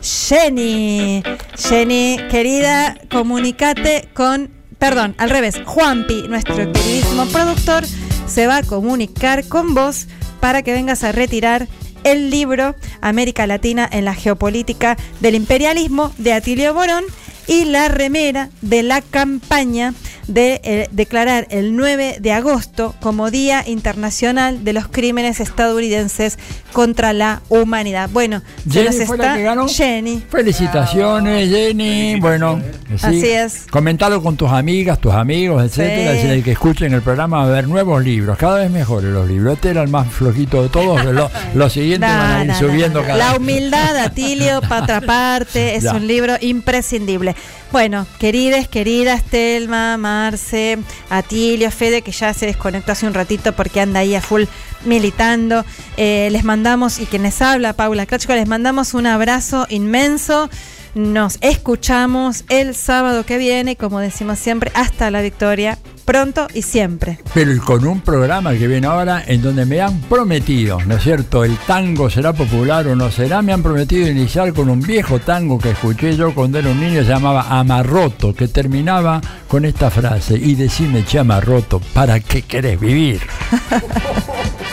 Speaker 3: Jenny. Jenny, querida, comunicate con. Perdón, al revés. Juanpi, nuestro queridísimo productor, se va a comunicar con vos para que vengas a retirar el libro América Latina en la geopolítica del imperialismo de Atilio Borón y la remera de la campaña de eh, declarar el 9 de agosto como Día Internacional de los Crímenes Estadounidenses contra la Humanidad. Bueno, se
Speaker 19: Jenny
Speaker 3: nos
Speaker 19: fue la
Speaker 3: está
Speaker 19: que ganó.
Speaker 3: Jenny.
Speaker 19: Felicitaciones, Jenny. Bueno, sí.
Speaker 3: Así es.
Speaker 19: Comentalo con tus amigas, tus amigos, etcétera.
Speaker 3: Sí.
Speaker 19: Que escuchen el programa a ver nuevos libros, cada vez mejores los libros. Este era el más flojito de todos, pero lo- los siguientes
Speaker 3: No,
Speaker 19: van a ir
Speaker 3: no,
Speaker 19: subiendo
Speaker 3: no.
Speaker 19: cada
Speaker 3: La
Speaker 19: vez.
Speaker 3: humildad Atilio, para otra parte, es
Speaker 19: Ya.
Speaker 3: un libro imprescindible. Bueno, queridas, queridas, Telma, Marce, Atilio, Fede, que ya se desconectó hace un ratito porque anda ahí a full militando. Eh, les mandamos, y quienes habla, Paula Crachico, les mandamos un abrazo inmenso. Nos escuchamos el sábado que viene, como decimos siempre, hasta la victoria, pronto y siempre.
Speaker 19: Pero y con un programa que viene ahora en donde me han prometido, ¿no es cierto? El tango será popular o no será. Me han prometido iniciar con un viejo tango que escuché yo cuando era un niño, se llamaba Amarroto, que terminaba con esta frase: Y decime, che, Amarroto, ¿para qué querés vivir?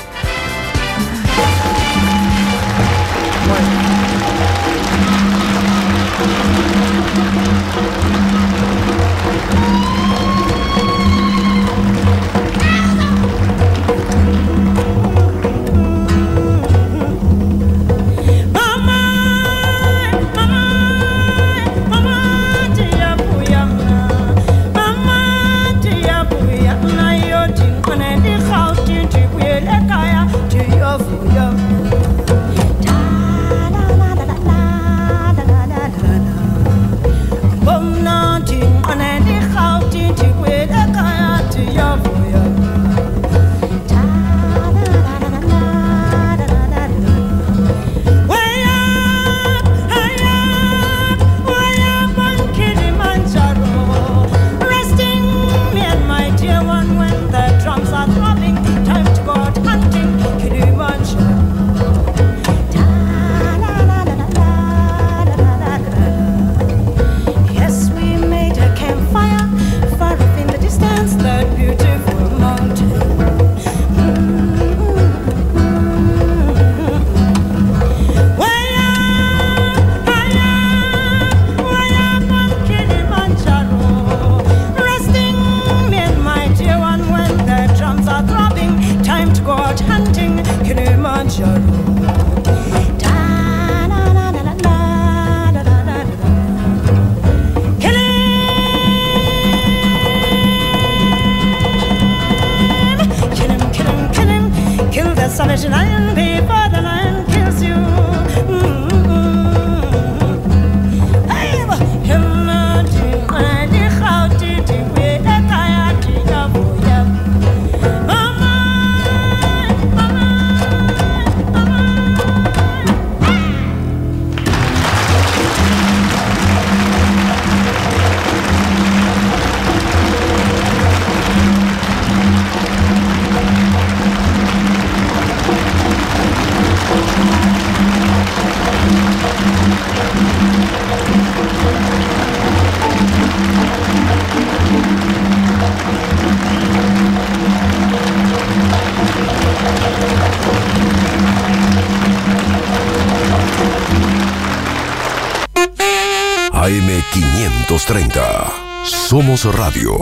Speaker 10: Radio.